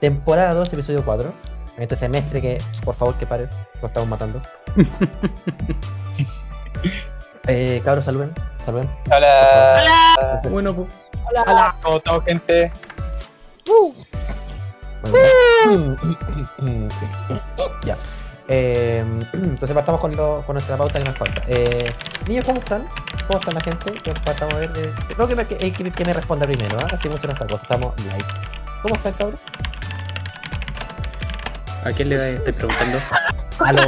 temporada 2, episodio 4. En este semestre que, por favor, que pare, lo estamos matando. eh, cabros, saluden, saluden. Hola. Hola. Bueno, pues. Hola. ¿Cómo estamos, gente? Bueno, ya. Eh, entonces partamos con, lo- con nuestra pauta que nos falta. Eh, niños, ¿cómo están? ¿Cómo están la gente? Que partamos a ver. eh, creo que me, que, eh, que- que me responda primero, ¿ah? Así funciona esta cosa. Estamos light. ¿Cómo están, cabros? ¿A quién le estoy preguntando? Aló.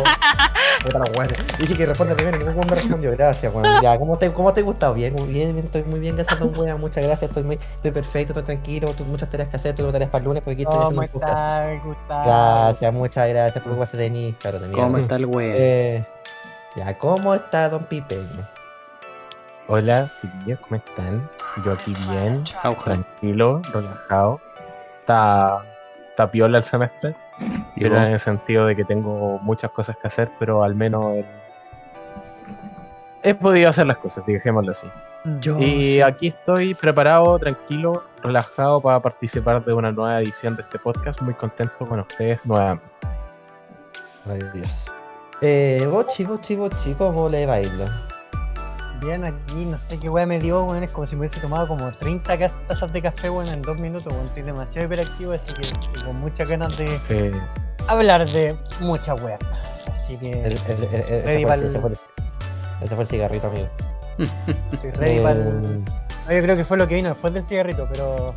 Dije que responda primero, ningún weón me respondió. Gracias, weón. Ya, ¿cómo te, cómo te ha gustado? Bien, muy bien, bien, estoy muy bien, gracias, don weón. Muchas gracias, estoy muy, estoy perfecto, estoy tranquilo, tengo muchas tareas que hacer, tengo tareas para el lunes porque aquí estoy haciendo ¿Cómo un podcast. Gracias, muchas gracias por preocuparse de mí, claro, de. ¿Cómo está el weón? Eh, ya, ¿cómo está Don Pipeño? Hola, chiquillos, ¿cómo están? Yo aquí bien, tranquilo, relajado. Está, está piola el semestre, ¿Y pero en el sentido de que tengo muchas cosas que hacer, pero al menos el- he podido hacer las cosas, dejémoslo así. Yo Y sí. aquí estoy preparado, tranquilo, relajado para participar de una nueva edición de este podcast. Muy contento con ustedes nuevamente. Maravilloso. Eh, Bochi, Bochi, Bochi, ¿cómo le va a ir? Bien aquí, no sé qué weá me dio, weón. Es como si me hubiese tomado como 30 cas- tazas de café, weón, en dos minutos, weón. Estoy demasiado hiperactivo, así que con muchas ganas de Eh, hablar de muchas weas. Así que El- el- el- el- ese, Ready fue, el- ese fue el- ese fue el cigarrito, amigo. estoy ready para Eh, No, yo creo que fue lo que vino después del cigarrito, pero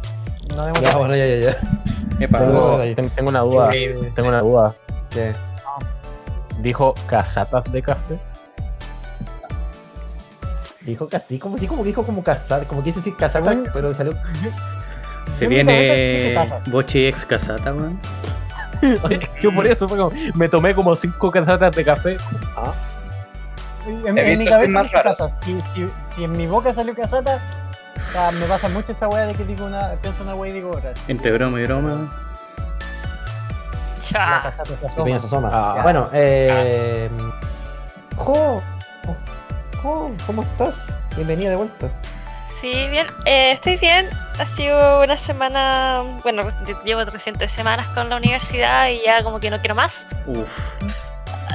no demos Ya, bueno, ya, ya, ya. Epa, tengo, una duda, Eh, tengo una duda. ¿qué? Dijo casatas de café. Dijo casi, como sí, como dijo como casar, como quise decir casata, pero salió. se viene que. Bochi ex casata, weón. Yo por eso fue como, me tomé como cinco casatas de café. En, He en mi cabeza más casata. Si, si- si en mi boca salió casata, o sea, me pasa mucho esa wea de que digo una, pienso una wea y digo otra. Entre broma y broma. La Ah. casata se asoma. Ah. Bueno, eh. Jo, ¿cómo estás? Bienvenida de vuelta. Sí, bien. Eh, estoy bien. Ha sido una semana. Bueno, llevo recientes semanas con la universidad y ya como que no quiero más. Uf.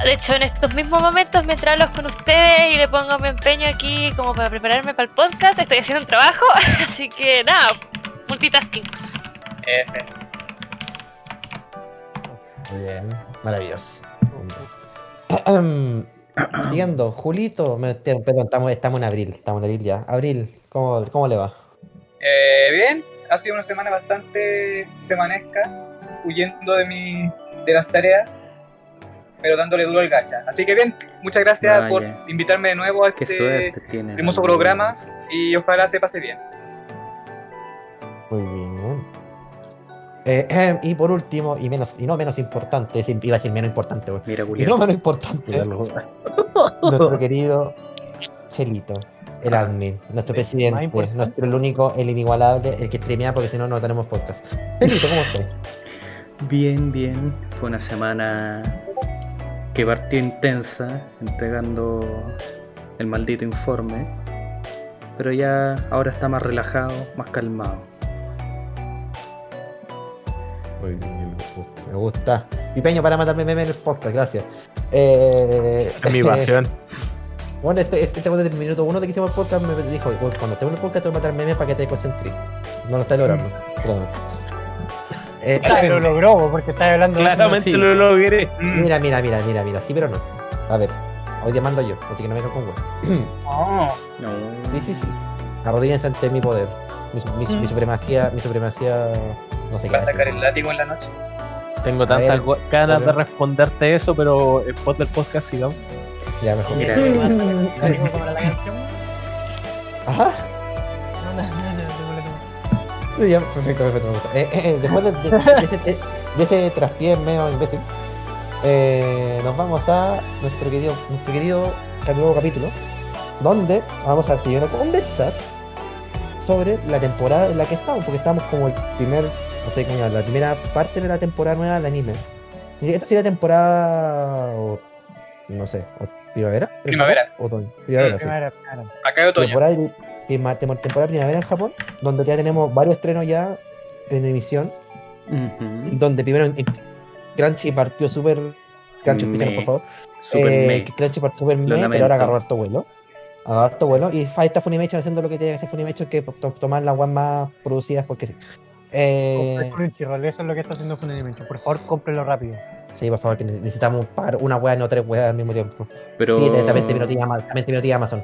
De hecho, en estos mismos momentos, mientras hablo con ustedes y le pongo mi empeño aquí como para prepararme para el podcast, estoy haciendo un trabajo. Así que nada, multitasking. F. Muy bien, maravilloso. Siguiendo, Julito, me- te- perdón, estamos, estamos en abril, estamos en abril ya. Abril, ¿cómo, cómo le va? Eh, bien, ha sido una semana bastante semanesca, huyendo de, mi, de las tareas, pero dándole duro al gacha. Así que bien, muchas gracias Vaya. por invitarme de nuevo a Qué este hermoso programa y ojalá se pase bien. Muy bien. Eh, ahem, y por último, y menos y no menos importante, iba a decir menos importante. Mira, Y no menos importante, nuestro querido Chelito, el admin, nuestro presidente, nuestro el único, el inigualable, el que streamea porque si no, no tenemos podcast. Chelito, ¿cómo estás? Bien, bien. Fue una semana que partió intensa, entregando el maldito informe. Pero ya ahora está más relajado, más calmado. Muy bien, me gusta. Pipeño para matarme meme en el podcast, gracias. Eh, Es mi pasión. Bueno, este, este, este desde el minuto uno de que hicimos el podcast me dijo, "Bueno, cuando estemos en el podcast te voy a matar memes para que te concentres. No lo estás logrando. Claro. Eh, Ah, lo logró, porque estás hablando de Claramente lo logré. Mm. mira, mira, mira, mira, mira, sí, pero no. A ver, hoy te mando yo, así que no me con huevo. Oh, No. Sí, sí, sí. Arrodíllense ante mi poder. Mi, mi- mi supremacía, mi supremacía. No sé qué. va a decir. sacar el látigo en la noche. Tengo tantas ganas de responderte eso, pero después del podcast sigamos. Ya, mejor. Mira. Ajá. No, no, no, no, no, no. Ya, perfecto, perfecto, me gusta. Eh, eh, después de, de- de ese, de, de ese traspié medio imbécil, eh, nos vamos a nuestro querido, nuestro querido nuevo capítulo, donde vamos a primero conversar sobre la temporada en la que estamos, porque estamos como el primer, no sé qué la primera parte de la temporada nueva de anime. Y Esto sería temporada, o, no sé, o primavera. Primavera. Otoño. Primavera, sí Primera, primera. Acá hay otoño. temporada, temporada primavera en Japón, donde ya tenemos varios estrenos ya en emisión. Donde primero en- en Crunchy partió súper. Crunchy, Me- por favor. Super Eh, Crunchy partió súper me, pero ahora agarró harto vuelo. Agarró harto vuelo. Y ahí está Funimation haciendo lo que tiene que hacer Funimation, que to- tomar las weas más producidas porque sí. Eh, Compre Crunchyroll, eso es lo que está haciendo Funimation. Por favor, cómprelo rápido. sí, por favor, que neces- necesitamos pagar una wea, no tres weas al mismo tiempo. Pero Sí, también te pilotea Amazon.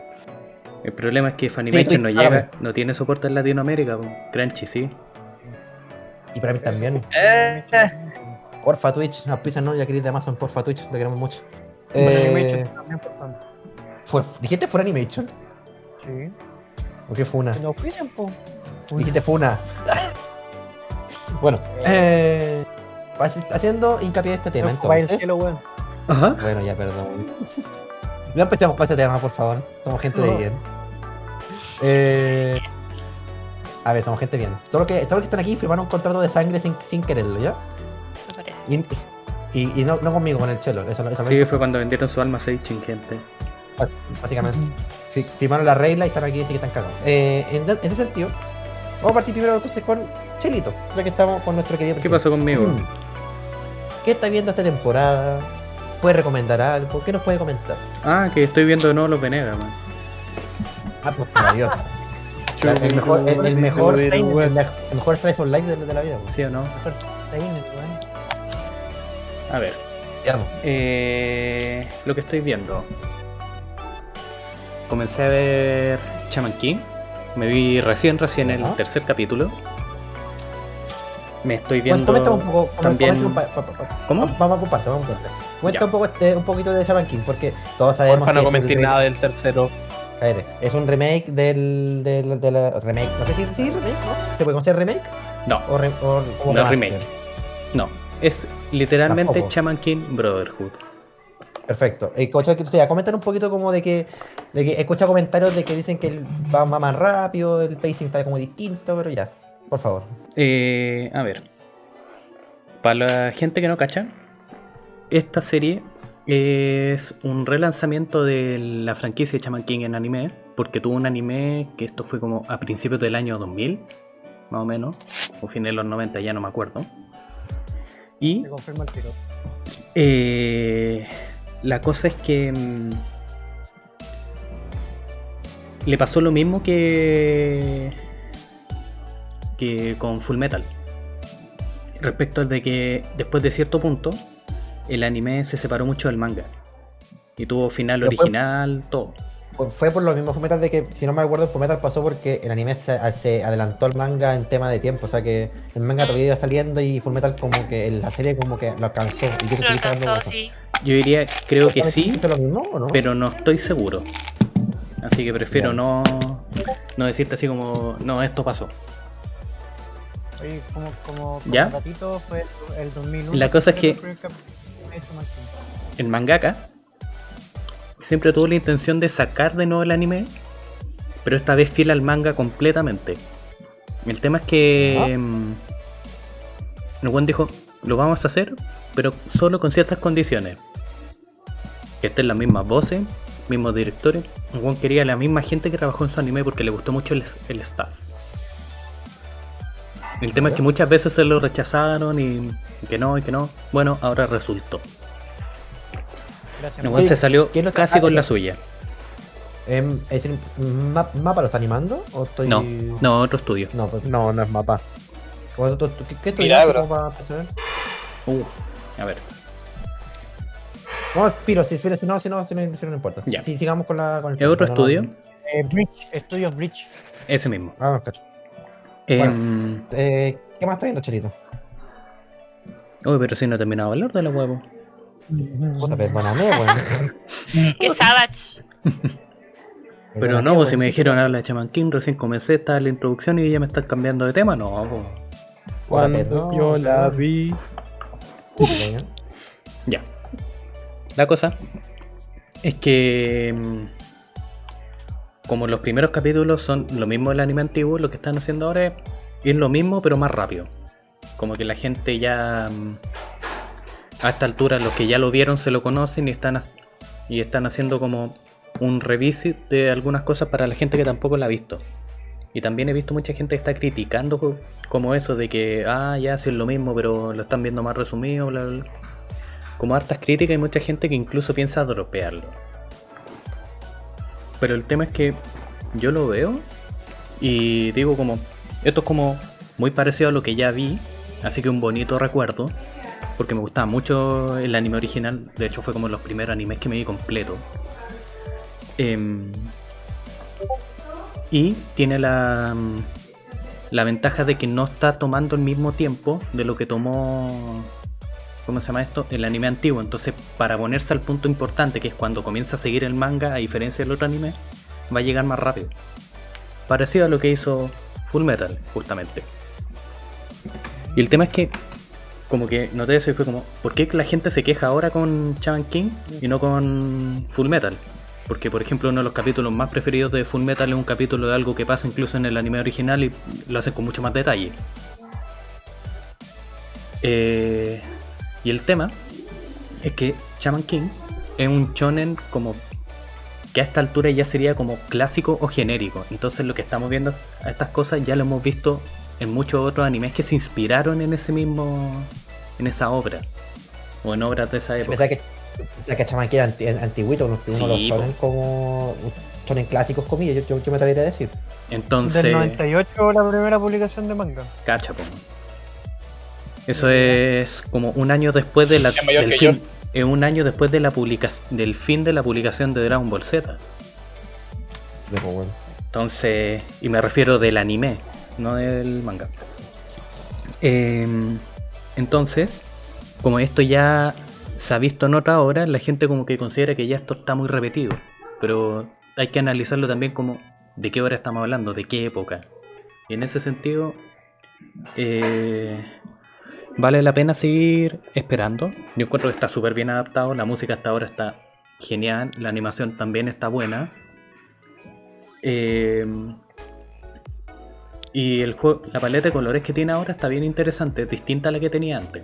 el problema es que Funimation Twitch, no llega, no tiene soporte en Latinoamérica. Crunchy sí. Y para mí también. Eh, Porfa Twitch, no ya queréis de Amazon, porfa Twitch, te queremos mucho. Funimation Eh, también, por favor. fue, ¿Dijiste fuera animation? Sí. ¿O qué fue una? No. Dijiste Funa. bueno, eh, haci- haciendo hincapié en este tema, entonces. cielo, weón. Ajá. Bueno, ya, perdón. No empecemos con ese tema, por favor. Somos gente de bien. Eh, a ver, somos gente bien. Todo lo que, todo lo que están aquí firmaron un contrato de sangre sin, sin quererlo, ¿ya? Me parece. Y, y- y no, no conmigo, con el chelo. Eso, eso Sí, fue cuando vendieron su alma a Seichin, gente. básicamente. Fi- Firmaron la regla y están aquí y dicen que están cagados. Eh, en de- ese sentido, vamos a partir primero entonces con Chelito, ya que estamos con nuestro querido ¿Qué presidente. pasó conmigo? Mm. ¿Qué está viendo esta temporada? ¿Puede recomendar algo? ¿Qué nos puede comentar? Ah, que estoy viendo de nuevo los Venegas, man. Ah, pues maravilloso. el mejor, el, el mejor, el, mejor- el mejor slice of life de, de la vida. pues. ¿Sí o no? Mejor weón. A ver. Pues. Eh, lo que estoy viendo. Comencé a ver Shaman King. Me vi recién, recién el tercer capítulo. Me estoy viendo un poco. también... un pa- pa- pa- pa- ¿Cómo? Vamos por parte, vamos parte. Cuenta Ya. un, poco, este- un poquito de Shaman King, porque todos sabemos Porfa, no que un comenté nada del tercero. cállate, es un remake del, del, remake. No sé si sí, remake, ¿no? ¿Se puede considerar remake? No, O, re- o- o No, remake. no. Es literalmente Tampoco. Shaman King Brotherhood. Perfecto. Que- o sea, comentar un poquito como de que, de que he escuchado comentarios de que dicen que va más rápido, el pacing está como distinto, pero ya, por favor. Eh, a ver. Para la gente que no cacha, esta serie es un relanzamiento de la franquicia de Shaman King en anime, porque tuvo un anime que esto fue como a principios del año 2000, más o menos, o fines de los 90, ya no me acuerdo. Y Te confirmo el tiro. eh, la cosa es que mm, le pasó lo mismo que que con Full Metal. Respecto al de que después de cierto punto el anime se separó mucho del manga y tuvo final Pero fue- original, todo. Fue, fue por lo mismo Fullmetal de que, si no me acuerdo, Fullmetal pasó porque el anime se, se adelantó al manga en tema de tiempo, o sea que el manga todavía iba saliendo y Fullmetal como que en la serie como que lo alcanzó y quiso Lo seguir sacando alcanzó, sí. Yo diría, creo que sí, ¿Hiciste lo mismo o no? pero no estoy seguro. Así que prefiero no, no decirte así como, no, esto pasó. Oye, como, como, como ¿Ya? ratito fue el 2001. La cosa es que- el mangaka siempre tuvo la intención de sacar de nuevo el anime, pero esta vez fiel al manga completamente. El tema es que el buen dijo, lo vamos a hacer, pero solo con ciertas condiciones. Que estén las mismas voces, mismos directores. El buen quería la misma gente que trabajó en su anime porque le gustó mucho el, el staff. El tema es que muchas veces se lo rechazaron y que no, y que no. Bueno, ahora resultó. Gracias. El Oye, se salió ¿quién lo está- casi ah, con la suya. Em, es Ma- ¿Mapa lo está animando? ¿O estoy... No, no, otro estudio. No, pues, No, no es mapa. ¿o tú- tú- ¿Qué, qué estoy haciendo para? Uh, a ver. No, filo, si, filo, si no, si no, si no, si no, importa. Ya. Si sigamos con la con el ¿Es otro no, no, estudio? Eh, Bridge, Estudios Bridge. Ese mismo. Ah, no, cacho. Em, Eh, ¿Qué más está viendo, Chelito? Uy, pero si no he terminado hablar de la huevo. Puta, perdóname, weón. Que Savage. Pero no, pues, si me dijeron habla de Chaman King, recién comencé, estaba la introducción y ya me están cambiando de tema. No, pues. Cuando yo la vi. Ya. La cosa es que. Como los primeros capítulos son lo mismo del anime antiguo, lo que están haciendo ahora es lo mismo, pero más rápido. Como que la gente ya. mm, A esta altura, los que ya lo vieron se lo conocen y están, y están haciendo como un revisit de algunas cosas para la gente que tampoco la ha visto. Y también he visto mucha gente que está criticando co- como eso de que, ah, ya sí es lo mismo, pero lo están viendo más resumido, bla, bla. Como hartas críticas y mucha gente que incluso piensa dropearlo. Pero el tema es que yo lo veo y digo como, esto es como muy parecido a lo que ya vi, así que un bonito recuerdo, porque me gustaba mucho el anime original, de hecho fue como los primeros animes que me vi completo. Em, y tiene la, la ventaja de que no está tomando el mismo tiempo de lo que tomó, ¿cómo se llama esto? El anime antiguo. Entonces, para ponerse al punto importante, que es cuando comienza a seguir el manga, a diferencia del otro anime, va a llegar más rápido. Parecido a lo que hizo Full Metal, justamente. Y el tema es que, como que noté eso y fue como, ¿por qué la gente se queja ahora con Chaman King y no con Full Metal? Porque, por ejemplo, uno de los capítulos más preferidos de Full Metal es un capítulo de algo que pasa incluso en el anime original y lo hacen con mucho más detalle. Eh, y el tema es que Shaman King es un shonen como que a esta altura ya sería como clásico o genérico. Entonces lo que estamos viendo a estas cosas ya lo hemos visto en muchos otros animes que se inspiraron en ese mismo en esa obra o en obras de esa Se época. pensaba que, pensaba que Chaman King era anti- antiguito, uno, uno de Sí, los shonen como shonen clásicos comillas, yo, yo, yo me atrevería a decir. Entonces, Del 98 la primera publicación de manga. cacha, po. Eso es como un año después de la del fin- es un año después de la publicación del fin de la publicación de Dragon Ball Z. Sí, pues, bueno. Entonces, y me refiero del anime, no del manga. Em, entonces, como esto ya se ha visto en otra hora, la gente como que considera que ya esto está muy repetido. Pero hay que analizarlo también como de qué hora estamos hablando, de qué época. Y en ese sentido, eh, vale la pena seguir esperando. Yo encuentro que está súper bien adaptado, la música hasta ahora está genial, la animación también está buena. Eh, y el juego, la paleta de colores que tiene ahora está bien interesante, es distinta a la que tenía antes.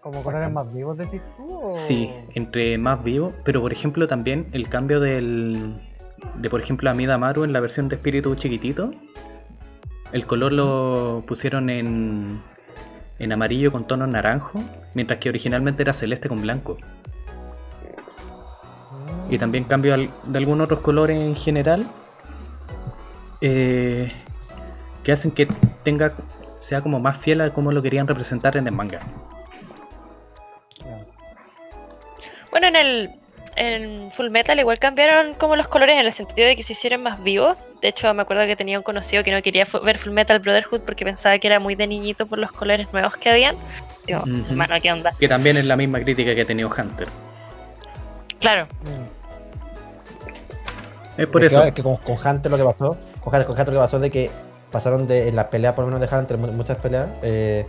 ¿Como colores más vivos decís tú? O... Sí, entre más vivo, pero por ejemplo también el cambio del de por ejemplo Amida Maru en la versión de espíritu chiquitito, el color lo pusieron en en amarillo con tonos naranjo, mientras que originalmente era celeste con blanco. Y también cambio de algunos otros colores en general eh, que hacen que tenga sea como más fiel a cómo lo querían representar en el manga. Bueno, en el en Full Metal igual cambiaron como los colores en el sentido de que se hicieron más vivos. De hecho, me acuerdo que tenía un conocido que no quería ver Full Metal Brotherhood porque pensaba que era muy de niñito por los colores nuevos que habían. Digo, Ujú. hermano, ¿qué onda? Que también es la misma crítica que ha tenido Hunter. Claro, Mm. Es por Es que, eso. es que con, con Hunter lo que pasó, con Hunter, con Hunter lo que pasó es de que pasaron de en las peleas, por lo menos de Hunter, mu- muchas peleas, eh,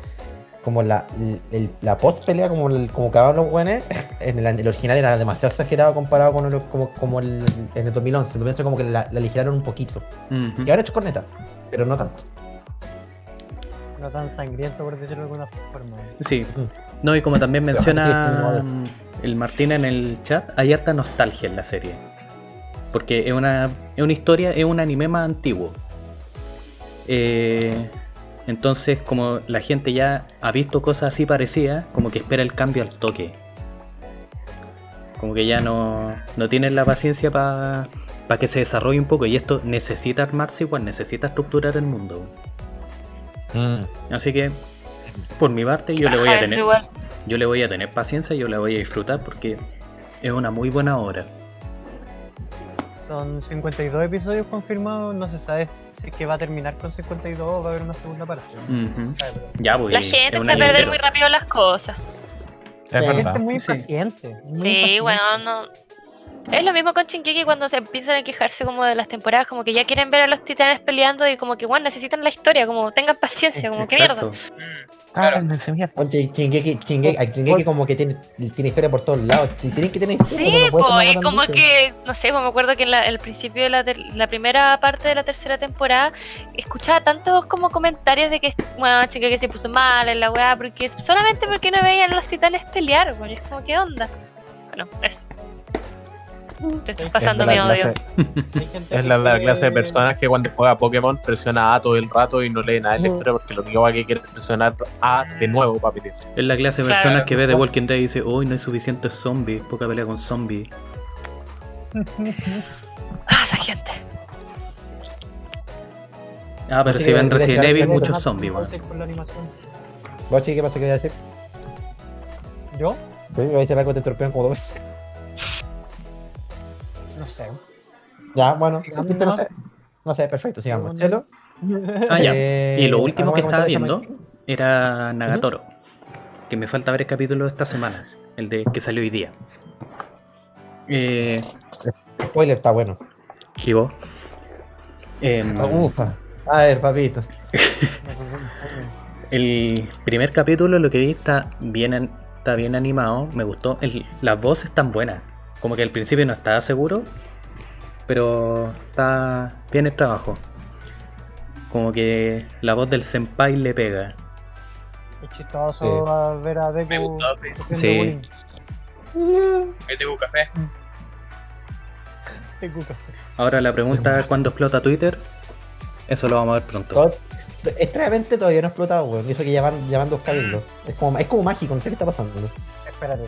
como la, el- la post pelea, como, el, como acabaron los buenos, en el, el original era demasiado exagerado comparado con el, como, como el, en el 2011. En el 2011 como que la, la aligeraron un poquito. Ujú. Y ahora hecho corneta, pero no tanto. No tan sangriento, por decirlo de alguna forma. Sí. No, y como también menciona sí, el Martín en el chat, hay harta nostalgia en la serie. Porque es una, es una historia, es un anime más antiguo. Eh, entonces, como la gente ya ha visto cosas así parecidas, como que espera el cambio al toque. Como que ya no, no tienen la paciencia para que se desarrolle un poco. Y esto necesita armarse igual, necesita estructurar el mundo. Así que, por mi parte, yo le voy a tener. igual. Yo le voy a tener paciencia, yo la voy a disfrutar porque es una muy buena obra. Son 52 episodios confirmados. No se sabe si es que va a terminar con 52 o va a haber una segunda parte. Ya, pues. La es gente año perder entero. muy rápido las cosas. Es Sí. La gente es muy Sí. impaciente. muy Sí, bueno, no. Es lo mismo con Shingeki cuando se empiezan a quejarse como de las temporadas, como que ya quieren ver a los titanes peleando y como que, bueno, necesitan la historia, como tengan paciencia, como que mierda. Ah, Claro. me se me fue. Oye, Shingeki, Shingeki, a Shingeki como que tiene, tiene historia por todos lados. Tienen que tener historia. Sí, no pues, tan como mucho. que, no sé, pues me acuerdo que en la, el principio de la, ter- la primera parte de la tercera temporada escuchaba tantos como comentarios de que, bueno, que se puso mal en la weá, porque solamente porque no veían a los titanes pelear, bueno, y es como, ¿qué onda? Bueno, eso. Te estás Es pasando la mi odio. Es la, clase de personas que cuando juega Pokémon presiona A todo el rato y no lee nada de Mm. lectura porque lo único que quiere es presionar A de nuevo para pedir. Es la clase de Claro. personas que ve The Walking Dead y dice, uy, no hay suficientes zombies, poca pelea con zombies. Ah, esa gente. Ah, pero si ven Resident Evil, muchos zombies, weón. con la animación. Bochi, ¿qué pasa que iba a decir? ¿Yo? Sí, iba a decir algo te interrumpieron como dos veces. Sé. Ya, bueno, no ¿no? sé. No sé, perfecto, sigamos. No, no. Chelo. Ah, ya. eh, Y lo último ¿algo que estaba viendo era Nagatoro. Que me falta ver el capítulo de esta semana. El de que salió hoy día. Eh, Spoiler está bueno. ¿Y vos? Em, Ufa. A ver, papito. el primer capítulo, lo que vi, está bien, está bien animado. Me gustó. El- las voces están buenas. Como que al principio no estaba seguro. Pero está bien el trabajo. Como que la voz del senpai le pega. Es chistoso Sí. a ver a Deku. Me gustó, sí. Sí. bullying. El de café. Deku café. Ahora la pregunta es cuándo explota Twitter. Eso lo vamos a ver pronto. Extrañamente todavía no ha explotado, weón. Y eso que ya van, ya van dos cabildos. Es como, es como mágico, no sé qué está pasando. Espérate.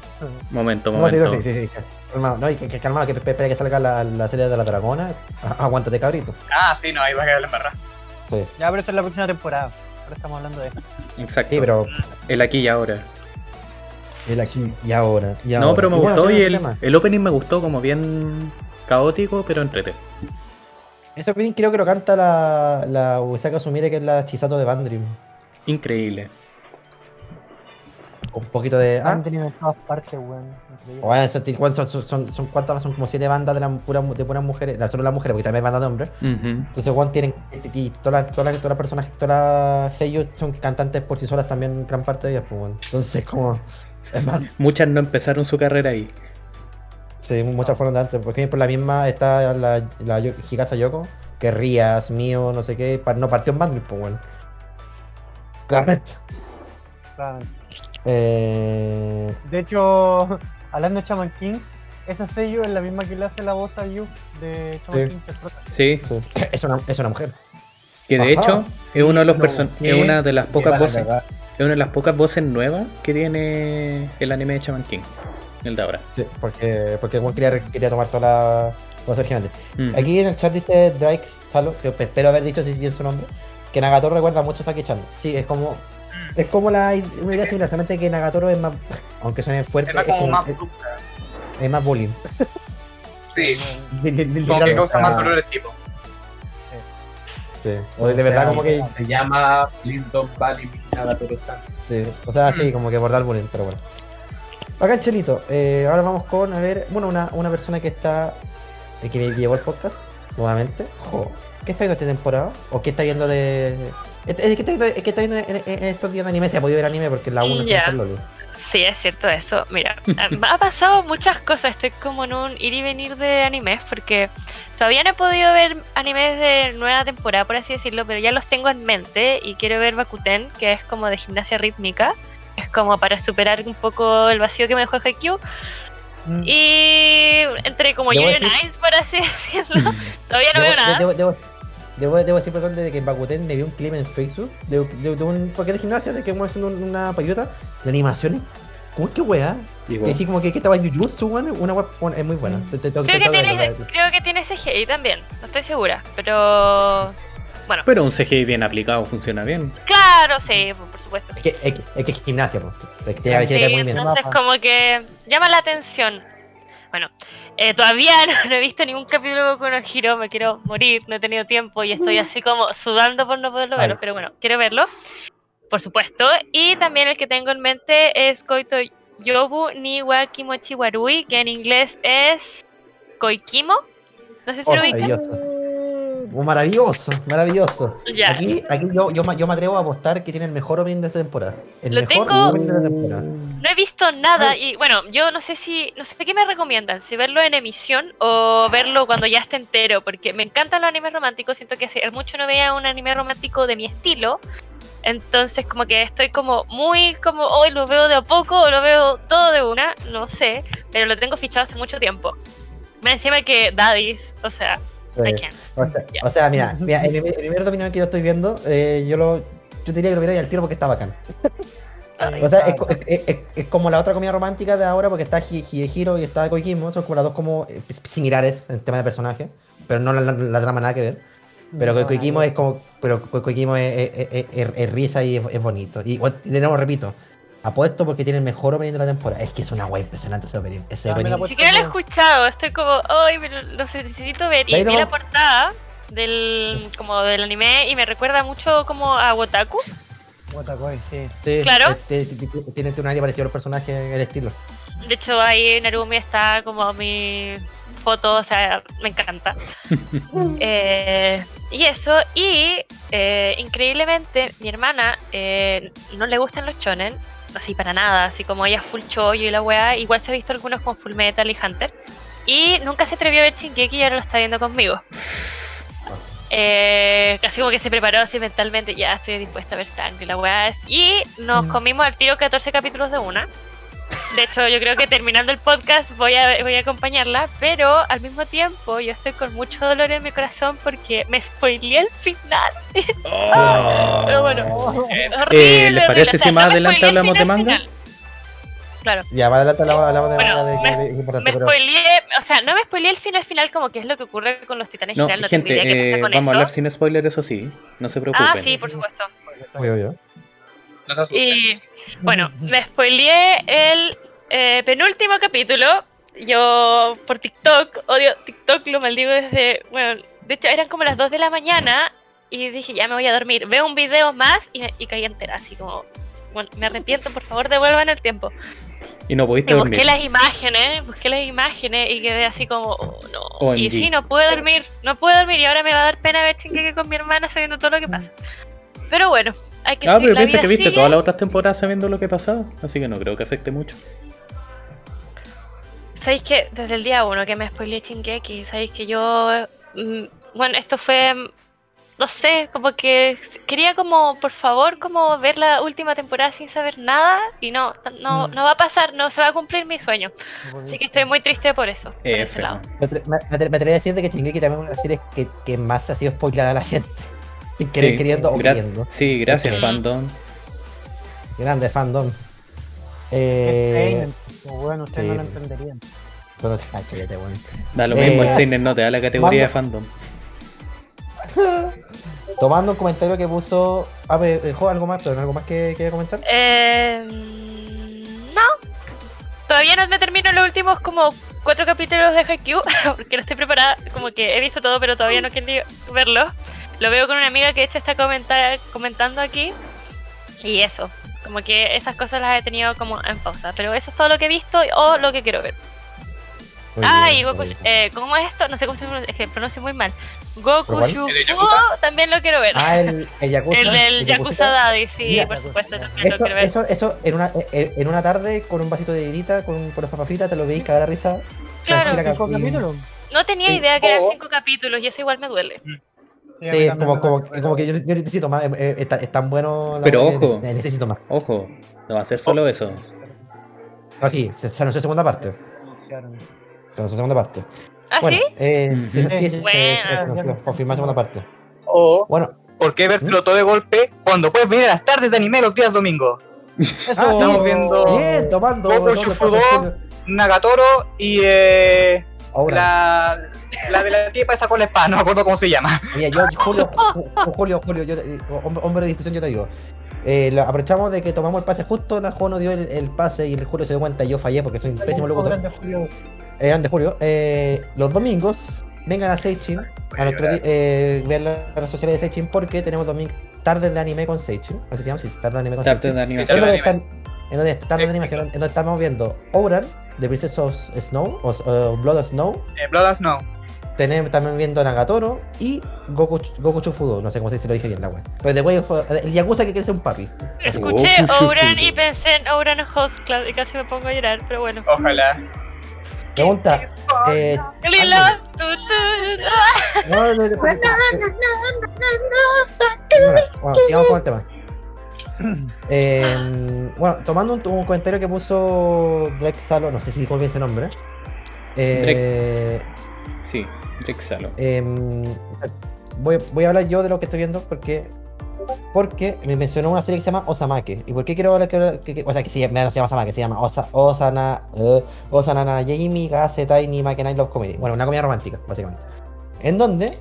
Momento, No, sí, momento. sí, sí, sí. Calmado, no, y que, que calmado, que espera que salga la, la serie de la dragona. Aguántate, cabrito. Ah, sí, no, ahí va a quedar la embarrada. Sí, Ya, pero esa es la próxima temporada. Ahora estamos hablando de. Exacto. sí pero El aquí y ahora. el aquí y ahora. y No, ahora. pero me Y bueno, gustó y el, el opening me gustó como bien caótico, pero entrete. Ese opening creo que lo canta la, la Usaka Sumire, que es la Chisato de Bandream. Increíble. Con un poquito de. Ah, Han tenido en todas partes, weón. Bueno, son, son, son, cuántas, son como siete bandas de, la, pura, de puras mujeres, no, solo las mujeres, porque también hay bandas de hombres. Entonces, Juan tienen. Y todas las todas las- todas las personas, todas las sellos son cantantes por sí solas también, gran parte de ellas, pues, bueno. Entonces, como. Es más, Muchas no empezaron su carrera ahí. sí, muchas fueron de antes. Porque por la misma está la, la Hikasa Yoko, que Rías, mío, no sé qué, no partió en Bandit, pues, bueno. Claramente. Claramente. Eh, De hecho, hablando de Chaman Kings, esa sello es la misma que le hace la voz a Yu de Chaman Sí. Kings. Sí, sí. es, una, es una mujer. que de Ajá. hecho es uno de los No, es una de las pocas voces, es una de las pocas voces nuevas que tiene el anime de Shaman King, el de ahora. Sí, porque, porque Juan quería, quería tomar todas las voces originales. Ujú. Aquí en el chat dice Drake Salo, que espero haber dicho si bien su nombre, que Nagatoro recuerda mucho a Saki-chan. Sí, es como. Es como la, una idea similar, solamente que Nagatoro es más. Aunque suene fuerte, Es más es, como como- más es- bruta. es más bullying. Sí, como que causa más dolor de tipo. Sí. O de verdad, como que. Se llama Lindon Valley Nagatoro-san. Sí. O sea, sí, como que abordar el bullying, pero bueno. Acá, Chelito, eh, ahora vamos con, a ver, bueno, una, una persona que está. eh, que me llevó el podcast, nuevamente. Jo, ¿Qué está viendo esta temporada? ¿O qué está viendo de.? Es es que está viendo, es que viendo en, en- estos días de anime, se ha podido ver anime porque la 1 Ya. está en Loli. Sí, es cierto eso. Mira, me ha pasado muchas cosas. Estoy como en un ir y venir de animes porque todavía no he podido ver animes de nueva temporada, por así decirlo, pero ya los tengo en mente y quiero ver Bakuten, que es como de gimnasia rítmica. Es como para superar un poco el vacío que me dejó Haikyuu. Mm. Y entre como decir- Nice, por así decirlo. Todavía no Debo, veo nada. debo, debo, debo, debo decir, perdón, de que en Bakuten me vi un clip en Facebook de, de, de un paquete de gimnasia de que vamos haciendo un- una payota de animaciones. ¿Cómo es que weá? Y así como que, que estaba en Jujutsu, weón, una weá es muy buena. Te- te- te- Creo te- que, tiene, creo que tiene CGI también, no estoy segura, pero bueno, Pero un CGI bien aplicado funciona bien. claro, sí, por supuesto. Es que es, que- es que es gimnasia, que- Sí, movimiento. entonces como que llama la atención. Bueno, eh, todavía no, no he visto ningún capítulo con Hiro, me quiero morir, no he tenido tiempo y estoy así como sudando por no poderlo verlo, Ay. pero bueno, quiero verlo, por supuesto. Y también el que tengo en mente es Koito Yobu ni wa Kimochi Warui, que en inglés es Koikimo. No sé si Oh, lo ubican. Maravilloso. Oh, maravilloso. Ya. Aquí, aquí yo, yo, me- yo me atrevo a apostar que tiene el mejor opening de esta temporada. El Lo mejor tengo- opening de la temporada. No he visto nada y bueno, yo no sé si, no sé qué me recomiendan, si verlo en emisión o verlo cuando ya esté entero, porque me encantan los animes románticos, siento que hace mucho no veía un anime romántico de mi estilo, entonces como que estoy como muy como, hoy lo veo de a poco o lo veo todo de una, no sé, pero lo tengo fichado hace mucho tiempo. Me encima que Daddies, o sea, Sí. O sea, Ya. o sea, mira, mira, el, primer- el primer dominio que yo estoy viendo, eh, yo lo yo diría que lo viera al tiro porque está bacán. O sea, es, co- es- es- es como la otra comida romántica de ahora porque está Hi- Hidehiro y está Koikimo, son como las dos como eh, similares en tema de personaje, pero no la, la- la trama nada que ver. Pero No, Koikimo nada es como, pero Ko- Koikimo es, risa y es, bonito. Y igual, de nuevo repito, apuesto porque tiene el mejor opening de la temporada. Es que es una guay impresionante ese opening. Ese Ah. Ni siquiera lo he escuchado, estoy como, ay, pero lo necesito ver. Y vi la portada del, como del anime y me recuerda mucho como a Wotaku. Wotakoi, sí. Sí, Claro. Tiene, tiene- tiene un aire parecido a los personajes, el estilo. De hecho, ahí Narumi está como mi foto, o sea, me encanta. Eh, y eso, y eh, increíblemente, mi hermana eh, no le gustan los shonen, así para nada, así como ella full chollo y la weá, igual se ha visto algunos con Full Metal y Hunter, y nunca se atrevió a ver Shingeki y ahora lo está viendo conmigo. Eh, casi como que se preparó así mentalmente, ya estoy dispuesta a ver sangre, la weá es. Y nos Mm. comimos al tiro 14 capítulos de una. De hecho, yo creo que terminando el podcast voy a, voy a acompañarla, pero al mismo tiempo yo estoy con mucho dolor en mi corazón porque me spoileé el final. Pero bueno, horrible. Oh. Eh, ¿les parece horrible. si más adelante hablamos de manga? final. Claro, Ya, más adelante hablamos, hablamos de, Bueno, de- de- me- de- de- importante, me pero- spoileé, o sea, no me spoileé el final final como que es lo que ocurre con los titanes No, final, no gente, tengo idea qué eh, pasa con vamos a eso. hablar sin spoiler, eso sí. No se preocupen. Ah, sí, por supuesto. Obvio, obvio. No. Y bueno, me spoileé el eh, penúltimo capítulo. Yo por TikTok, odio TikTok, lo maldigo desde. Bueno, de hecho eran como las 2 de la mañana y dije, ya me voy a dormir. Veo un video más y, me- y caí entera, así como. Bueno, me arrepiento, por favor, devuelvan el tiempo. Y no Y pudiste busqué dormir. las imágenes, busqué las imágenes y quedé así como, oh, no. OMG. Y sí, no pude dormir, no pude dormir y ahora me va a dar pena ver Shingeki con mi hermana sabiendo todo lo que pasa. Pero bueno, hay que Ah, seguir, pero piensa que viste sigue. todas las otras temporadas sabiendo lo que pasaba. Así que no creo que afecte mucho. Sabéis que desde el día uno que me spoileé Shingeki, sabéis que yo. mm, bueno, esto fue. mm, No sé, como que quería como, por favor, como ver la última temporada sin saber nada y no, t- no, Mm. no va a pasar, no se va a cumplir mi sueño. Así que estoy muy triste por eso, por ese lado. Me, atre- me, me atre- me atrevería a decir de que Shingeki también es una de las series que, que más ha sido spoilada a la gente. Sin querer, Sí, queriendo o queriendo. Sí, gracias, fandom. Grande fandom. Eh, bueno, ustedes sí, no lo entenderían. pero- ay, cállate, weón. Da lo Eh, mismo, el Seinen no te da la categoría de mando- fandom. Tomando un comentario que puso. A ver, dejó algo más, pero ¿no algo más que, que comentar? Eh, no, todavía no me termino los últimos como cuatro capítulos de Haikyuu, porque no estoy preparada, como que he visto todo, pero todavía no quiero verlo. Lo veo con una amiga que de hecho está comentar, comentando aquí. Y eso, como que esas cosas las he tenido como en pausa. Pero eso es todo lo que he visto o lo que quiero ver. Muy ah, bien, Goku, eh, ¿cómo es esto? No sé cómo se pronuncia, es que pronuncio muy mal. Goku ¿El Yakuza? también lo quiero ver. Ah, el, el Yakuza. el del el Yakuza Daddy, sí, Mira, por supuesto, también lo Eso, quiero ver. eso, eso en, una, en una tarde con un vasito de vidita, con, con las papas fritas, te lo veis cagar a risa. Claro. ¿Cinco capítulos? No tenía Sí. idea que eran cinco capítulos y eso igual me duele. Sí, como, como, como que yo, yo necesito más. eh, eh, es, tan- es tan bueno la Pero que ojo. neces- necesito más. Ojo, no va a ser solo eso. No, sí, se, se anunció segunda parte. Se anunció segunda parte. ¿Ah, bueno, sí? eh, Mm. sí, sí, sí, se confirmó segunda parte. O, Bueno, ¿por qué verlo todo de golpe cuando puedes venir a las tardes de anime los días domingos? Eso, Ah, Estamos sí. viendo bien, tomando. Shufudo. Nagatoro y eh, Ahora, la, la de la tipa esa con la espada, no me acuerdo cómo se llama. mira, yo, Julio, Julio, Julio, yo, te- hombre, hombre de difusión, yo te digo. Eh, lo- aprovechamos de que tomamos el pase justo, la Juan nos dio el, el pase y el Julio se dio cuenta y yo fallé porque soy un pésimo locutor. Grande Julio. eh, grande Julio, eh, los domingos vengan a Seichin, a nuestro eh, ver las redes sociales de Seichin porque tenemos domingo tardes de anime con Seichin, así se llama, sí, tarde de anime con Tarde Seichin. de anime. En donde de animación, en donde estamos viendo Ouran, de Princess of Snow, o o Blood of Snow, Eh, Blood and Snow. tenemos también viendo Nagatoro y Goku, Goku Chufudo, no sé cómo se dice, lo dije bien la wea. Pero después fue el Yakuza que quiere ser un papi. Escuché Oh. Ouran y pensé en Ouran Host Club y casi me pongo a llorar, pero bueno. Ojalá. Pregunta, eh, Lilo, Ángel. tu, tu, ah. no, no, no, no, Bueno, bueno, sigamos con el tema. Eh, bueno, tomando un, un comentario que puso Drake Salo, no sé si dijo bien ese nombre. Eh, Sí, Drake Salo. em, voy, voy a hablar yo de lo que estoy viendo porque porque me mencionó una serie que se llama Osamake. ¿Y por qué quiero hablar que, que- que- o sea, que llama, no se llama Osamake, se llama Osa, Osana, eh, Osanana Yami Gase Tiny Makenai Love Comedy. Bueno, una comedia romántica, básicamente. En donde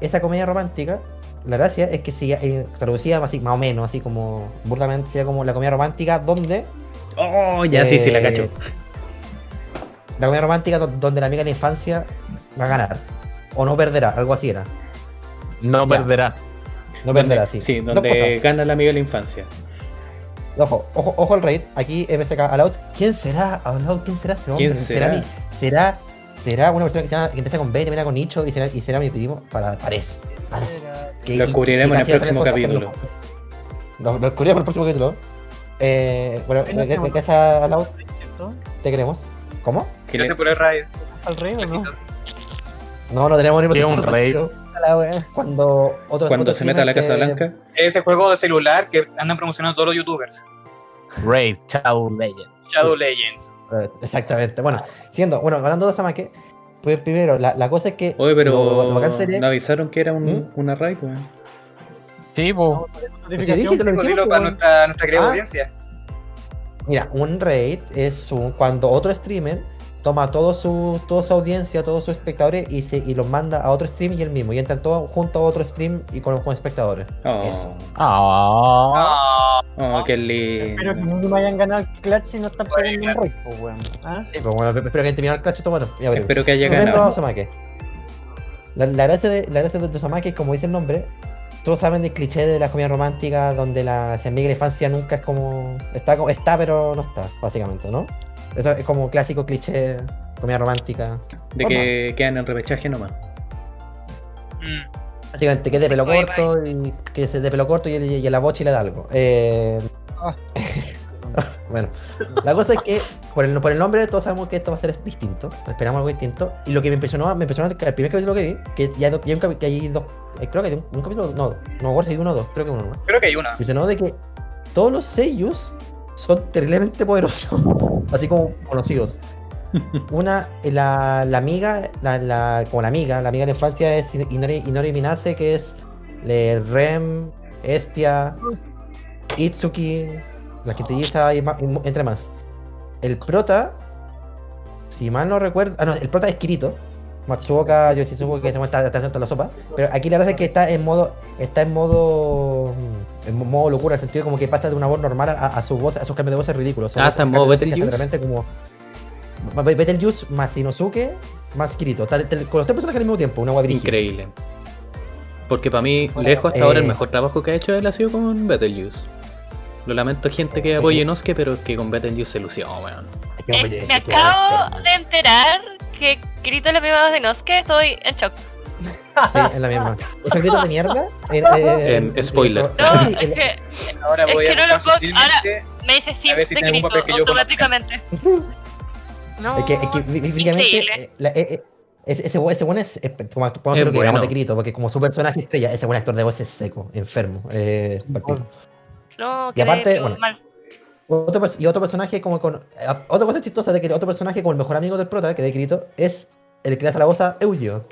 esa comedia romántica, la gracia es que se eh, traducía así, más o menos, así como burdamente, sería como la comedia romántica donde Oh, ya sí, sí, la Eh, cacho. La comedia romántica do- donde la amiga de la infancia va a ganar. O no perderá, algo así era. No Ya. perderá. No perderá, sí. Sí, donde gana la amiga de la infancia. Ojo, ojo, ojo al raid. Aquí MSK Aloud. ¿Quién será? Aloud, ¿quién será ese hombre? ¿Quién será? mi- será, será una persona que, se llama- que empieza con B, termina con Nicho y será, y será mi primo? Para, parece. Parece. Que- Lo y- descubriremos y en el a próximo capítulo. Lo, lo descubriremos en el próximo capítulo. Eh, bueno, Ay, no ¿qué- tengo- qué es Aloud? ¿Cierto? Te queremos. ¿Cómo? Gracias por el raid. ¿Al rey o no? No, no tenemos ni un raid. A la. Cuando otro Cuando otro se meta a la Casa Blanca. Ese juego de celular que andan promocionando todos los youtubers. Raid, Shadow Legend. Shadow Legends. Eh, Exactamente. Bueno, siendo, bueno, hablando de Samake, pues primero, la, la cosa es que. Oye, pero lo- sería- no avisaron que era un, ¿Mm? una raid, weón. Sí, po. Pues dije, lo dijimos, dilo para nuestra, nuestra querida Ah. audiencia. Mira, un raid es un, cuando otro streamer toma todo su, toda su audiencia, todos sus espectadores y, se, y los manda a otro stream y el mismo. Y entran todos juntos a otro stream y con, con espectadores. Oh, Eso. Ah. Ah, oh, qué lindo. Espero que no me hayan ganado el clutch si no están claro. rey, pues weón. ¿Ah? Sí, pues bueno, espero que hayan terminado el clutch esto, bueno, ya. Espero que haya ganado. La, la gracia de, la gracia de como dice el nombre. Todos saben del cliché de la comedia romántica donde la amiga la infancia nunca es como. Está, como- está pero no está, básicamente, ¿no? Eso es como clásico cliché, comedia romántica. De que quedan en repechaje nomás. mm. Básicamente que es de pelo Bye, corto y que se de pelo corto y, y, a la bocha y le da algo. Eh, Ah. bueno, la cosa es que por el, por el nombre todos sabemos que esto va a ser distinto. Esperamos algo distinto. Y lo que me impresionó, me impresionó el primer capítulo que vi, que ya, ya hay, un que hay dos, eh, creo que hay un, un capítulo, no, no si hay uno o dos, creo que uno, ¿no? Creo que hay una. Me impresionó de que todos los seiyus son terriblemente poderosos, así como conocidos. Una, la, la amiga, la, la, como la amiga, la amiga de infancia es Inori, Inori Minase, que es le Rem, Estia, Itsuki, la quintilliza y, ma- y entre más. El prota, si mal no recuerdo, ah no, el prota es Kirito, Matsuoka Yoshizuku que se muestra está atento a la sopa, pero aquí la verdad es que está en modo, está en modo, en modo locura, en el sentido como que pasa de una voz normal a, a su voz, a sus cambios de voces ridículos. Su Ah, voz- está en modo Betelgeuse. como Be- Betelgeuse más Inosuke más Kirito, tal- tal- con los tres personajes al mismo tiempo, una guay Increíble. Porque para mí, Bueno, lejos hasta ahora, el eh, mejor trabajo que ha hecho él ha sido con Betelgeuse. Lo lamento, gente que apoye Inosuke, pero es que con Betelgeuse se lució, weón. Eh, me acabo de enterar que Kirito es la misma voz de Inosuke. Estoy en shock. Sí, es la misma. Esos gritos de mierda. eh, eh, En eh, spoiler. No, es que Ahora Es voy que a no lo puedo- sutilmente. me dice sí si conozca. automáticamente. No. Es que, es que ese, ese, ese bueno es, es- como podemos Es decir lo que bueno. de Kirito, porque como su personaje estrella, ese buen actor de voz es seco, enfermo. Eh. No, Y aparte, bueno. mal. otro, y otro personaje como con. otra cosa chistosa de que otro personaje como el mejor amigo del prota, que de Kirito, es el que le hace la voz a Eugeo.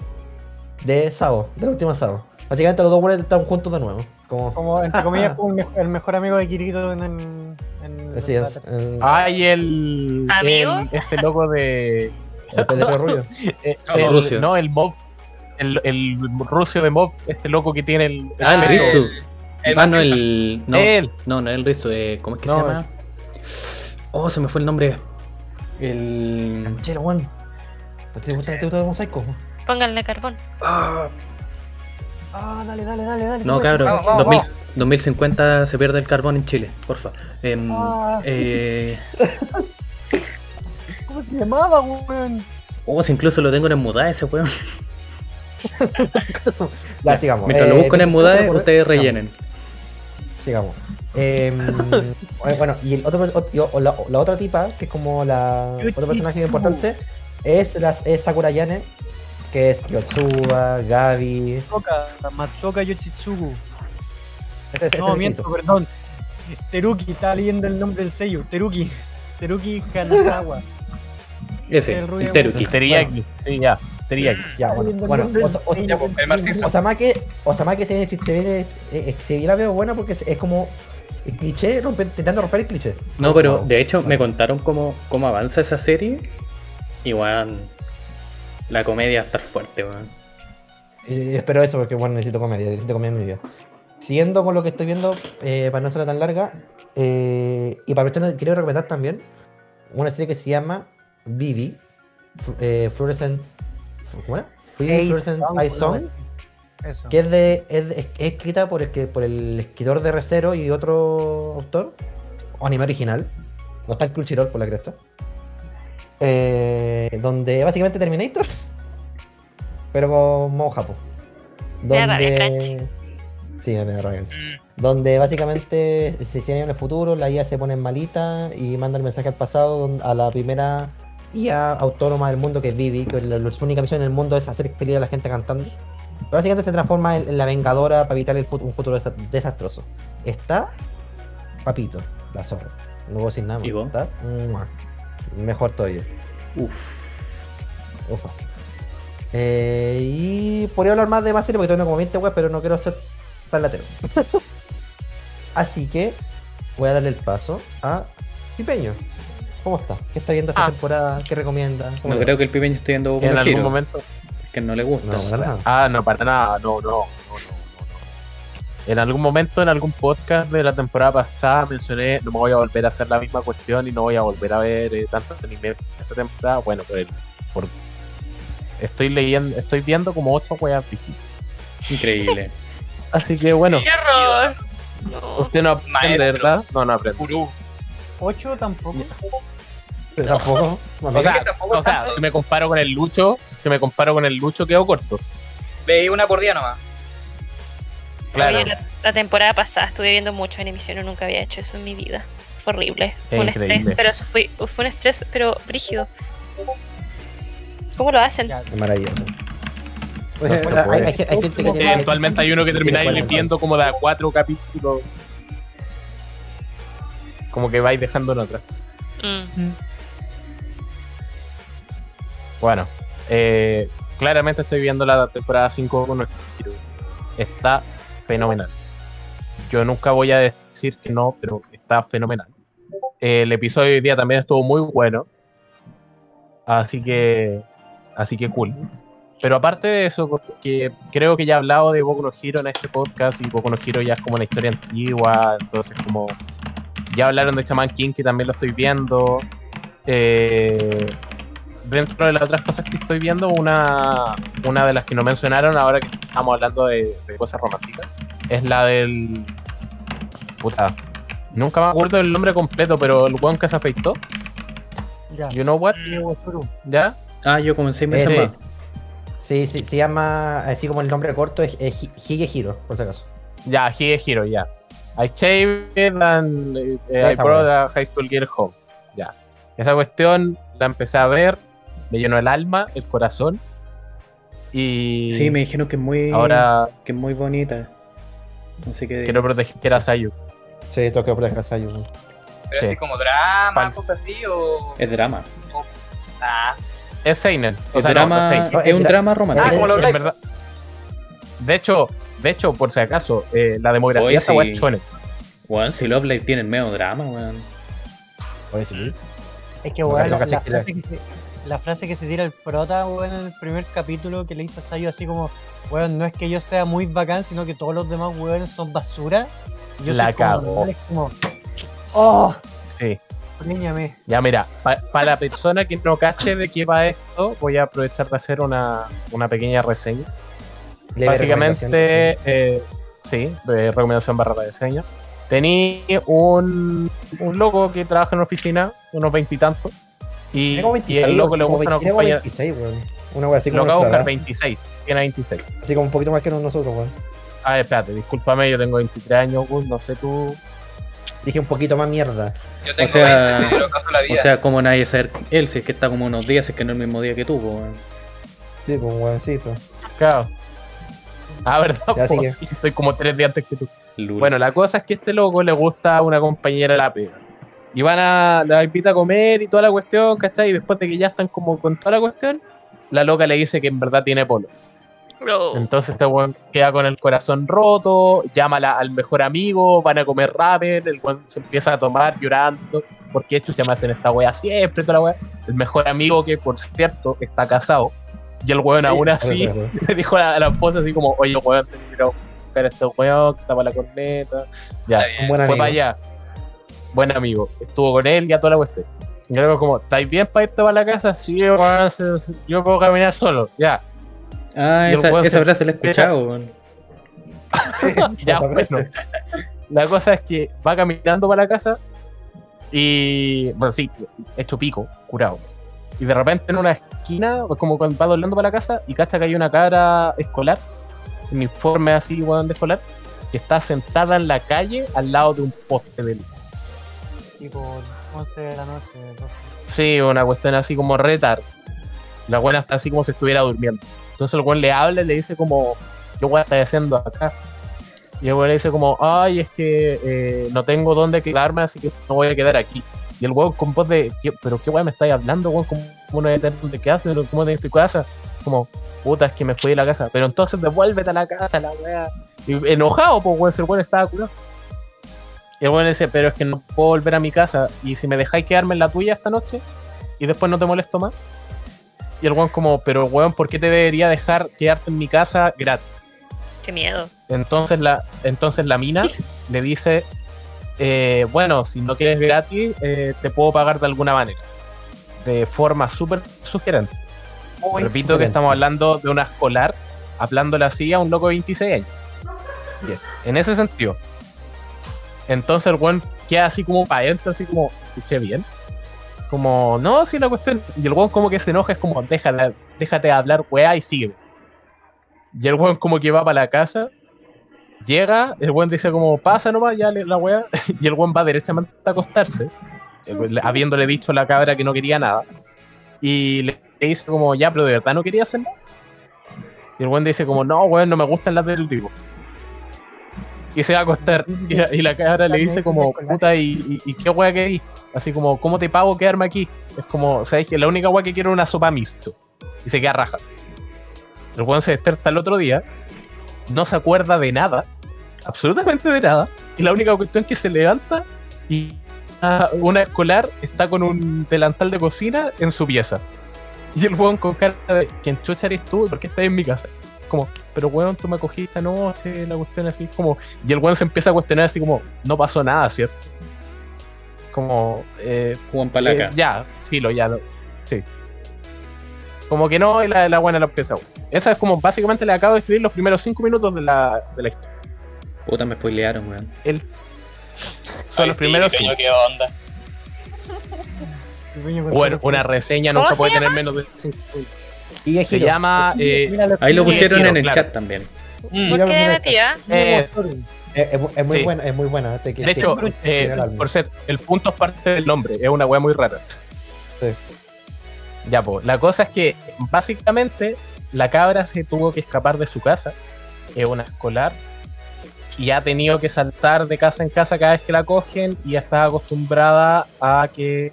De Sao, de la última Sao. Básicamente los dos buenos están juntos de nuevo. Como. Como, entre comillas, como el, mejor, el mejor amigo de Kirito en. en, en Así es. eh, Ay, el, el- Este loco de. el pelo rubio. eh, No, el- Rusia. no, el mob. El, el ruso de mob, este loco que tiene el. el Ah, el. Ritsu. el ah, no, el. No, Él. no, no, el Ritsu. eh, ¿Cómo es que No, se llama? Oh, se me fue el nombre. El. Chelo, weón. ¿Te gusta, te gusta de mosaico? Pónganle carbón. Ah, Ah, dale, dale, dale, dale. no, cabrón. Vamos, vamos, 2000 2050 se pierde el carbón en Chile, porfa. Em, Ah. eh, ¿Cómo se llamaba, weón? oh, si incluso lo tengo en Mudae ese weón. Ya, sigamos. Mientras lo Eh, busco en ¿qué- qué Mudae, ocurre? ustedes rellenen. Sigamos. Em, eh, bueno, y el otro, o- la, la otra tipa, que es como la otro personaje importante, es, las, es Sakurayane, que es Yotsuba, Gabi. Matsuoka, Matsuoka Yoshitsugu. Ese, ese, No, miento, perdón. Teruki, estaba leyendo el nombre del sello. Teruki. Teruki Kanazawa. Ese, El rubio el Teruki. Teriyaki. Sí, ya. Teriyaki. Ya, bueno. bueno Osa- Osa- El. Osamake, Osamake se viene, se viene, eh, se viene la veo buena porque es, es como el cliché, rompe- intentando romper el cliché. No, pero de hecho me contaron cómo, cómo avanza esa serie. Y weón, la comedia estar fuerte, weón. Eh, espero eso porque bueno, necesito comedia, necesito comedia en mi vida. Siguiendo con lo que estoy viendo, eh, para no ser tan larga, eh, y para aprovechando, quiero recomendar también una serie que se llama Vivi, Flu- eh, Fluorescent, ¿cómo era? Free Hey, Fluorescent Song, Eye Song. Eso. que es, de, es, escrita por el, que, por el escritor de Recero y otro autor, o anime original, no está el Crunchyroll por la cresta, eh, donde básicamente Terminator, pero con modo japo. Me da rabia Donde... Sí, me da rabia. Mm, Donde básicamente se se años en el futuro, la IA se pone malita y manda el mensaje al pasado a la primera IA autónoma del mundo que es Vivi, que la, única misión en el mundo es hacer feliz a la gente cantando. Pero básicamente se transforma en, en la vengadora para evitar el fut- un futuro desa- desastroso. Está papito, la zorra. No puedo decir nada más. ¿Y vos? Está ¡mua! Mejor todavía. Uf. Ufa. Eh, y podría hablar más de más serie porque tengo como 20 web, pero no quiero ser tan latero. Así que voy a darle el paso a Pipeño. ¿Cómo está? ¿Qué está viendo esta Ah. temporada? ¿Qué recomienda? ¿Cómo No creo que el pipeño esté viendo En algún Hero, momento. Es que no le gusta. No, para nada. Ah, no, para nada. No, no, no, no. En algún momento, en algún podcast de la temporada pasada, mencioné no me voy a volver a hacer la misma cuestión y no voy a volver a ver eh, tanto anime esta temporada. Bueno, por el, por estoy leyendo, estoy viendo como ocho weas distintas. Increíble. Así que bueno, ¡Qué horror! No. usted no aprende, Maestro. ¿verdad? No, no aprende. Gurú. ¿Ocho tampoco? Tampoco. Bueno, O sea, tampoco o sea, tanto. si me comparo con el Lucho, si me comparo con el Lucho, quedo corto. Veí una por día nomás. Claro. La, la temporada pasada estuve viendo mucho en emisión, yo nunca había hecho eso en mi vida. Fue horrible. Fue Es un increíble. estrés, pero eso fue, fue un estrés, pero brígido. ¿Cómo lo hacen? Maravilloso. No hay, hay- hay gente que tiene. actualmente hay uno que termináis viendo como de a cuatro capítulos. Como que vais dejando en atrás. Mm. Bueno, eh, claramente estoy viendo la temporada 5 con nuestro. Está fenomenal. Yo nunca voy a decir que no, pero está fenomenal. El episodio de hoy día también estuvo muy bueno. Así que. Así que cool. Pero aparte de eso, porque creo que ya he hablado de Boku no Hero en este podcast y Boku no ya es como una historia antigua, entonces como ya hablaron de Shaman King que también lo estoy viendo. Eh, dentro de las otras cosas que estoy viendo, una, una de las que no mencionaron ahora que estamos hablando de, de cosas románticas, es la del... Puta. Nunca me acuerdo del nombre completo, pero el weón que se afeitó. ya. You know what? ¿Ya? Ah, yo como en seis meses Ese. más. Sí, sí, se llama, así como el nombre corto, es, es Hi- Hige Hiro, por si acaso. Ya, Hige Hero, ya. I shaved and eh, I brought a high school girl home. Ya. Esa cuestión la empecé a ver, me llenó el alma, el corazón. Y Sí, me dijeron que es muy, ahora que es muy bonita. Así que quiero proteger a Sayu. Sí, tengo que proteger a Sayu. ¿no? Pero Sí. así como drama, Pal- cosas así, o. es drama. Ah, Es Seinen. O Es, sea, no, drama, es Seinen. No, es es un dra- drama Ah, romántico. como los Es verdad. De hecho, de hecho, por si acaso, eh, la demografía Oye, esa sí. Weón, si Love Live tiene medio drama, weón. Puede ser. Es que, weón, no, la, caché la que la- frase que se, la frase que se tira el prota, weón, en el primer capítulo que le dice a Sayo así como, weón, no es que yo sea muy bacán, sino que todos los demás weones son basura. Y yo La como cagó. es como, oh, Sí. niñame. Ya mira, para la persona que no cache de qué va esto, voy a aprovechar de hacer una, una pequeña reseña. Leve Básicamente, eh, sí, de recomendación barra reseña. Tenía un, un loco que trabaja en una oficina, unos veintitantos, y, Tiene como y 26, el loco le gusta una 20, tiene como compañía. 26, weón. Una wea así Lo como acabo de nuestra buscar edad. 26, tiene 26. Así como un poquito más que nosotros, weón. Ah, espérate, discúlpame, yo tengo 23 años, Gus, no sé tú. Dije un poquito más mierda. yo tengo O sea- 20, me dieron caso la vida. O sea, como nadie saber él, si es que está como unos días, si es que no es el mismo día que tú, weón. Sí, pues un weoncito. Claro. Ah, ¿verdad? Sí, estoy como tres días antes que tú. Bueno, la cosa es que a este loco le gusta una compañera de la pega. Y van a, la invita a comer y toda la cuestión, ¿cachai? Y después de que ya están como con toda la cuestión, la loca le dice que en verdad tiene polo. Entonces este weón queda con el corazón roto, llama la- al mejor amigo, van a comer ramen, el weón se empieza a tomar llorando, porque estos me hacen esta wea siempre, toda la wea. El mejor amigo que por cierto está casado, y el weón aún así le dijo a la, esposa así como, oye weón, ir a buscar a este weón que está para la corneta. Ya, fue amigo. para allá. Buen amigo. Estuvo con él y a toda la cuestión. Y luego como, ¿estáis bien para irte para la casa? Sí, yo puedo caminar solo. Ya, Ah, esa, esa se frase la he escuchado, ya bueno. La cosa es que va caminando para la casa y, bueno, sí, hecho pico, curado. Y de repente en una esquina, como cuando va doblando para la casa, y cacha que hay una cabra escolar, uniforme así, weón, de escolar, que está sentada en la calle al lado de un poste de luz. Tipo 11 de la noche, 12. Sí, una cuestión así como retar. La buena está así como si estuviera durmiendo. Entonces el weón le habla y le dice como, ¿qué weón estás haciendo acá? Y el weón le dice como, ay, es que eh, no tengo dónde quedarme, así que no voy a quedar aquí. Y el weón con voz de, ¿qué- ¿pero qué weón me estáis hablando, weón? ¿Cómo no voy a tener dónde quedarse? ¿Cómo tenés tu casa? Como, puta, es que me fui de la casa. Pero entonces devuélvete a la casa, la weá. Y enojado, pues weón, el weón estaba curado. Y el weón le dice, pero es que no puedo volver a mi casa. Y si me dejáis quedarme en la tuya esta noche, y después no te molesto más. Y el weón como, pero weón, ¿por qué te debería dejar quedarte en mi casa gratis? Qué miedo. Entonces la, entonces la mina le dice, eh, bueno, si no quieres gratis, eh, te puedo pagar de alguna manera. De forma súper sugerente. Muy Repito que estamos hablando de una escolar, hablándole así a un loco de 26 años. Yes. En ese sentido. Entonces el weón queda así como para adentro, así como, escuché bien. Como, no, sí, la cuestión. Y el weón como que se enoja, es como, déjate, déjate hablar, weá, y sigue. Y el weón como que va para la casa, llega, el weón dice como, pasa nomás, ya la weá, y el weón va derechamente a acostarse, eh, le- habiéndole dicho a la cabra que no quería nada. Y le, le dice como, ya, pero de verdad no quería hacer nada. Y el weón dice como, no, weón, no me gustan las del tipo y se va a acostar. Y la, y la cabra le dice como, puta, ¿y, y, y qué wea querís? Así como, ¿cómo te pago quedarme aquí? Es como, ¿sabes que La única wea que quiero es una sopa mixto. Y se queda raja. El weón se despierta el otro día, no se acuerda de nada, absolutamente de nada, y la única cuestión es que se levanta y ah, una escolar está con un delantal de cocina en su pieza. Y el weón con cara de, ¿quién chucha eres tú? ¿Y ¿Por qué estás en mi casa? Como, pero weón, tú me cogiste anoche, la cuestión así, como, y el weón se empieza a cuestionar así como, no pasó nada, ¿cierto? Como, eh, Juan Palaca. eh, ya, filo, ya, no, sí. Como que no, y la, la buena la empieza. Esa es como, básicamente le acabo de escribir los primeros cinco minutos de la, de la historia. Puta, me spoilearon, weón. El, son Ay, los sí, primeros coño, cinco. ¿Qué onda? Bueno, una reseña ¿Cómo nunca se puede tener menos de cinco minutos. Y Se llama, eh, Ahí lo pusieron en el claro. chat también. Mm. ¿Por qué, tía? eh, Es, es mu- es muy Sí. buena, es muy buena. Te- De te- hecho, te- eh, por ser, el punto es parte del nombre, es una wea muy rara. Sí. Ya, pues, la cosa es que básicamente la cabra se tuvo que escapar de su casa, es una escolar, y ha tenido que saltar de casa en casa cada vez que la cogen, y está acostumbrada a que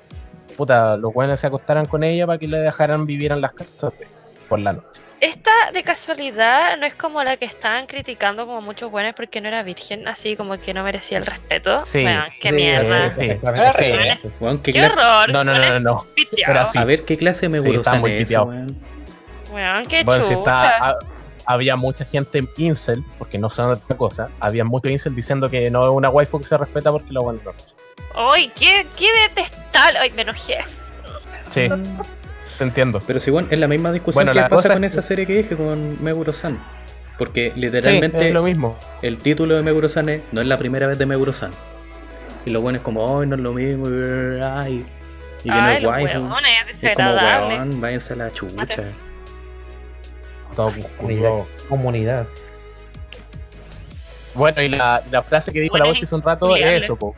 puta, los buenos se acostaran con ella para que le dejaran vivir en las casas de- por la noche. Esta de casualidad no es como la que estaban criticando como muchos buenos porque no era virgen, así como que no merecía el respeto. Sí. Qué Sí, mierda. sí. Sí. Weón, ¿qué Qué clase- horror. No, no, no, no, no. A ver, ¿qué clase de Sí, está muy es piteado. weón? Weón, qué Bueno, si está, ha- había mucha gente incel, porque no son otra cosa, había mucho incel diciendo que no es una waifu que se respeta porque lo van a Ay, qué, qué detestable. Ay, me enojé. Sí, entiendo. Pero si, bueno, es la misma discusión Bueno, que la pasa con es esa serie que dije con Meguro-san. Porque Sí, literalmente es lo mismo. el título de Meguro-san es no es la primera vez de Meguro-san. Y lo bueno es como, ay, no es lo mismo, ay. Y que no Ay, huevones, es Es como, weón, váyanse a la chucha. Todo Comunidad. Comunidad. Bueno, y la, la frase que dijo Bueno, la voz hace un rato es eso, po.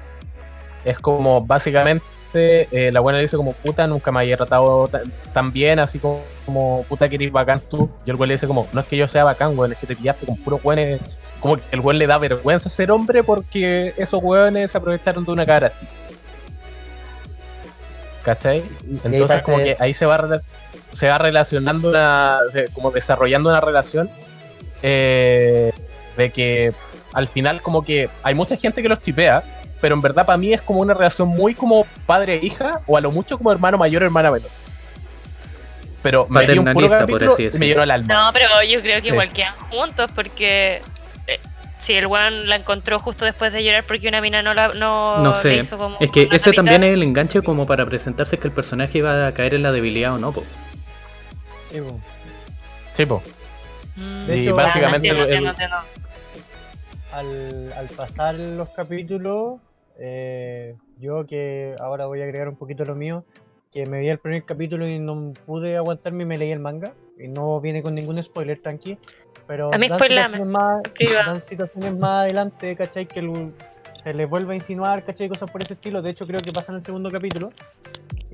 Es como, básicamente, eh, la buena le dice como, puta, nunca me haya tratado ta- tan bien, así como, como, puta, que eres bacán tú. Y el güey le dice como, no es que yo sea bacán, weón, es que te pillaste con puros güeyes. Como que el güey le da vergüenza ser hombre porque esos güeyes se aprovecharon de una cara así. ¿Cachai? Entonces como que ahí se va, se va relacionando una, como desarrollando una relación eh, de que al final como que hay mucha gente que los chipea, pero en verdad para mí es como una relación muy como padre-hija o a lo mucho como hermano mayor hermana menor. Pero me vi un puro capítulo así y me llenó el alma. No, pero yo creo que Sí. igual quedan juntos porque eh, si el weón la encontró justo después de llorar porque una mina no la no, No le sé. hizo como Es que ese también es el enganche como para presentarse que el personaje iba a caer en la debilidad o no. po. Sí, po. Sí, po. Mm, De Y hecho, básicamente entiendo, el- entiendo, entiendo. al, al pasar los capítulos, eh, yo que ahora voy a agregar un poquito lo mío, que me vi el primer capítulo y no pude aguantarme y me leí el manga. Y no viene con ningún spoiler, tranqui. Pero A mí dan situaciones más, dan situaciones más adelante, ¿cachai? Que el- se les vuelve a insinuar, ¿cachai? Cosas por ese estilo. De hecho, creo que pasa en el segundo capítulo.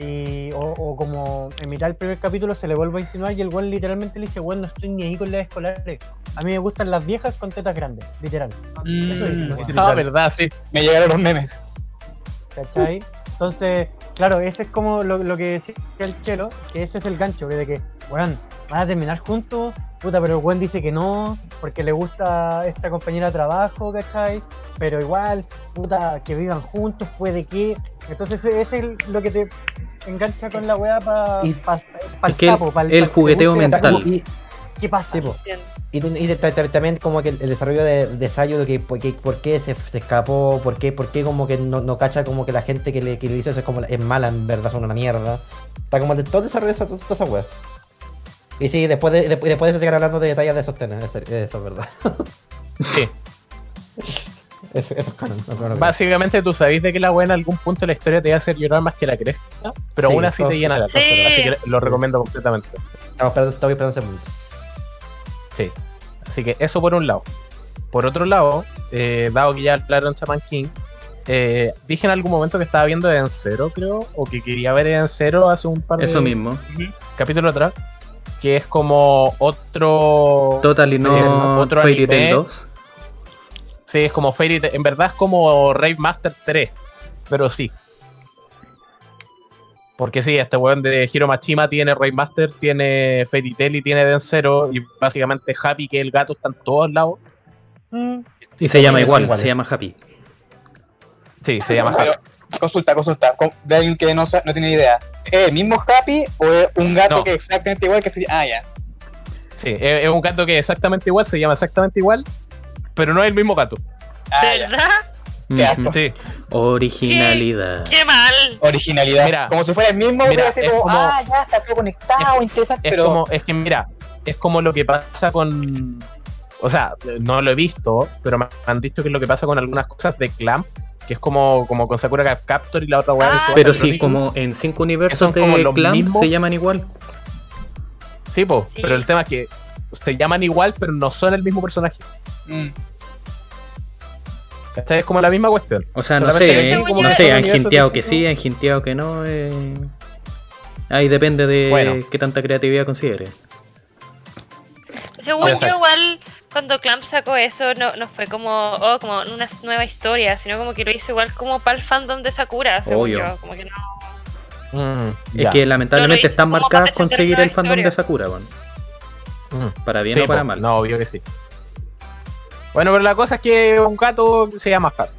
Y, o, o como en mitad del primer capítulo se le vuelve a insinuar y el weón literalmente le dice, bueno, no estoy ni ahí con las escolares. A mí me gustan las viejas con tetas grandes, literal. Eso Mm, ¿no? sí, Ah, verdad, sí. me llegaron los memes. ¿Cachai? Entonces, claro, ese es como lo, lo que decía el Chelo, que ese es el gancho, que de que, weón, van a terminar juntos, puta, pero el weón dice que no, porque le gusta esta compañera de trabajo, ¿cachai? Pero igual, puta, que vivan juntos, puede que. Entonces, ese es lo que te engancha con la weá para pa, Es que el- el jugueteo mental. Y, ¿Qué pasa? po. Y, de- también como que el, el desarrollo de, de Sayo de que por qué, por qué se, se escapó, por qué, por qué como que no, no cacha como que la gente que le, que le hizo eso es como es mala, en verdad son una mierda. Está como el de todo el desarrollo de esa, toda esa wea. Y sí, después de, después, después de eso siguen hablando de detalles de sostener, eso, eso es verdad. Sí. Eso, eso es canon. es. Básicamente tú sabes de que la buena en algún punto de la historia te va a hacer llorar más que la cresta, pero Sí, aún así todo. te llena la Sí. Así que lo recomiendo completamente. Estamos esperando, estamos esperando ese punto. Sí. Así que eso por un lado. Por otro lado, eh, dado que ya hablaron Chaman King, eh, dije en algún momento que estaba viendo en cero, creo, o que quería ver en cero hace un par de Eso mismo. capítulos atrás, que es como otro... Totally Es no otro Fairy Tail anime. 2. Sí, es como Fairy Tail- En verdad es como Rave Master 3. Pero sí. Porque sí, este weón de Hiro Machima tiene Rave Master, tiene Fairy Tail y tiene Densero. Y básicamente Happy, que el gato, está en todos lados. Mm, Y se llama igual, igual. se llama Happy. Sí, se llama Pero, Happy. consulta, consulta. con- De alguien que no, no tiene idea. ¿Es el mismo Happy o es un gato No. que es exactamente igual que se Ah, ya. Sí, es, es un gato que es exactamente igual, se llama exactamente igual. Pero no es el mismo gato. Ah, ¿De ya. verdad? Ujú. Sí. Originalidad. ¡Qué mal! Originalidad. Mira, como si fuera el mismo, mira, así es como, como- ah, ya está todo conectado, interesante, Es pero. como, es que mira, es como lo que pasa con. O sea, no lo he visto, pero me han dicho que es lo que pasa con algunas cosas de Clamp, que es como, como con Sakura Captor y la otra weá. Ah. Pero sí, como en cinco son universos como de los Clamp mismos. se llaman igual. Sí, po, Sí. pero el tema es que se llaman igual, pero no son el mismo personaje. Mm. Esta es como la misma cuestión. O sea, no sé, eh, no sé, han jinteado que sí, han jinteado que no. eh. Ahí depende de Bueno. qué tanta creatividad considere. Según yo, igual, cuando Clamp sacó eso, no, no fue como, oh, como una nueva historia, sino como que lo hizo igual como para el fandom de Sakura, según Obvio. yo. Como que no. Mm, Es ya. que lamentablemente No están marcadas conseguir nueva el fandom de. Sakura, bueno, Mm. para bien Sí, o para mal. No, obvio que sí. Bueno, pero la cosa es que un gato se llama Happy.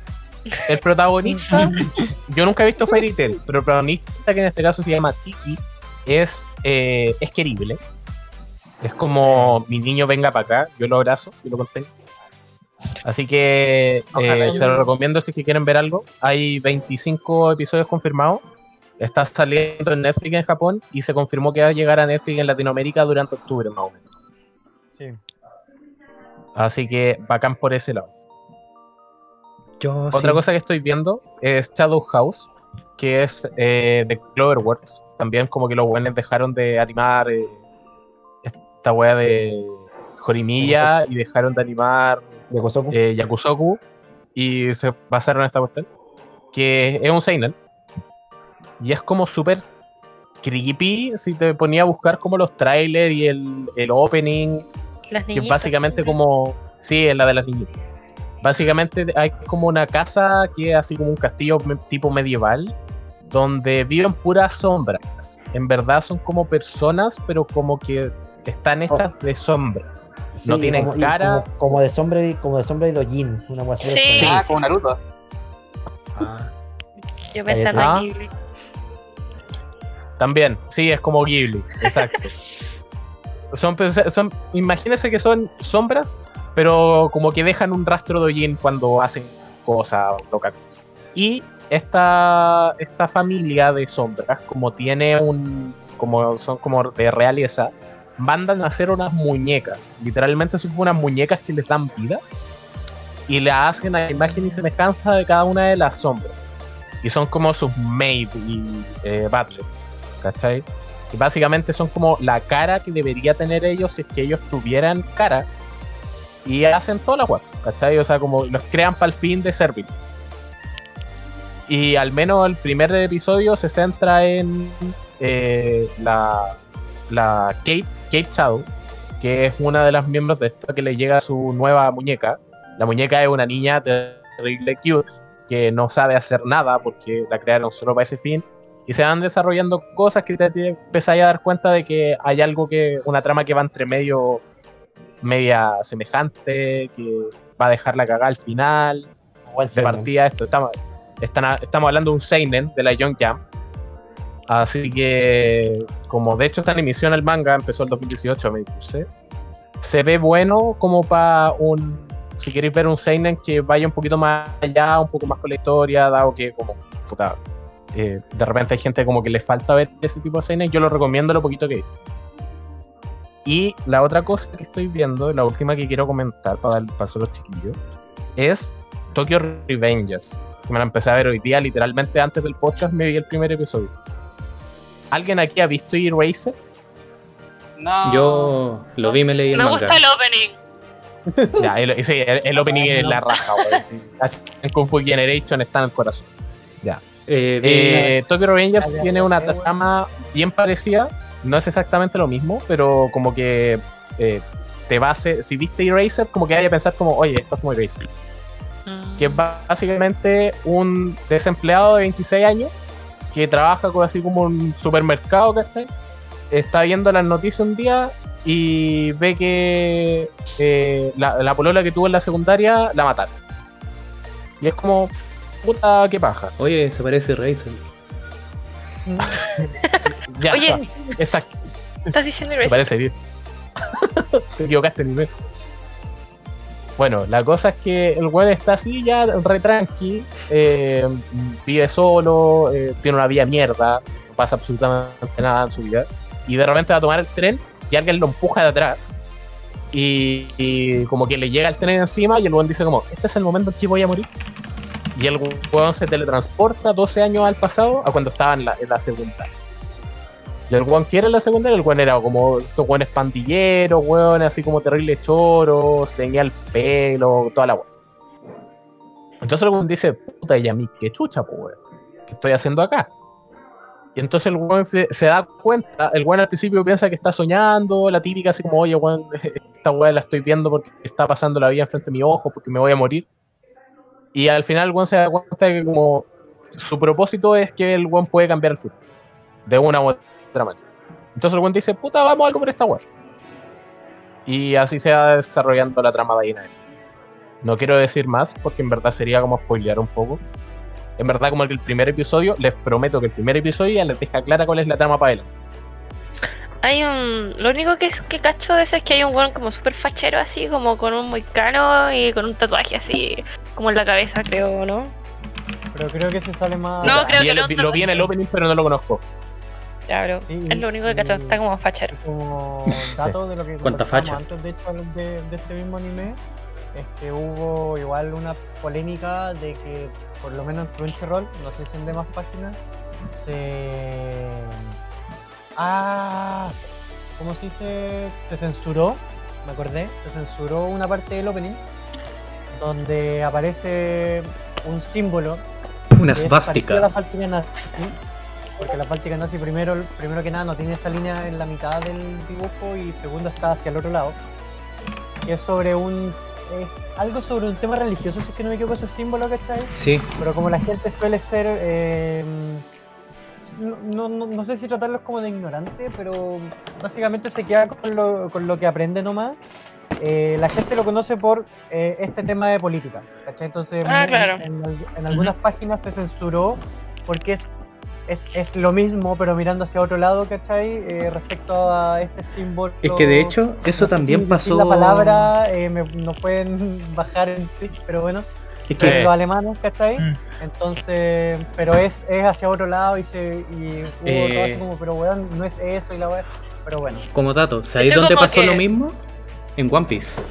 El protagonista, yo nunca he visto Fairy Tail, pero el protagonista, que en este caso se llama Chiki, es, eh, es querible. Es como mi niño venga para acá, yo lo abrazo y lo contengo. Así que eh, se lo recomiendo si quieren ver algo. Hay 25 episodios confirmados. Está saliendo en Netflix en Japón y se confirmó que va a llegar a Netflix en Latinoamérica durante octubre más o menos. Sí. Así que bacán por ese lado. Yo Otra sí. cosa que estoy viendo es Shadow House, que es eh, de Cloverworks. También como que los buenos dejaron de animar eh, esta wea de Jorimilla y dejaron de animar De Kosoku. eh, Yakusoku y se basaron en esta cuestión. Que es un Seinen. Y es como súper creepy si te ponía a buscar como los trailers y el, el opening Las que básicamente sí. como sí es la de las niñitas básicamente hay como una casa que es así como un castillo tipo medieval donde viven puras sombras. En verdad son como personas, pero como que están hechas de sombra. No tienen como, cara. Como, como de sombra y como de sombra y Dojin, una guasa Sí. Ah, como Naruto. Ah, Yo pensando Ah. aquí. También, sí, es como Ghibli, exacto. son, pues, son, imagínense que son sombras, pero como que dejan un rastro de Yin cuando hacen cosas locas. Y esta, esta familia de sombras, como tiene un. como son como de realeza, mandan a hacer unas muñecas. Literalmente son unas muñecas que les dan vida. Y le hacen a imagen y semejanza de cada una de las sombras. Y son como sus maid y eh, butler. ¿cachai? Y básicamente son como la cara que debería tener ellos si es que ellos tuvieran cara. Y hacen toda la web, ¿cachai? O sea, como los crean para el fin de servir. Y al menos el primer episodio se centra en eh, la, la Kate, Kate Shadow, que es una de las miembros de esto que le llega su nueva muñeca. La muñeca es una niña terrible cute que no sabe hacer nada porque la crearon solo para ese fin y se van desarrollando cosas que te, te empezáis a dar cuenta de que hay algo que, una trama que va entre medio, media semejante, que va a dejar la cagada al final. Buen De seinen. partida esto, estamos, están- estamos hablando de un Seinen de la Young Jump. Así que, como de hecho está en emisión el manga, empezó el 2018, me puse. Se ve bueno como para un. Si queréis ver un Seinen que vaya un poquito más allá, un poco más con la historia, dado que, como, puta, eh, de repente hay gente como que le falta ver ese tipo de Seinen, yo lo recomiendo lo poquito que vi. Y la otra cosa que estoy viendo, la última que quiero comentar para dar el paso a los chiquillos, es Tokyo Revengers. Que me la empecé a ver hoy día, literalmente antes del podcast me vi el primer episodio. ¿Alguien aquí ha visto Eraser? No. yo lo vi y me leí el Me manga. gusta el opening. Ya, el, sí, el, el opening es la raja, güey. sí. En Kung Fu Generation está en el corazón. Eh, vi- Eh, Tokyo Revengers tiene una trama bien parecida. No es exactamente lo mismo, pero como que eh, te va a hacer. Si viste Eraser, como que vaya a pensar como, oye, esto es como Eraser. Mm. que es básicamente un desempleado de 26 años que trabaja con así como un supermercado, ¿cachai? Está viendo las noticias un día y ve que eh, la, la polola que tuvo en la secundaria la mataron. Y es como, puta, qué paja. Oye, se parece. Ya, Oye. exacto, ¿Estás diciendo se Eraser? parece bien. Te equivocaste, nivel. Bueno, la cosa es que el weón está así ya re tranqui, eh, vive solo, eh, tiene una vida mierda, no pasa absolutamente nada en su vida, y de repente va a tomar el tren y alguien lo empuja de atrás y, y como que le llega el tren encima y el weón dice como, este es el momento en que voy a morir. Y el weón se teletransporta 12 años al pasado a cuando estaba en la, en la secundaria. Y el weón quiere la secundaria, el weón era como estos weones pandilleros, weón, así como terribles choros, tenía el pelo, toda la weón. Entonces el weón dice, puta, y a mí, qué chucha, pues weón, ¿qué estoy haciendo acá? Y entonces el weón se, se da cuenta, el weón al principio piensa que está soñando, la típica así como, oye, weón, esta weón la estoy viendo porque está pasando la vida enfrente de mis ojos, porque me voy a morir. Y al final el se da cuenta de que como su propósito es que el weón puede cambiar el futuro. De una u otra manera. Entonces el weón dice, puta, vamos a algo por esta weón. Y así se va desarrollando la trama de ahí. No quiero decir más porque en verdad sería como spoilear un poco. En verdad como que el primer episodio, les prometo que el primer episodio ya les deja clara cuál es la trama para adelante. Hay un. Lo único que, que cacho de eso es que hay un weón como súper fachero, así, como con un moicano y con un tatuaje así, como en la cabeza, creo, ¿no? Pero creo que se sale más. No, creo Y que el- no, lo vi en el opening pero no lo conozco. Claro. Sí, es lo único que cacho, está como fachero. como dato de lo que facha. antes de hecho de, de este mismo anime es que hubo igual una polémica de que por lo menos en Crunchyroll no sé si en demás páginas se ah ¿cómo se dice? se censuró me acordé se censuró una parte del opening donde aparece un símbolo Una que es la Báltica nazi, porque la Báltica nazi primero, primero que nada no tiene esa línea en la mitad del dibujo y segundo está hacia el otro lado. Que es sobre un... eh, algo sobre un tema religioso, si es que no me equivoco ese símbolo, ¿cachai? Sí, Pero como la gente suele ser... eh, no, no, no- no sé si tratarlos como de ignorante, pero básicamente se queda con lo, con lo que aprende nomás. Eh, la gente lo conoce por eh, este tema de política, ¿cachai? Entonces, Ah, en- claro. en, en algunas páginas se censuró porque es, es, es lo mismo, pero mirando hacia otro lado, ¿cachai? Eh, respecto a este símbolo. Es que de hecho, eso también pasó. La palabra eh, me, no pueden bajar en Twitch, pero bueno, Es son que los alemanes, ¿cachai? Mm. Entonces, pero es, es hacia otro lado y se y hubo Eh. todo así como, pero weón, no es eso y la weá. Pero bueno. como dato, ¿sabéis dónde pasó que- lo mismo? En One Piece.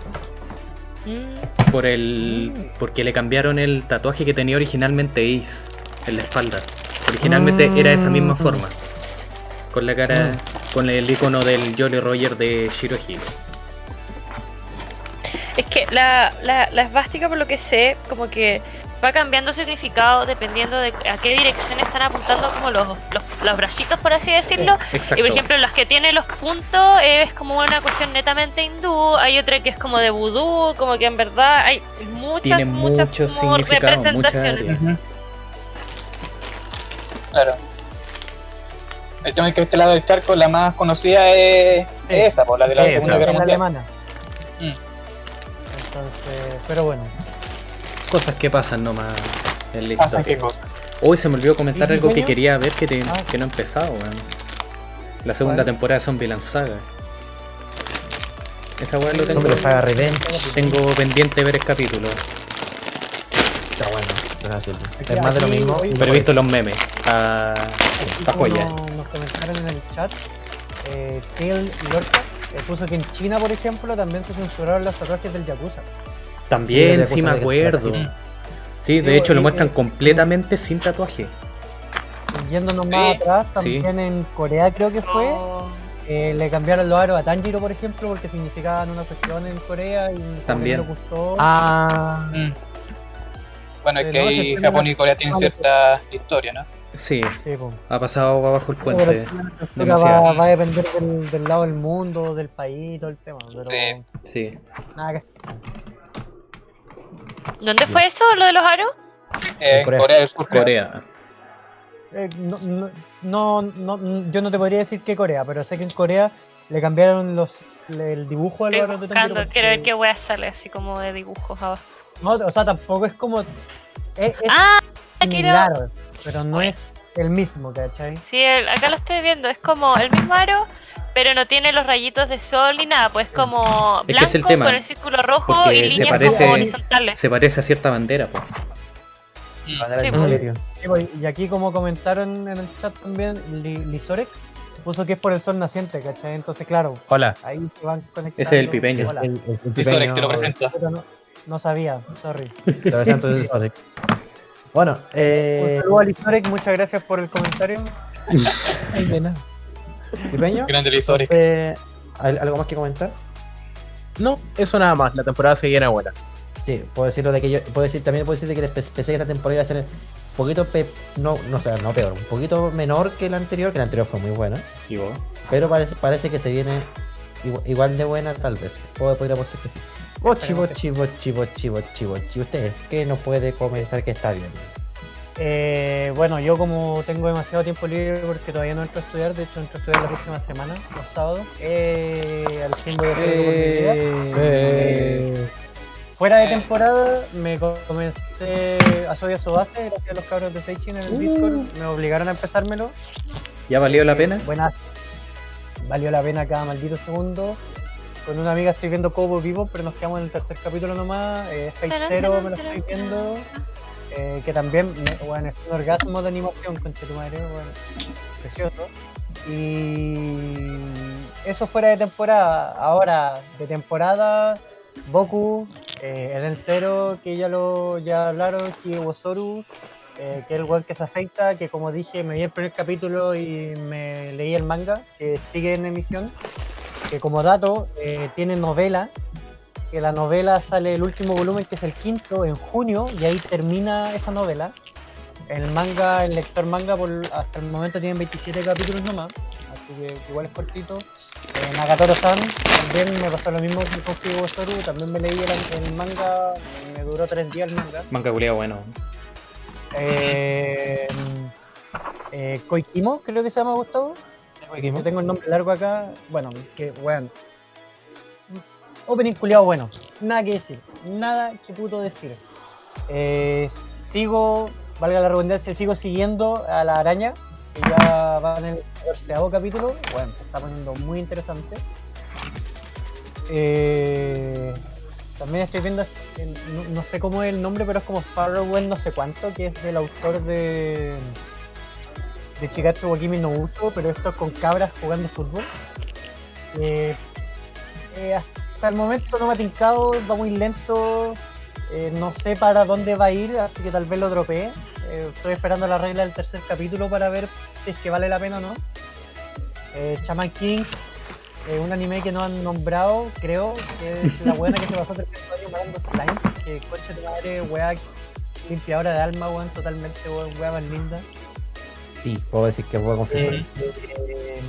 Mm. Por el. Porque le cambiaron el tatuaje que tenía originalmente Ace en la espalda. Originalmente era esa misma Mm. forma. Con la cara. Con el icono del Jolly Roger de Shirohige. Es que la, la, la esvástica, por lo que sé, como que va cambiando significado dependiendo de a qué dirección están apuntando como los, los, los bracitos, por así decirlo. Exacto. Y por ejemplo, las que tiene los puntos eh, es como una cuestión netamente hindú, hay otra que es como de vudú, como que en verdad hay muchas, Tiene muchas como representaciones. muchas. Claro. El tema es que este lado del charco, la más conocida es Sí. esa, por la de la. Segunda Guerra la Mundial. alemana. Mm. Entonces, pero bueno. Cosas que pasan nomás en la Pasan qué historia. cosa. Hoy se me olvidó comentar ¿Y algo que quería ver que, te- Ah. que no ha empezado, weón. La segunda ¿Cuál? temporada de Zombieland Saga. Esa weá lo tengo. Saga Revenge. Tengo pendiente ver el capítulo. Está bueno. no es así. Aquí- Es más de lo mismo. hoy- y Pero he visto los memes. Está como joya. Nos, comentaron en el chat. Eh, Tail Lorca eh, puso que en China, por ejemplo, también se censuraron los tatuajes del Yakuza. También, Sí, me de acuerdo. Sí, de Sí, hecho lo muestran y- completamente sin tatuaje. Yéndonos más Sí, atrás, también en Corea creo que fue, Oh. eh, le cambiaron los aros a Tanjiro, por ejemplo, porque significaban una cuestión en Corea y También. le gustó. Ah, Mm. Bueno, es Eh, que ahí Japón y Corea tienen cierta historia, ¿no? Sí, ha pasado abajo el Pero puente. demasiado. va, va a depender del, del lado del mundo, del país, todo el tema. Pero Sí. Sí. nada que ¿Dónde fue eso, lo de los aros? Eh, en Corea. Corea. del Sur. Corea. Eh, no, no, no, no- yo no te podría decir que Corea, pero sé que en Corea le cambiaron los el dibujo de los Estoy de buscando, porque- quiero ver qué wea sale así como de dibujos abajo. No, o sea, tampoco es como. Es, es Ah, similar, pero no es el mismo, ¿cachai? sí, el- acá lo estoy viendo, es como el mismo aro, pero no tiene los rayitos de sol ni nada, pues como Es que blanco es el tema, con el círculo rojo y líneas parece- como horizontales. Se parece a cierta bandera, pues. Mm. Bandera Sí, pues. Pues, Y aquí, como comentaron en el chat también, Li- Lisorek puso que es por el sol naciente, ¿cachai? Entonces, claro, hola. ahí se van conectando. Ese es el pipeño. Es Hola. el, el, el Y Sorek te lo presenta. No, no sabía, sorry. te presento el Sorek. Bueno, Un eh, saludo a Lisorek, muchas gracias por el comentario. pipeño. Grande el Sorek. Entonces, ¿hay ¿algo más que comentar? No, eso nada más. La temporada se viene buena. Sí, puedo decirlo de que yo, puedo decir, también puedo decir de que pe- pensé que esta temporada iba a ser un poquito, pe- no, no, o sea, no peor, un poquito menor que la anterior, que la anterior fue muy buena, ¿Y vos? pero parece, parece que se viene igu- igual de buena tal vez, Puedo- podría apostar que sí. Bochi, bochi, bochi, bochi, bochi, bochi, ¿usted qué nos puede comentar que está bien? Eh, bueno, yo como tengo demasiado tiempo libre porque todavía no entro a estudiar, de hecho entro a estudiar la próxima semana, los sábados, eh, al fin voy a hacer vida. Eh, Fuera de temporada me co- comencé a Soya su base gracias a los cabros de Seichin en el Discord, me obligaron a empezármelo. ¿Ya valió la pena? Buenas. Valió la pena cada maldito segundo. Con una amiga estoy viendo Cobo Vivo, pero nos quedamos en el tercer capítulo nomás. Eh, Fate Zero me lo estoy viendo. Eh, que también, bueno, es un orgasmo de animación, con tu madre, bueno, precioso. Y eso fuera de temporada. Ahora, de temporada, Boku, eh, Eden Zero, que ya lo ya hablaron, Kiyosoru, eh, que es el weón que se afecta, que como dije, me vi el primer capítulo y me leí el manga, que sigue en emisión, que como dato, eh, tiene novela, que la novela sale el último volumen, que es el quinto, en junio, y ahí termina esa novela. El manga, el lector manga, por, hasta el momento tiene 27 capítulos nomás, así que igual es cortito. Eh, Nagatoro-san, también me pasó lo mismo con Kiyosoru, también me leí el, el manga, me duró tres días el manga. Manga culiao bueno. Eh, eh, Koikimo, creo que se llama Gustavo. Yo tengo el nombre largo acá. Bueno, que weón. Opening culiado bueno. Nada que decir. Nada que puto decir. Eh, sigo, valga la redundancia, sigo siguiendo a la araña. Que ya va en el terceavo capítulo. Bueno, se está poniendo muy interesante. Eh, también estoy viendo, no, sé cómo es el nombre, pero es como Farewell no sé cuánto, que es del autor de de Chikatsu Wakimi no Uso, pero esto es con cabras jugando fútbol. Eh, eh, hasta el momento no me ha tincado, va muy lento, eh, no sé para dónde va a ir, así que tal vez lo dropee. Eh, estoy esperando la regla del tercer capítulo para ver si es que vale la pena o no. Eh, Shaman Kings, eh, un anime que no han nombrado, creo, que es la buena que se pasó 300 años matando slimes, que coche de madre, weá, limpiadora de alma, weón, totalmente, weón, weá más linda. Sí, puedo decir que puedo confirmar. Eh,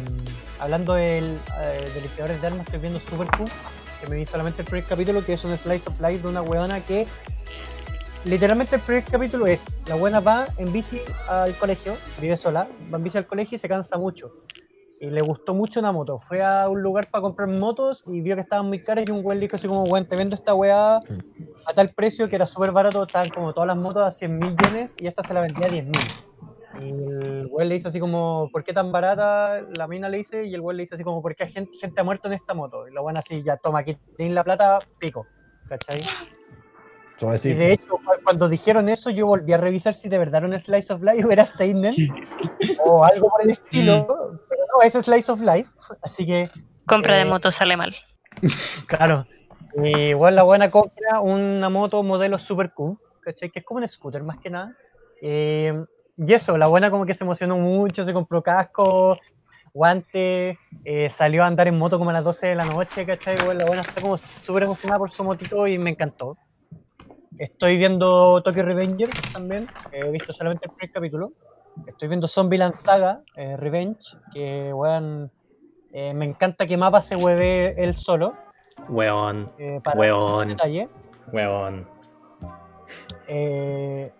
hablando del, de limpiadores de armas, estoy viendo Super Q, que me vi solamente el primer capítulo, que es un slice of life de una weona que literalmente el primer capítulo es la buena va en bici al colegio, vive sola, va en bici al colegio y se cansa mucho. Y le gustó mucho una moto. Fue a un lugar para comprar motos y vio que estaban muy caras y un güey le así como, weón, te vendo esta weá a tal precio que era súper barato, estaban como todas las motos a 100 mil yenes y esta se la vendía a 10 mil. Y el güey le dice así como, ¿por qué tan barata? La mina le dice, y el güey le dice así como, ¿por qué hay gente, gente ha muerto en esta moto? Y la buena así, ya toma, aquí tienes la plata, pico. ¿Cachai? Y de hecho, cu- cuando dijeron eso, yo volví a revisar si de verdad era un Slice of Life o era Seinen o algo por el estilo. Pero no, es Slice of Life. Así que, Compra de Eh, moto sale mal. claro. Y igual la buena compra una moto modelo Super Q, ¿cachai? Que es como un scooter más que nada. Eh, y eso, la buena como que se emocionó mucho, se compró casco, guante, eh, salió a andar en moto como a las 12 de la noche, ¿cachai? Igual la buena está como súper emocionada por su motito y me encantó. Estoy viendo Tokyo Revengers también, he visto solamente el primer capítulo. Estoy viendo Zombieland Saga, eh, Revenge, que weón, eh, me encanta que Mapa se hueve él solo. Weón, eh, para Weón. detalle. weón. Eh,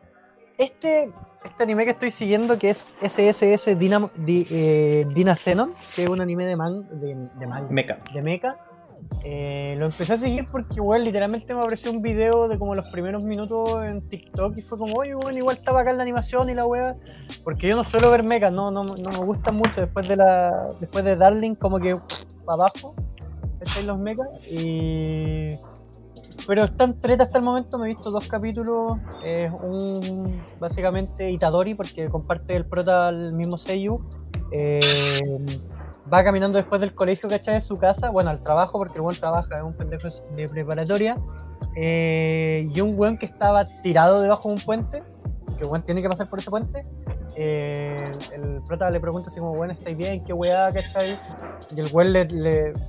este, este anime que estoy siguiendo, que es SSS Dynamo, Di, eh, Dina que es un anime de, man, de, de manga, Meca. de mecha, eh, lo empecé a seguir porque, weón, literalmente me apareció un video de como los primeros minutos en TikTok y fue como, oye, weón, igual estaba acá en la animación y la weá, porque yo no suelo ver mecha, no, no, no me gustan mucho después de la después de Darling, como que para abajo, los mechas y... Pero están treta hasta el momento, me he visto dos capítulos, es un básicamente Itadori porque comparte el prota al mismo Seiyu. eh, va caminando después del colegio, ¿cachai? De su casa, bueno, al trabajo, porque el buen trabaja, es un pendejo de preparatoria. eh, y un weón que estaba tirado debajo de un puente, que weón tiene que pasar por ese puente. eh, el prota le pregunta así como, weón, ¿estáis bien? ¿Qué weá, cachai? Y el weón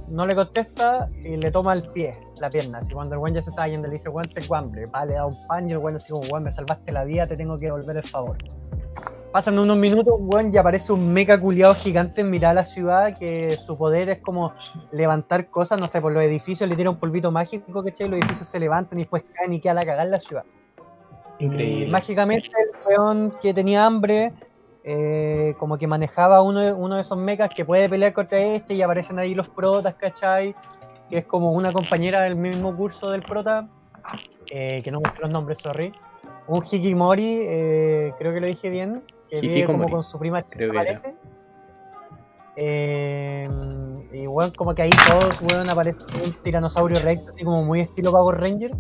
no le contesta y le toma el pie, la pierna. Así cuando el weón ya se está yendo, le dice, weón, tengo hambre. Va, le da un pan y el weón así como, weón, me salvaste la vida, te tengo que devolver el favor. Pasan unos minutos, weón, y aparece un meca culiado gigante en mitad de la ciudad que su poder es como levantar cosas, no sé, por los edificios le tira un polvito mágico, ¿cachai? Los edificios se levantan y después caen y queda la cagada en la ciudad. Y Increíble. mágicamente el weón que tenía hambre, eh, como que manejaba uno de, uno de esos mechas que puede pelear contra este y aparecen ahí los protas, ¿cachai? Que es como una compañera del mismo curso del prota, eh, que no me sé los nombres, sorry. Un Hikimori, eh, creo que lo dije bien, que vive como con su prima, creo parece. Eh, y bueno, como que ahí todos, weón, aparece un tiranosaurio rex, así como muy estilo Power Ranger,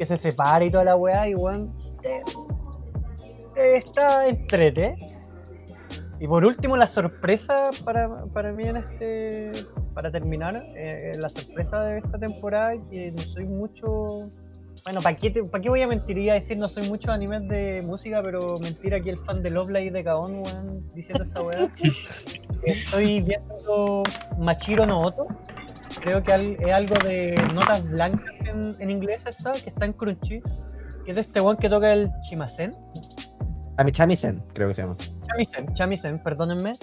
que se separa y toda la weá, y weón, eh, eh, está entrete. Y por último, la sorpresa para, para mí en este, para terminar, eh, la sorpresa de esta temporada, que no soy mucho, bueno, ¿para qué, te- qué voy a mentir? Iba a decir no soy mucho animes de música, pero mentira aquí el fan de Love Live de Kaon, weón, diciendo esa weá. Estoy viendo Machiro no Oto. Creo que al- es algo de notas blancas en, en inglés está, que está en Crunchy. Que es de este weón que toca el Chimasen. Ami Chamisen, creo que se llama. Chamisen, Chamisen, perdónenme.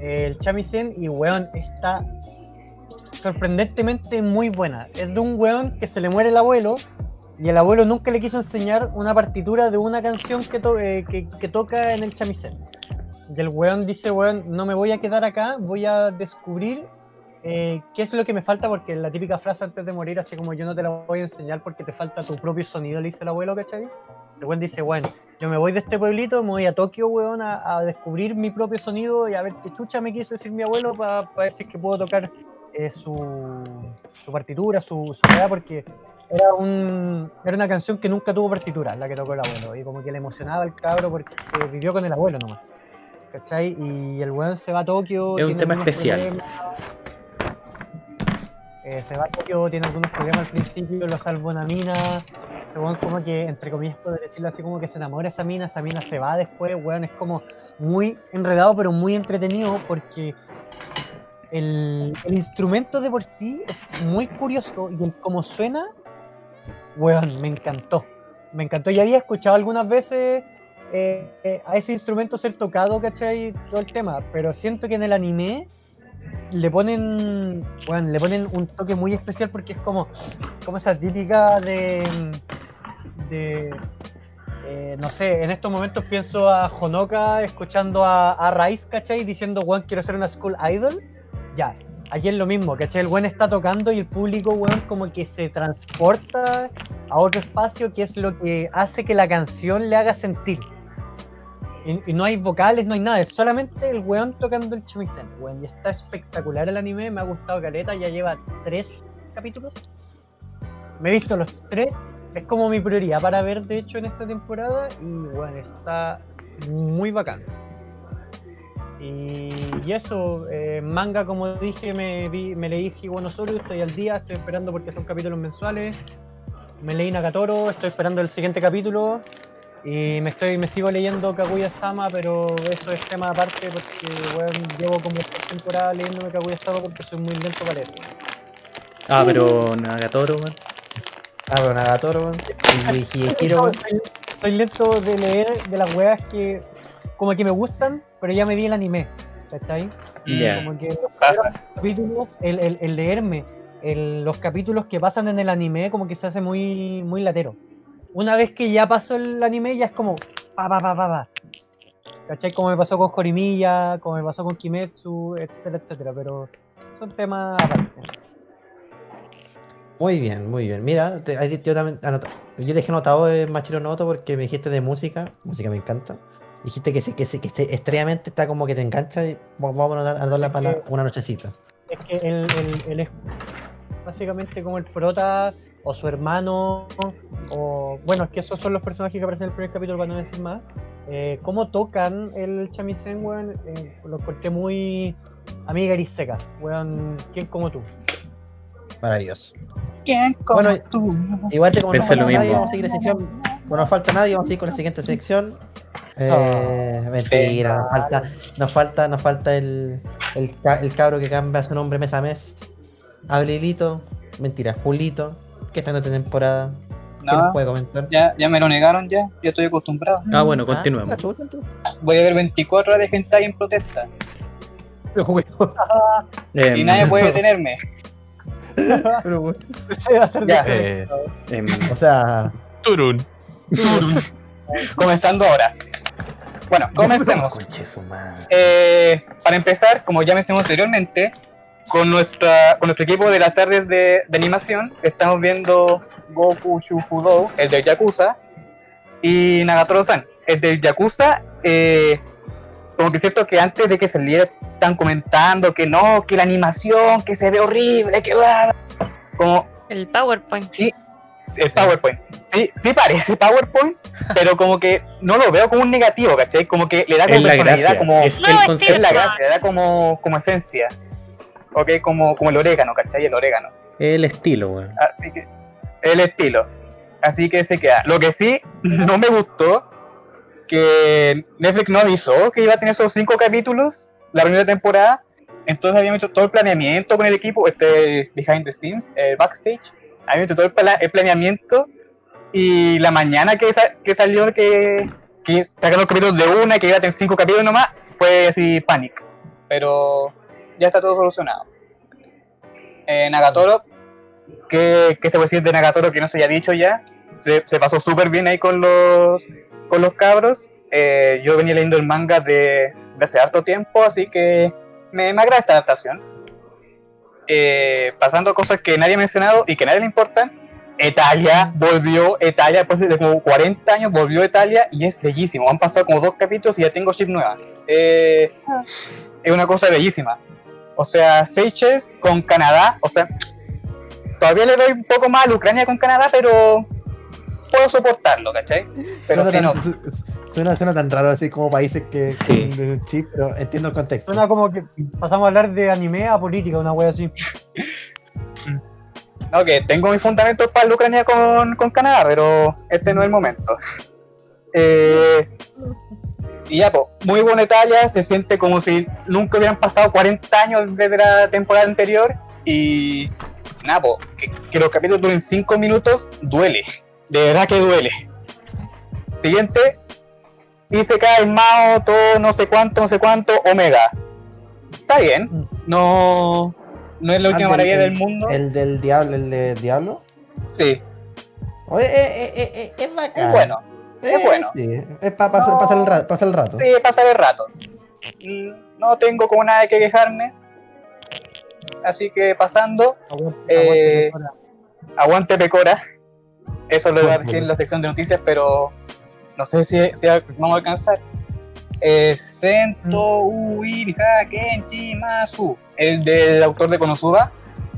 El Chamisen y weón está sorprendentemente muy buena. Es de un weón que se le muere el abuelo y el abuelo nunca le quiso enseñar una partitura de una canción que, to- eh, que, que toca en el Chamisen. Y el weón dice, weón, no me voy a quedar acá, voy a descubrir eh, qué es lo que me falta, porque la típica frase antes de morir, así como yo no te la voy a enseñar porque te falta tu propio sonido, le dice el abuelo, ¿cachai? El weón dice, bueno, yo me voy de este pueblito, me voy a Tokio, weón, a, a descubrir mi propio sonido y a ver qué chucha me quiso decir mi abuelo para ver si es que puedo tocar eh, su, su partitura, su, su porque era, un, era una canción que nunca tuvo partitura, la que tocó el abuelo, y como que le emocionaba al cabro porque vivió con el abuelo nomás. ¿Cachai? Y el weón se va a Tokio. Es un tema especial. problemas. Eh, se va a Tokio, tiene algunos problemas al principio, lo salva una mina. Weón como que, entre comillas, poder decirlo así, como que se enamora esa mina, esa mina se va después, weón, es como muy enredado, pero muy entretenido porque el, el instrumento de por sí es muy curioso y el cómo suena, weón, me encantó. Me encantó. Ya había escuchado algunas veces eh, eh, a ese instrumento ser tocado, ¿cachai? Todo el tema, pero siento que en el anime le ponen, bueno, le ponen un toque muy especial porque es como, como esa típica de, de eh, no sé, en estos momentos pienso a Honoka escuchando a, a Rice, ¿cachai? Diciendo, weón, quiero ser una school idol. Ya, aquí es lo mismo, ¿cachai? El weón está tocando y el público, weón, como que se transporta a otro espacio que es lo que hace que la canción le haga sentir. Y, no hay vocales, no hay nada, es solamente el weón tocando el chumisen, weón. Y está espectacular el anime, me ha gustado caleta, ya lleva tres capítulos. Me he visto los tres, es como mi prioridad para ver, de hecho, en esta temporada. Y bueno, está muy bacán. Y, eso, eh, manga, como dije, me, vi, leí Higuanosuru, estoy al día, estoy esperando porque son capítulos mensuales. Me leí Nagatoro, estoy esperando el siguiente capítulo. Y me estoy me sigo leyendo Kaguya-sama, pero eso es tema aparte porque bueno, llevo como tres temporadas leyéndome Kaguya-sama porque soy muy lento para leer. Ah, pero Nagatoro, weón. Ah, pero Nagatoro, weón. Soy, soy lento de leer de las weas que como que me gustan, pero ya me vi el anime, ¿cachai? Ya. Como que los capítulos, el, el- el leerme el- los capítulos que pasan en el anime, como que se hace muy, muy latero. Una vez que ya pasó el anime, ya es como pa pa pa pa pa. ¿Cachai? Como me pasó con Jorimilla, como me pasó con Kimetsu, etcétera, etcétera. Pero son temas aparte. Muy bien, muy bien. Mira, te- yo también anota- yo dejé anotado en Machiro Noto porque me dijiste de música, música me encanta. Dijiste que, se, que, se, que se- estrellamente está como que te engancha y va- vamos a anotar- la- una nochecita. Es que él, él- él es básicamente como el prota o su hermano, o bueno, es que esos son los personajes que aparecen en el primer capítulo para no decir más. Eh, cómo tocan el chamisen, weón, eh, lo encontré muy amiga y seca, weón, ¿quién como tú? Maravilloso. ¿Quién como Bueno, tú? Igual que como no Pensé lo falta nadie, vamos a seguir la sección. Bueno, no falta nadie, vamos a seguir con la siguiente sección. Eh, Ah, mentira, nos falta, nos falta, nos falta el, el, el cabro que cambia su nombre mes a mes. Abrilito, mentira, Julito, que está en esta temporada. ¿Qué nos puede comentar? ya, ya me lo negaron ya, yo estoy acostumbrado. Ah, bueno, Ah, continuemos. Voy a ver 24 horas de gente ahí en protesta Em, y nadie puede detenerme. pero, Ya. Eh, em, O sea, Turun. Comenzando ahora. Bueno, comencemos. su madre. Eh, para empezar, como ya mencionamos anteriormente, con, nuestra, con nuestro equipo de las tardes de, de animación, estamos viendo Goku Shufudou, el de Yakuza, y Nagatoro-san, el de Yakuza. eh, como que es cierto que antes de que saliera, están comentando que no, que la animación, que se ve horrible, que va. Como El PowerPoint. Sí, el PowerPoint. Sí, sí parece PowerPoint, pero como que no lo veo como un negativo, ¿cachai? Como que le da como Es personalidad, como Es No, el concepto. es la gracia, le da como, como esencia. Ok, como, como el orégano, ¿cachai? El orégano. El estilo, weón. Así que, el estilo. Así que se queda. Lo que sí no me gustó, que Netflix no avisó que iba a tener solo cinco capítulos la primera temporada. Entonces había hecho todo el planeamiento con el equipo, este behind the scenes, el backstage. Había hecho todo el, pla- el planeamiento. Y la mañana que, sa- que salió que, que sacaron los capítulos de una y que iba a tener cinco capítulos nomás, fue así panic. Pero ya está todo solucionado. Eh, Nagatoro, ¿qué, qué se puede decir de Nagatoro que no se haya dicho ya? Se, se pasó súper bien ahí con los, con los cabros. Eh, yo venía leyendo el manga de, de hace harto tiempo, así que me, me agrada esta adaptación. Eh, pasando a cosas que nadie ha mencionado y que a nadie le importan, Italia volvió, Italia después de como 40 años volvió a Italia y es bellísimo. Han pasado como dos capítulos y ya tengo chip nueva. Eh, es una cosa bellísima. O sea, Seychelles con Canadá, o sea, todavía le doy un poco más a la Ucrania con Canadá, pero puedo soportarlo, ¿cachai? Pero suena, si no, tan, suena, suena tan raro así como países que Sí. con un chip, pero entiendo el contexto. Suena como que pasamos a hablar de anime a política, una wea así. no, que tengo mis fundamentos para la Ucrania con, con Canadá, pero este no es el momento. Eh, y ya, pues, muy buena Italia, se siente como si nunca hubieran pasado 40 años desde la temporada anterior. Y nada, pues, que, que los capítulos duren 5 minutos, duele. De verdad que duele. Siguiente, dice cae Mao, todo no sé cuánto, no sé cuánto, Omega. Está bien, no, no es la Ah, última del- maravilla el- del mundo. El del diablo, el de diablo. Sí, Oye, eh, eh, eh, eh, es bacán. es bueno. Es Eh, bueno. Sí, es para No. pasar, el rato, pasar el rato. Sí, pasar el rato. Mm, No tengo como nada de que quejarme. Así que pasando, Aguante, Eh, aguante, Pecora. Eso lo voy a decir en la sección de noticias, pero no sé si, si vamos a alcanzar. Eh, Sento Uirha Kenchi Masu, el del autor de Konosuba.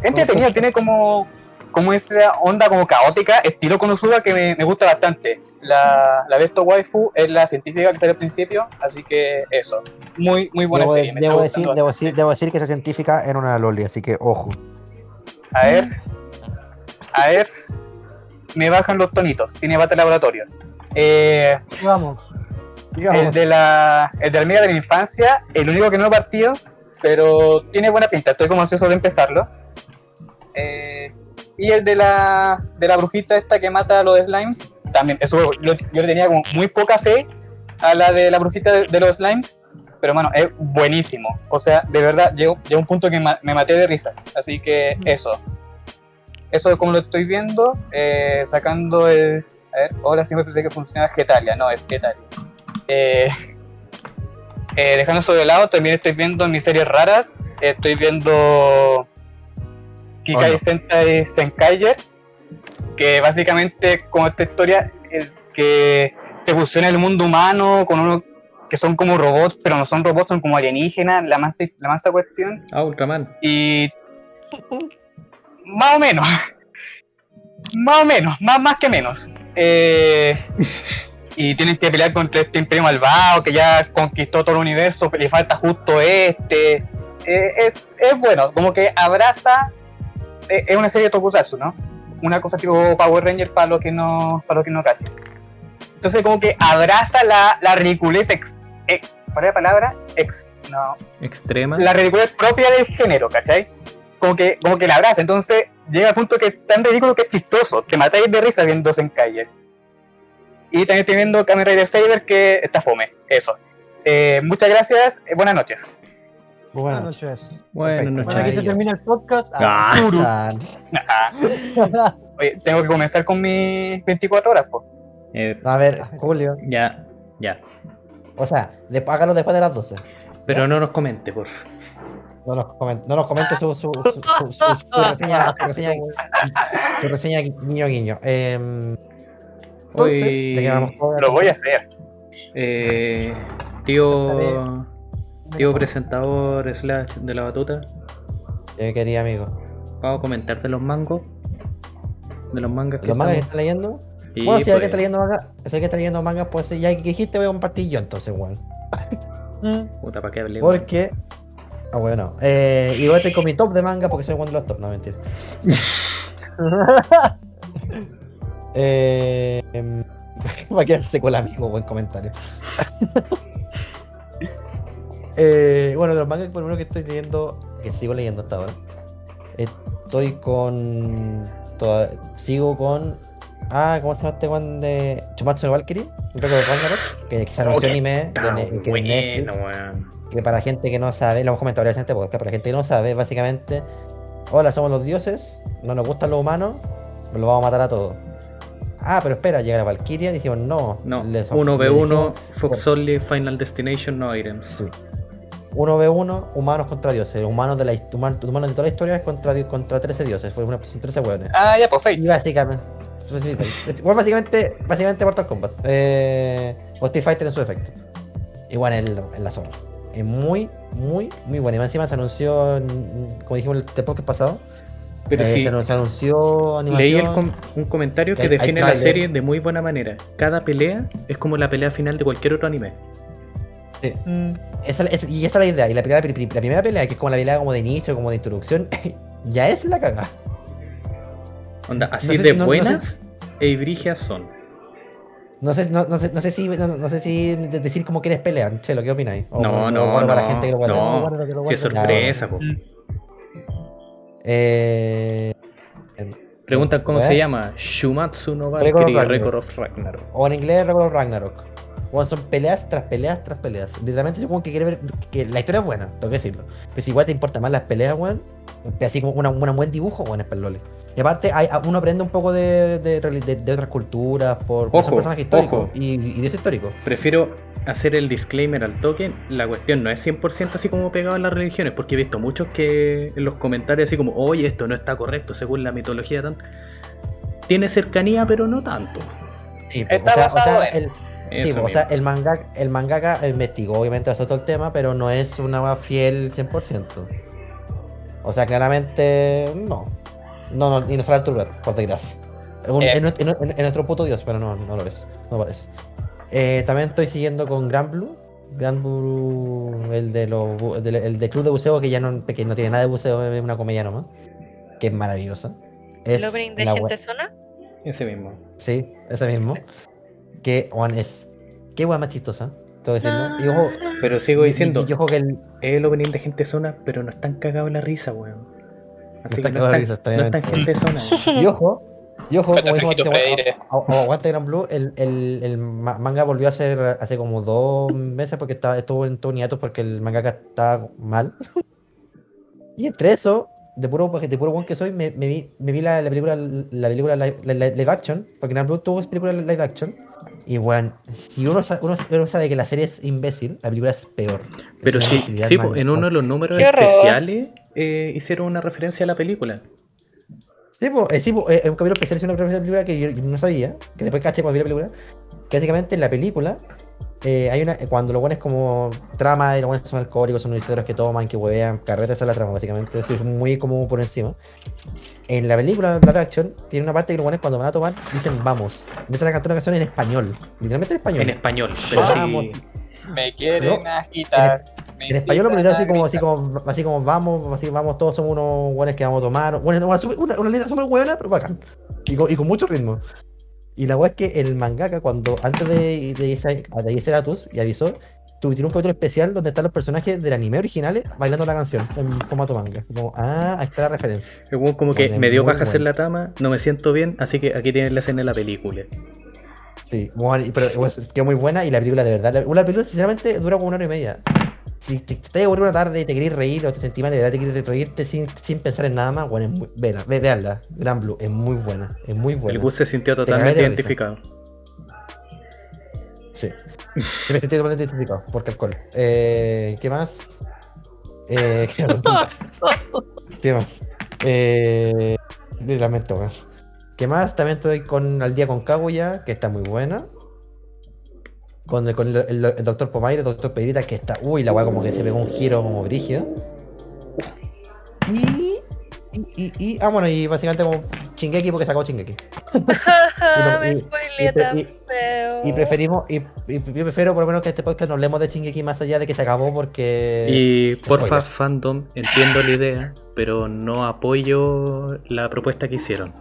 Entretenido, tiene como, como esa onda como caótica, estilo Konosuba que me, me gusta bastante. La, la Besto Waifu es la científica que sale al principio, así que eso. Muy, muy buena Debo, serie. debo está decir, debo, decir, debo decir que esa científica era una loli, así que ojo. A ver. A ver. Me bajan los tonitos. Tiene bate laboratorio. Eh, Vamos. el de la. El de la amiga de la infancia. El único que no he partido. Pero tiene buena pinta. Estoy como ansioso de empezarlo. Eh, y el de la. De la brujita esta que mata a los slimes. También. Eso lo- yo le tenía como muy poca fe a la de la brujita de, de los slimes. Pero bueno, es buenísimo. O sea, de verdad, llegó, llegó un punto que ma- me maté de risa. Así que eso. Eso es como lo estoy viendo. eh, sacando el. A ver, ahora siempre pensé que funciona Getalia. No, es Getalia. Eh, eh, dejando eso de lado, también estoy viendo mis series raras. Estoy viendo. Kikai Oh, no. Sentai Senkaiger. Que básicamente, como esta historia, el que se fusiona el mundo humano con uno que son como robots, pero no son robots, son como alienígenas, la masa, la masa cuestión. Ah, Ultraman. Y. más o menos. Más o menos, más, más que menos. Eh, y tienen que pelear contra este imperio malvado que ya conquistó todo el universo, pero le falta justo este. Eh, es, es bueno, como que abraza. eh, es una serie de Tokusatsu, ¿no? Una cosa tipo Power Ranger para los que no, para los que no cachen. Entonces, como que abraza la, la ridiculez ex. eh, ¿Cuál es la palabra? Ex. No, Extrema. la ridiculez propia del género, ¿cachai? Como que, como que la abraza, entonces llega al punto que es tan ridículo que es chistoso, te matáis de risa viendo Senkai. Y también estoy viendo Kamen Rider Saber que está fome, eso. Eh, muchas gracias, eh, buenas noches. Buenas Buenas noches. noches. Bueno, Perfecto. no, Bueno, aquí se termina el podcast. Ah. Ajá. Oye, tengo que comenzar con mis 24 horas, pues. eh, A ver, Julio. ya, ya. O sea, de- hágalo después de las 12. Pero no nos comente, por favor. No nos comente, no nos comente su, su, su, su- su- su reseña, su reseña, su reseña guiño guiño. Em, entonces, Hoy- ¿de qué vamos Lo voy a hacer. Eh, tío, tío presentador slash de la batuta. Yo quería amigo. Vamos a comentar de los mangos. De los mangas que ¿Los mangas que están leyendo? Y, bueno, si alguien pues, está leyendo mangas, si alguien está leyendo mangas, pues ya que dijiste voy a compartir yo entonces, igual. Mm. Puta, ¿para qué hablé? Porque. Ah, bueno. Eh, igual estoy con mi top de manga porque soy uno de los top. No, mentira. eh, em, va a quedarse con el amigo, buen comentario. Eh, bueno, de los mangas, por lo menos que estoy leyendo, que sigo leyendo hasta ahora. Estoy con. toda- sigo con. Ah, ¿cómo se llama este one de Chumatsu no Valkyrie? Un récord de Ragnarok, que, que se anunció Ok. anime Ah, de, que en Netflix bueno, weón. que para la gente que no sabe, lo hemos comentado en este podcast, para la gente que no sabe, básicamente, hola, somos los dioses, no nos gustan los humanos, los vamos a matar a todos. ah, pero espera, llega la Valkyria, dijimos, no. No, les of- 1v1, le dijimos, Fox Only, Final Destination, no items. Sí. 1v1, humanos contra dioses. Humanos de, la, human- humanos de toda la historia es contra, contra 13 dioses. Fue una, son 13 hueones. Ah, ya, pues. Y básicamente. sí, Igual básicamente, básicamente Mortal Kombat. Eh, o Street Fighter en su efecto. Igual en, el- en la zorra. Es muy, muy, muy buena. Y más encima se anunció, como dijimos en el podcast pasado, Pero eh, sí, se, se anunció animación. leí el com- un comentario que define la serie de muy buena manera. Cada pelea es como la pelea final de cualquier otro anime. Mm, Esa- es- y esa es la idea. Y la primera, la pelea, que es como la pelea como de inicio, como de introducción, ya es la cagada. Onda, así sé- de no- no sé- buenas e brigias son. No sé, no, no sé, no sé si no, no sé si de- decir como quieres pelear, Chelo, ¿qué opináis? O No, no, guardo para la no, gente que lo no. guarda, que lo Si es sorpresa, po. Eh, Preguntan cómo ¿Eh? se llama. Shumatsu no Valkyrie. Record of Ragnarok. o en inglés Record of Ragnarok. Bueno, son peleas tras peleas tras peleas. Literalmente supongo que quiere ver que la historia es buena, tengo que decirlo. Pero si igual te importan más las peleas, weón, así como una, una buen dibujo, weón, es pelole. Y aparte, hay, uno aprende un poco de, de, de- de otras culturas por, por ser Ojo, personajes históricos y, y de ese histórico. Prefiero hacer el disclaimer al toque. La cuestión no es 100% así como pegado en las religiones, porque he visto muchos que en los comentarios así como, oye, esto no está correcto según la mitología. Tan... Tiene cercanía, pero no tanto. Sí, Está o sea, o basado sea, en- el, Eso sí, o sea, el, manga, el mangaka investigó obviamente todo el tema, pero no es una más fiel 100%. O sea, claramente no. No, no, y no sale Arturo por desgracia. Eh. es nuestro- es nu- es nuestro puto dios, pero no, no lo es. No lo es. Eh, también estoy siguiendo con Grand Blue. Grand Blue, el de los el de, el de Club de Buceo, que ya no, que no tiene nada de buceo, es una comedia nomás. Que es maravillosa. Es El opening de la Gente Zona. Ese mismo. Sí, ese mismo. Que, Juan, es. Qué guay más chistosa. Tengo que decirlo. Y ojo, Pero sigo diciendo, y- y ojo que el. es el opening de gente zona, pero no están cagados la risa, weón. Así están que no la están, risa, está no están gente zona. Y ojo, y ojo, como dijimos Sergito antes, Freire. a- a- a- aguante Gran Blue, el, el, el ma- manga volvió a ser hace como dos meses porque estaba, estuvo en todo hiatus porque el mangaka estaba mal. y entre eso, de puro, de puro buen que soy, me, me vi, me vi la, la película, la película live, la- la- live action, porque Gran Blue tuvo película live action. Y bueno, si uno, sa- uno, uno sabe que la serie es imbécil, la película es peor. Es Pero sí, en uno de los números especiales eh, hicieron una referencia a la película. Sí, po, eh, sí, po, eh, es un capítulo especial, es una referencia a la película que yo, no sabía, que después caché cuando vi la película, que básicamente en la película eh, hay una, cuando los buenos como trama, y los buenos son alcohólicos, son universitarios que toman, que huevean, carretas, esa es la trama, básicamente, eso es muy como por encima. En la película, live action, tiene una parte que los buenos cuando van a tomar dicen vamos, empiezan a cantar una canción en español, literalmente en español. En español, pero Vamos. sí. Me quieren No, agitar. En español lo incitan así como, así como, así como vamos, así vamos, todos somos unos buenos que vamos a tomar. Bueno, una, una, una letra súper buena, pero bacán. Y con, y con mucho ritmo. Y la weá es que el mangaka, cuando antes de, de irse a de irse a Atus y avisó, tiene un capítulo especial donde están los personajes del anime originales bailando la canción en formato manga. Como, ah, ahí está la referencia. Weón como que Bueno, me dio paja hacer bueno. la tama, no me siento bien, así que aquí tienen la escena de la película. Sí, bueno, pero pues, quedó muy buena y la película de verdad. La, la película, sinceramente, dura como una hora y media. Si te, te aburrido una tarde y te querés reír o te sentís mal, de verdad te querés reírte sin, sin pensar en nada más, bueno, es muy, vela, ve, veanla. Gran Blue, es muy buena, es muy buena. El Gus se sintió totalmente identificado. Sí. Sí, me sentí totalmente identificado por alcohol. Eh, ¿Qué más? Eh, ¿qué, ¿Qué más? Eh, lamento más. ¿Qué más? También estoy con Al día con Kaguya, que está muy buena. Con, el, doctor Pomaire, el doctor Pedrita, que está. Uy, la weá como que se pegó un giro como brigio. Y. Y, y, y- ah, bueno, y básicamente como Chingeki porque sacó Chingeki. y- preferimos, y, y yo prefiero por lo menos que este podcast no hablemos de Chingeki más allá de que se acabó porque. Y porfa, fandom, entiendo la idea, pero no apoyo la propuesta que hicieron.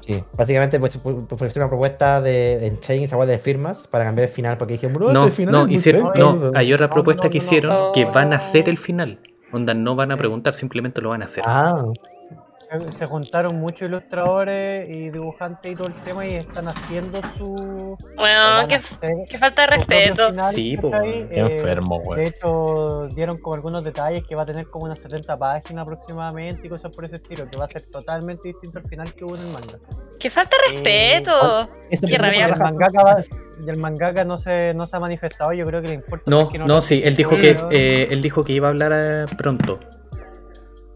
Sí, básicamente pues, pues, pues, fue una propuesta de, en Chain, esa de firmas, para cambiar el final, porque dije, bro, No, final no, es hicieron, tonto". no, hay otra propuesta no, que no, hicieron no. que van a hacer el final. Onda, no van a preguntar, simplemente lo van a hacer. Ah, se, se juntaron muchos ilustradores y dibujantes y todo el tema y están haciendo su. Bueno, qué, falta de respeto. final, Sí, Eh, enfermo, De weón. hecho, dieron como algunos detalles que va a tener como unas 70 páginas aproximadamente y cosas por ese estilo, que va a ser totalmente distinto al final que hubo en el manga. Qué falta de respeto. Esto Qué rabia. Y el mangaka, va- y el mangaka no se, no se ha manifestado, yo creo que le importa. No, no, sí, él dijo que eh, él dijo que iba a hablar eh, pronto,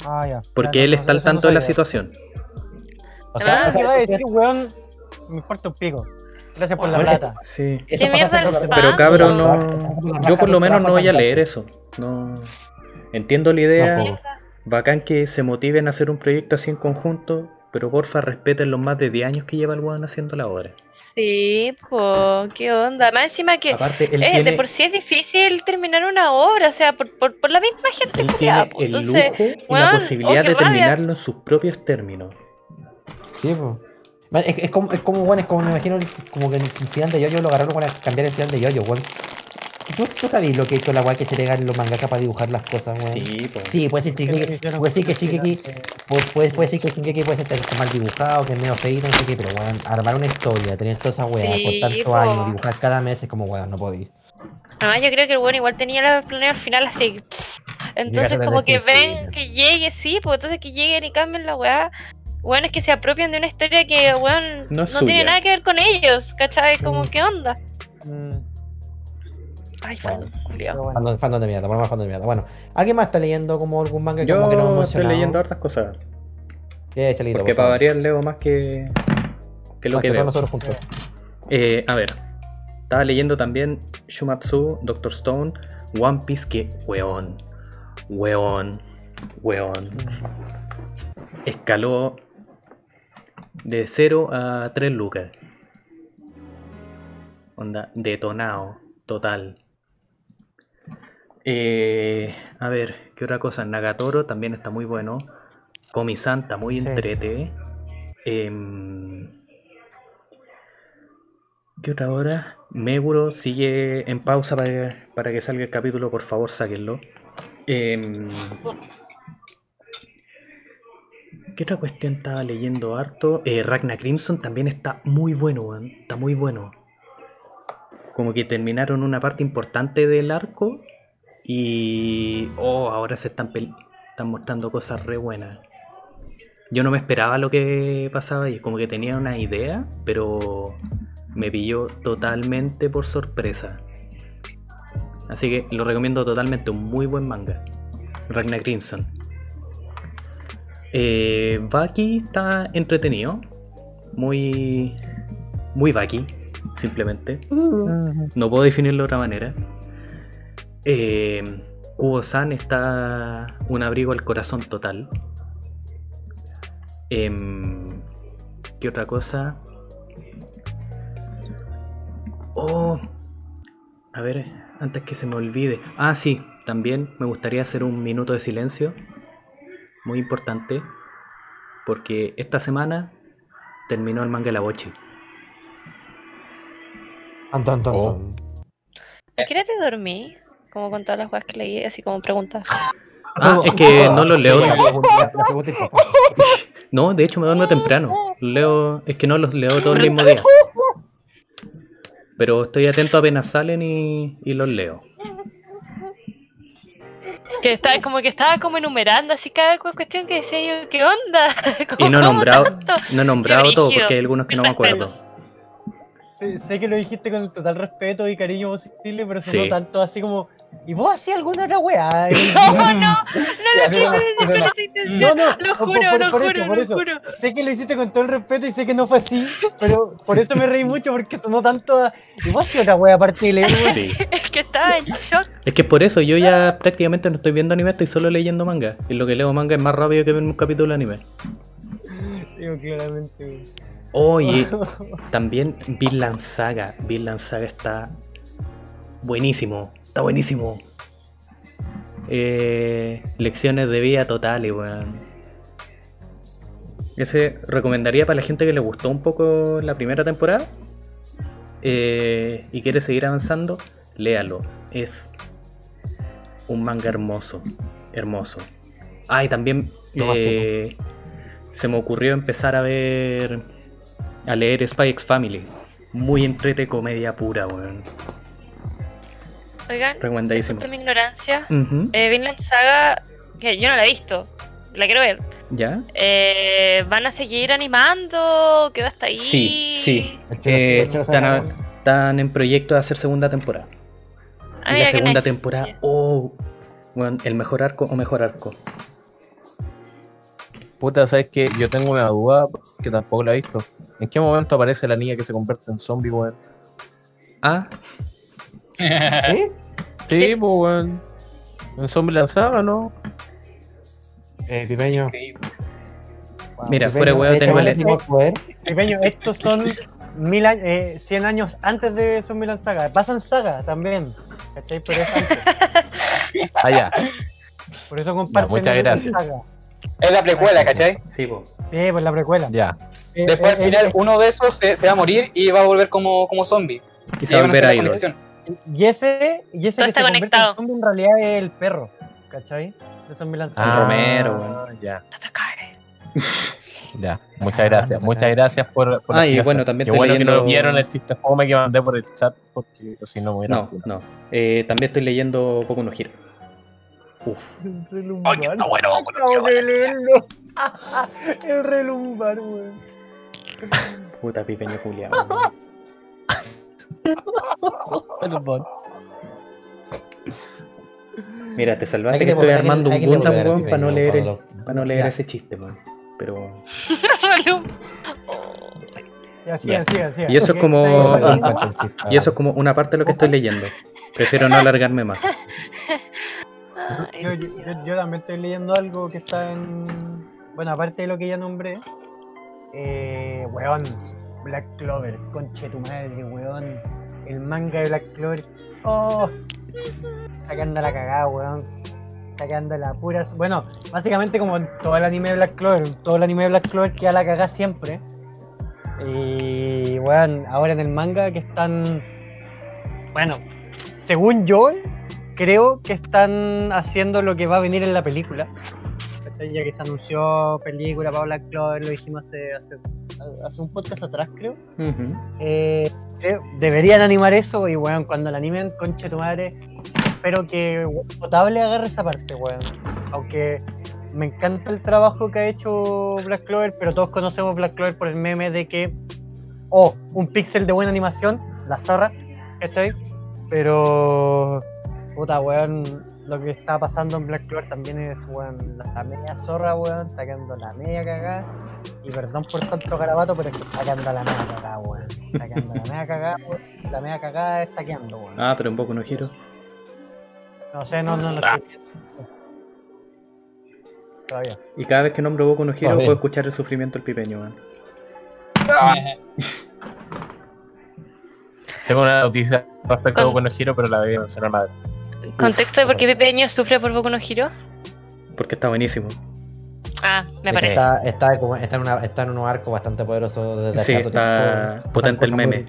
Ah, ya. porque Ya, él no, está al no tanto de la situación. O sea, Ah, o sea, ¿Qué iba a decir, weón? Me importa un pico. Gracias por la plata. Sí. eso ¿Qué pasa mierda por- el por- Pero cabrón, no. Yo por lo menos no voy a leer eso. No. Entiendo la idea. Bacán que se motiven a hacer un proyecto así en conjunto. Pero porfa, respeten los más de 10 años que lleva el weón haciendo la obra. Sí, po, qué onda. Más encima que Aparte, él eh, tiene, de por sí es difícil terminar una obra, o sea, por, por, por la misma gente él culiada, tiene po. el Entonces, lujo y weón, la oh, posibilidad qué de rabia. terminarlo en sus propios términos. Sí, pues. Es, es como, es como, bueno, es como me imagino, como que el final de Yoyo lo agarraron para cambiar el final de Yoyo, weón. ¿Tú, tú sabes lo que hizo la weá que se le ganan los mangakas para dibujar las cosas, weón? Sí, pues. Sí, puede ser Shingeki, puede ser que Shingeki, puede, puede, puede ser que Shingeki puede ser tan mal dibujado, que es medio feito, no sé qué, pero weón, armar una historia, tener toda esa weá Sí, por tantos po. años, dibujar cada mes es como weón, no podí. Ah, yo creo que el bueno igual tenía la planeado al final así. pff. Entonces, como que ven que llegue, sí, pues entonces que lleguen y cambien la weá. Bueno, es que se apropian de una historia que, weón, No tiene nada que ver con ellos, ¿cachai? Como, Mm. ¿qué onda? Mm, Ay, Bueno. bueno. Fandom, de mierda, ponemos fandom de mierda. Bueno, ¿alguien más está leyendo como algún manga Yo como que no estoy leyendo hartas cosas. Eh, Chalito, Porque por para variar leo más que, que lo Más que que veo. todos nosotros juntos. Eh, a ver, estaba leyendo también Shumatsu, Doctor Stone, One Piece, que weón, weón, weón. Escaló de 0 a 3 lucas. Onda, detonado, total. Eh, a ver, ¿qué otra cosa? Nagatoro también está muy bueno. Komi-san está muy Sí. entrete. Em, ¿Qué otra hora? Meguro sigue en pausa para que, para que salga el capítulo, por favor, sáquenlo. Em, ¿Qué otra cuestión estaba leyendo harto? Eh, Ragnar Crimson también está muy bueno. Está muy bueno. Como que terminaron una parte importante del arco y... Oh, ahora se están, están mostrando cosas re buenas. Yo no me esperaba lo que pasaba y como que tenía una idea, pero me pilló totalmente por sorpresa. Así que lo recomiendo totalmente, un muy buen manga. Ragnar Crimson. Eh, Baki está entretenido. Muy. Muy Baki, simplemente. Ujú. No puedo definirlo de otra manera. Eh, Kubo-san está un abrigo al corazón total. Em, ¿Qué otra cosa? Oh, a ver, antes que se me olvide. Ah, sí, también me gustaría hacer un minuto de silencio. Muy importante. Porque esta semana terminó el manga de la Bochi. Anton, Anton, Oh. Anton. ¿A qué hora te dormí? Como con todas las weas que leí, así como preguntas. Ah, es que no los leo. No, de hecho me duermo temprano. Leo, es que no los leo todo el mismo día. Pero estoy atento apenas salen y, y los leo. Que estaba, como que estaba como enumerando así cada cu- cuestión que decía yo, ¿qué onda? Y no he ¿cómo nombrado, tanto? no he nombrado todo porque hay algunos que no me acuerdo. Sé, sé que lo dijiste con el total respeto y cariño posible, pero sonó Sí. tanto así como. ¿Y vos hacías alguna otra weá? No, no, no lo quise no, decir con no. esa intención. No, no, Lo por- juro, por- lo por juro, eso, por lo juro. Sé que lo hiciste con todo el respeto y sé que no fue así, pero por eso me reí mucho porque sonó tanto a. ¿Y vos hacías otra weá aparte de leer? Sí. Es que estaba en shock. Es que por eso yo ya prácticamente no estoy viendo anime, estoy solo leyendo manga. Y lo que leo manga es más rápido que ver un capítulo de anime. Digo, claramente. Oye, también Vinland Saga. Vinland Saga está buenísimo. Está buenísimo. Eh, lecciones de vida totales, weón. Ese recomendaría para la gente que le gustó un poco la primera temporada eh, y quiere seguir avanzando, léalo. Es un manga hermoso. Hermoso. Ah, y también eh, se me ocurrió empezar a ver, a leer Spy X Family. Muy entrete comedia pura, weón. Oigan, Recomendadísimo. mi ignorancia. Ujú. Eh, Vinland Saga, que yo no la he visto, la quiero ver. ¿Ya? Eh, ¿Van a seguir animando? ¿Quedó hasta ahí? Sí, sí. Eh, están, a- sabe están en proyecto de hacer segunda temporada. Ah, y mira la segunda nice. temporada, oh, weón, el mejor arco o mejor arco. Puta, ¿sabes qué? Yo tengo una duda que tampoco la he visto. ¿En qué momento aparece la niña que se convierte en zombie, weón? Ah, ¿Eh? Sí, pues, weón. En zombie lanzaba, ¿no? Eh, Pipeño. mira, Pipeño, fuera de weón, este tengo el. Pequeño, estos son mil años, eh, 100 años antes de Son Milan Saga. Pasan Saga también. ¿Cachai? Pero es antes. Ah, ya. Por eso comparten muchas el gracias. Saga. Es la precuela, ¿cachai? Sí, po. Sí, pues la precuela. Ya. Eh, Después eh, al final eh, uno de esos se, se va a morir y va a volver como, como zombie. Y Y se va a volver y ese, y ese Todo que está se conectado. en zombie en realidad es el perro. ¿Cachai? De Son Milan Saga. Ah, Romero, weón. Ya, ya. Muchas gracias. Muchas gracias por, por Ah, y bueno, también Qué bueno que no leyendo- vieron el chiste fome que mandé por el chat, porque si no me hubiera. No, no. Eh, también estoy leyendo Boku no Hero. Uf, El relumbar. Ay, está bueno, Boku no Acabo Hero, de leerlo. El relumbar, weón. Puta pipeño culiado. Perdón. Mira, Mira, te salvaste que que estoy armando un que Gundam, devolver a weón, para no leer, el- para no leer Ya. ese chiste, weón. Pero. Ya, sigan, sigan, sigan. Y eso es como-. Y eso es como una parte de lo que estoy leyendo. Prefiero no alargarme más. Yo- yo también estoy leyendo algo que está en. Bueno, aparte de lo que ya nombré. Eh, weón, Black Clover, conche tu madre, weón. El manga de Black Clover. Oh, está que anda la cagada, weón. Está que anda la pura. Bueno, básicamente como en todo el anime de Black Clover, todo el anime de Black Clover queda la cagada siempre. Y weón, ahora en el manga que están. Bueno, según yo, creo que están haciendo lo que va a venir en la película. Ya que se anunció película para Black Clover, lo dijimos hace, hace, hace un podcast atrás, creo. Eh, creo- deberían animar eso y, weón, cuando la animen, conche tu madre, espero que Potable agarre esa parte, weón. Aunque me encanta el trabajo que ha hecho Black Clover, pero todos conocemos Black Clover por el meme de que, oh, un píxel de buena animación, la zorra, ¿cachai? Pero, puta, weón, lo que está pasando en Black Clover también es, weón, la, la media zorra, weón, está quedando la media cagada. Y perdón por tanto garabato, pero es que está quedando la media cagada, weón. Está quedando la media cagada, weón. La media cagada está quedando, weón. Ah, pero un poco no giro. No sé, no, no, no. estoy viendo. Todavía. Y cada vez que nombro Boku no Hero puedo escuchar el sufrimiento del pipeño, weón. Tengo una noticia respecto a Boku no Hero, pero la voy a mencionar más. ¿Contexto de por qué Pepeño sufre por Boku no Hero? Porque está buenísimo. Ah, me parece. Está, está, como- está, en una, está en un arco bastante poderoso desde hace Sí, está tiempo. Potente el meme.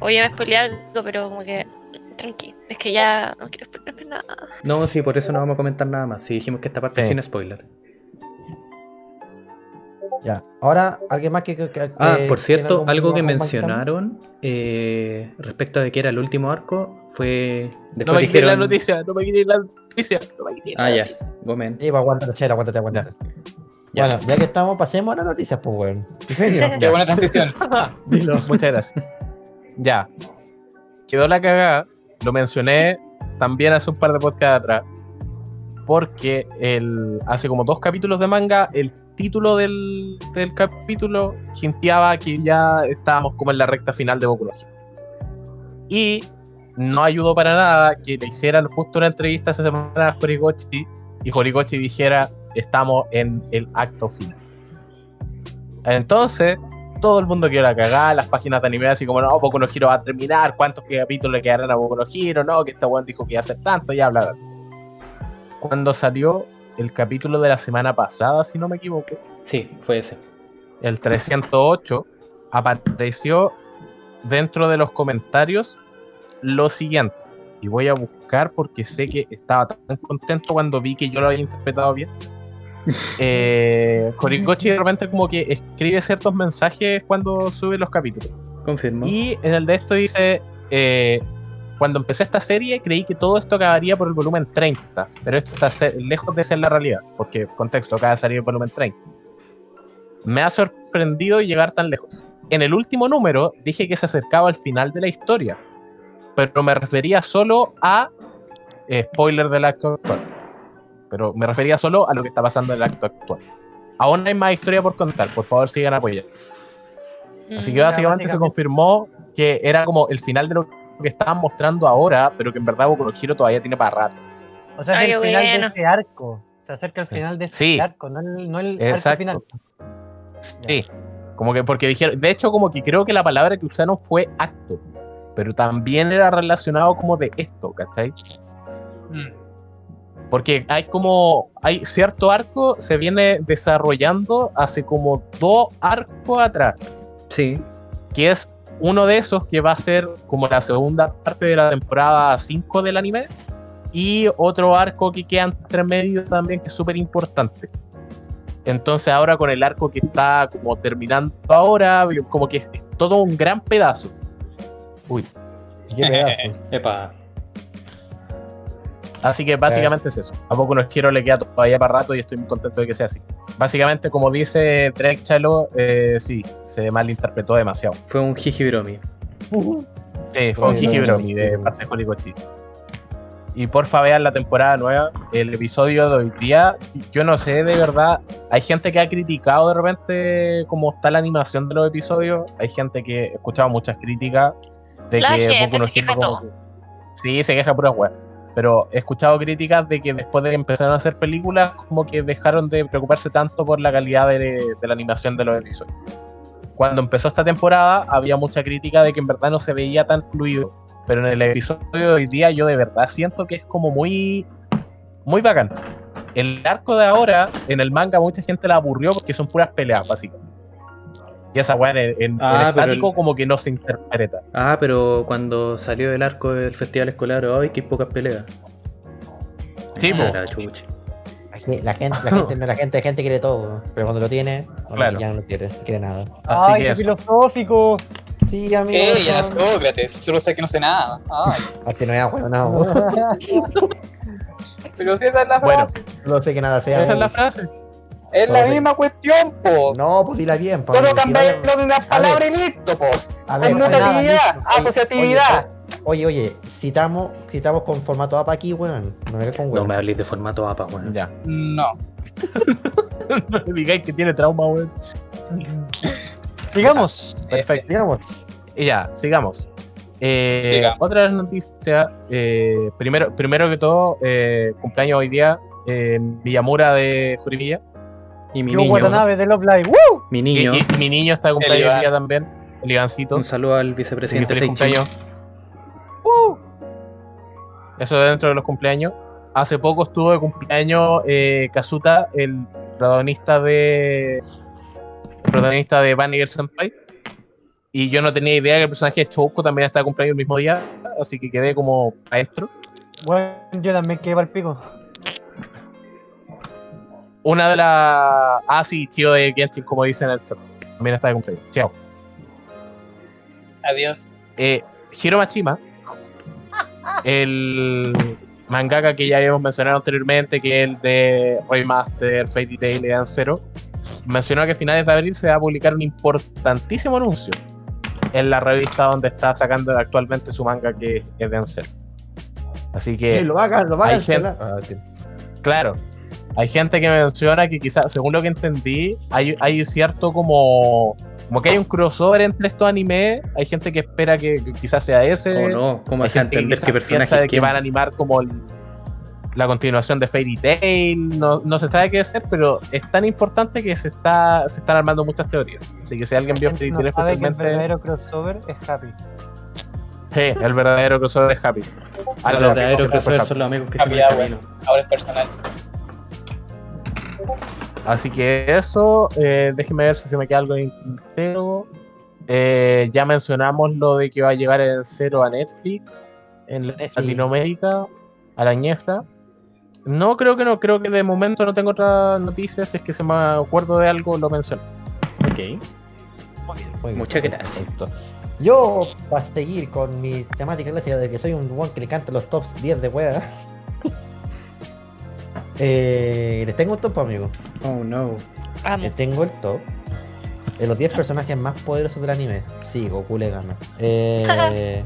Oye, me spoileé algo, pero como que. Tranqui. Es que ya no quiero spoilerme nada. No, sí, por eso no vamos a comentar nada más. Si dijimos que esta parte es Sí. sin spoiler. Ya. Ahora, ¿alguien más que. que- que- Ah, por cierto, algo que mencionaron eh, respecto de que era el último arco fue. No me quites la dijeron. noticia, no me quites la noticia. No me quites Ah, la ya, noticia. Gomen. Sí, pues aguántate, chela, aguántate, aguántate. Ya. Bueno, ya que estamos, pasemos a las noticias, pues, weón. Qué buena transición. dilo. Muchas gracias. Ya. Quedó la cagada. Lo mencioné también hace un par de podcasts atrás. Porque el, hace como dos capítulos de manga, el título del, del capítulo hinteaba que ya estábamos como en la recta final de Boku no Hero. Y no ayudó para nada que le hicieran justo una entrevista esa semana a Horikoshi y Horikoshi dijera estamos en el acto final. Entonces, todo el mundo quiere la cagada, las páginas de anime así como, no, Boku no Hero va a terminar, cuántos capítulos le quedarán a Boku no Hero, no, que este weón dijo que iba a hacer tanto, ya bla, bla. Cuando salió el capítulo de la semana pasada, si no me equivoco, Sí, fue ese. el 308, apareció dentro de los comentarios lo siguiente. Y voy a buscar porque sé que estaba tan contento cuando vi que yo lo había interpretado bien. eh, Horikoshi de repente como que escribe ciertos mensajes cuando sube los capítulos. Confirmo. Y en el de esto dice, eh, cuando empecé esta serie creí que todo esto acabaría por el volumen 30, pero esto está lejos de ser la realidad, porque contexto, acaba de salir el volumen 30. Me ha sorprendido llegar tan lejos. En el último número dije que se acercaba al final de la historia, pero me refería solo a... eh, spoiler del acto actual. Pero me refería solo a lo que está pasando en el acto actual. Aún hay más historia por contar, por favor sigan apoyando. Así que Mm. básicamente, se confirmó que era como el final de lo que estaban mostrando ahora, pero que en verdad Boku no Hero todavía tiene para rato. O sea, Ay, es el final bueno. de ese arco. Se acerca el final de ese Sí. arco, no el, no el arco final. Sí. Como que porque dijeron, de hecho como que creo que la palabra que usaron fue acto, pero también era relacionado como de esto, ¿cachai? Mm. Porque hay como, hay cierto arco, se viene desarrollando hace como dos arcos atrás. Sí. que es uno de esos que va a ser como la segunda parte de la temporada 5 del anime y otro arco que queda entre medio también que es súper importante. Entonces ahora con el arco que está como terminando ahora, como que es, es todo un gran pedazo. Uy, ¿Qué pedazo? Epa. así que básicamente es eso. A poco no quiero le queda todavía para rato y estoy muy contento de que sea así. Básicamente como dice Drake Chalo, eh, sí, se malinterpretó demasiado. Fue un jijibromi. Sí, fue un Bueno, Hikibromi de parte de Horikoshi. Y porfa vean la temporada nueva, el episodio de hoy día. Yo no sé, de verdad, hay gente que ha criticado de repente cómo está la animación de los episodios. Hay gente que he escuchado muchas críticas de La que gente Boku no se queja Hero como todo. que- Sí, se queja pura web. Pero he escuchado críticas de que después de que empezaron a hacer películas, como que dejaron de preocuparse tanto por la calidad de, de la animación de los episodios. Cuando empezó esta temporada, había mucha crítica de que en verdad no se veía tan fluido. Pero en el episodio de hoy día, yo de verdad siento que es como muy. Muy bacán. El arco de ahora, en el manga, mucha gente la aburrió porque son puras peleas, básicamente. Y esa weá en, en- Ah, pero estático, el- como que no se interpreta. Ah, pero cuando salió el arco del festival escolar, hoy qué pocas peleas. Sí. Ah, la. La gente, la gente, la gente, la gente, la gente quiere todo, pero cuando lo tiene, bueno, Claro. ya no quiere, no quiere nada. Así Ay, que qué eso. filosófico. Sí, amigo. Ella, eso- Sócrates, solo sé que no sé nada. Ay, Así no es bueno, no. pero si esa es la Bueno. frase. No sé que nada sea. Esa es la frase. Es la misma cuestión, po. No, pues dila bien, pa, Solo cambiarlo de una palabra y listo, po. A ver, Conmutatividad, oye, oye, asociatividad. Oye, oye, citamos, citamos con formato APA aquí, weón. No me con No weón. me hables de formato APA, weón. Ya. No. no me digáis que tiene trauma, weón. Digamos, Perfecto. Digamos, Y ya, sigamos. Eh, otra noticia, eh, primero, primero que todo, eh, cumpleaños hoy día, eh, Villamura de Jurimilla. Y mi yo niño, Watanabe de Love Live. ¡Woo! mi niño, y- y mi niño está de cumpleaños hoy día también, el Ivancito. un saludo al vicepresidente feliz cumpleaños. Eso dentro de los cumpleaños. Hace poco estuvo de cumpleaños eh, Kazuta, el protagonista de. El protagonista de Vaniguard Senpai. Y yo no tenía idea que el personaje de Choco también estaba de cumpleaños el mismo día. Así que quedé como maestro. Bueno, yo también quedé para el pico. Una de las. Ah, sí, Chio de Genshin, como dicen en el chat. También está de cumpleaños. Chao. Adiós. Eh, Hiro Machima, el mangaka que ya habíamos mencionado anteriormente, que es el de Raymaster, Fairy Tail y Zero, mencionó que a finales de abril se va a publicar un importantísimo anuncio en la revista donde está sacando actualmente su manga que es de Zero. Así que, lo hagan, lo hay hagan. gente- Ah, tío. claro, hay gente que menciona que quizás, según lo que entendí, hay, hay cierto como... Como que hay un crossover entre estos animes, hay gente que espera que, que quizás sea ese. ¿Cómo no? ¿Cómo Hay se gente que entender quizás qué piensa personaje de que van a animar como el- la continuación de Fairy Tail, no, no se sabe qué hacer, pero es tan importante que se está se están armando muchas teorías. Así que si alguien vio Fairy Tail no que el especialmente, verdadero crossover es Happy. sí, el verdadero crossover es Happy. Ah, verdaderos siempre fue crossover son los amigos que Happy se camino. Ahora es personal. Así que eso, eh, déjenme ver si se me queda algo en el tintero. Eh, ya mencionamos lo de que va a llegar en cero a Netflix, en Netflix. Latinoamérica, a la ñefla. No, creo que no. Creo que de momento no tengo otras noticias. Si es que se me acuerdo de algo, lo menciono. Ok. Muy bien, Muchas gracias. perfecto. Yo, para seguir con mi temática clásica de que soy un one que le canta los tops 10 de wea. Eh, les tengo un top, amigo. Oh no. Les tengo el top de los 10 personajes más poderosos del anime. Sí, Goku le gana. Eh,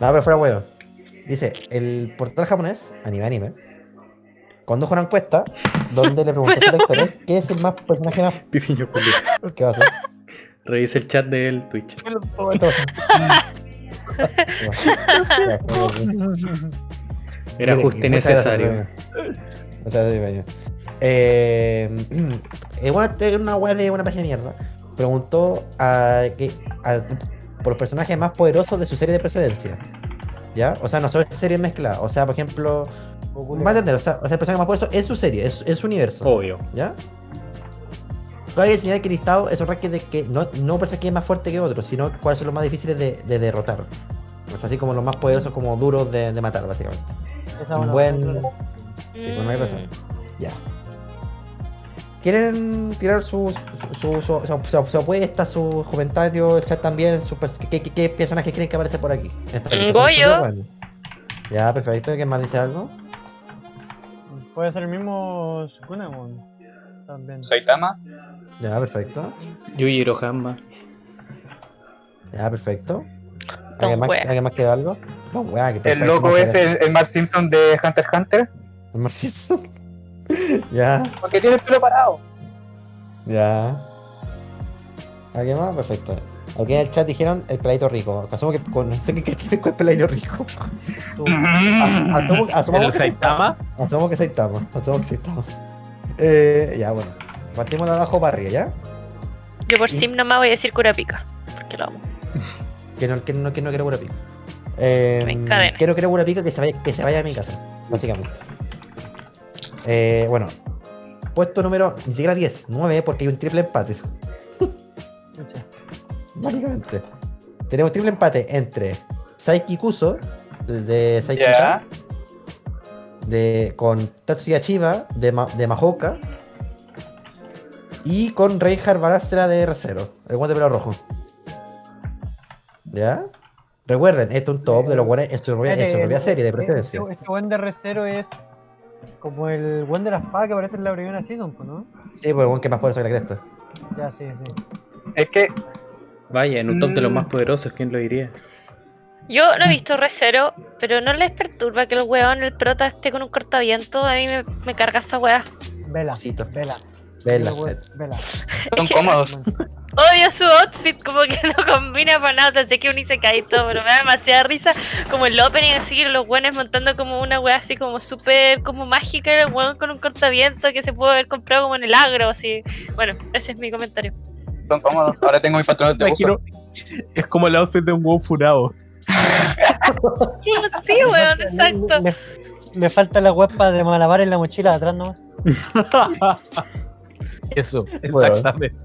no, pero fuera huevo. Dice, el portal japonés, anime anime, condujo una encuesta donde le preguntó a sus lectores qué es el más personaje más. Pipiño Julio. ¿Qué va a hacer? Revisa el chat del Twitch. Era justo y necesario. O sea, sí, vaya. Eh, eh, bueno, este es una web de una página de mierda. Preguntó a, que, a- por los personajes más poderosos de su serie de precedencia. ¿Ya? O sea, no son series mezcladas. O sea, por ejemplo, va a entender, o sea, o sea, el personaje más poderoso en su serie, en su, universo. Obvio. ¿Ya? Cabe enseñar que el listado es un ranking de que no, no ser que es más fuerte que otro, sino cuáles son los más difíciles de, de derrotar. O sea, así como los más poderosos, como duros de, de matar, básicamente. Esa Un es buen. Sí, por una razón. Ya. ¿Quieren tirar sus su, su, su, su- su apuesta, sus comentarios, el chat también? ¿qué, qué, qué personajes creen que aparece por aquí? Goyo. Ya, perfecto. ¿Quién más dice algo? Puede ser el mismo Sukunemon. También. Saitama. Ya, perfecto. Yujiro Hanma. Ya, perfecto. ¿Alguien más. ¿Alguien más queda algo? Don Wea, que El loco es el, el Mark Simpson de Hunter x Hunter. El Marciso. ya, Porque tiene el pelo parado. ya. ¿Alguien más? Perfecto. Aquí en el chat dijeron el peladito rico. Asumo que con, no sé qué qué tiene con el peladito rico. Asumo, asumamos El que Saitama. Asumo que Saitama. Asumo que Saitama. Eh, ya, bueno. Partimos de abajo para arriba, ¿ya? Yo por sim nomás voy a decir Kurapika. Porque lo amo. Que no, que no, que no quiero pura pica. Eh, Me encadena. quiero quiero pura pica que se vaya, que se vaya a mi casa, básicamente. Eh, bueno. Puesto número, ni siquiera 10, 9, porque hay un triple empate. Básicamente. Tenemos triple empate entre Saiki Kuso, de Saiki Ya. de, con Tatsuya Chiba, de, Ma- de Mahoka. Y con Reinhard Banastra de R0, el guante de pelo rojo. ¿Ya? Recuerden, esto es un top de los buenos en su propia, en su propia serie de precedencia. Este, este buen de R0 es como el buen de la espada que aparece en la primera season, pues, ¿no? Sí, pues el buen que más poderoso que la cresta. Ya, sí, sí. Es que Vaya, en un top de los Mm. más poderosos, ¿quién lo diría? Yo no he visto Recero, pero no les perturba que el weón, el prota, esté con un cortaviento. A mí me, me carga esa weá. Vela. Cosito. Vela. Vela. Vela. son cómodos. Odio su outfit, como que no combina para nada. O sea, sé que cae y todo, pero me da demasiada risa. Como el opening, así, los weones montando como una weá así como súper como mágica. El weón con un cortaviento que se puede haber comprado como en el agro, así. Bueno, ese es mi comentario. Son cómodos. Ahora tengo mis patrones de uso. Es como el outfit de un huevo furado. Sí, weón, exacto. Le, le falta la huepa de malabar en la mochila de atrás, ¿no? Eso, Bueno. exactamente.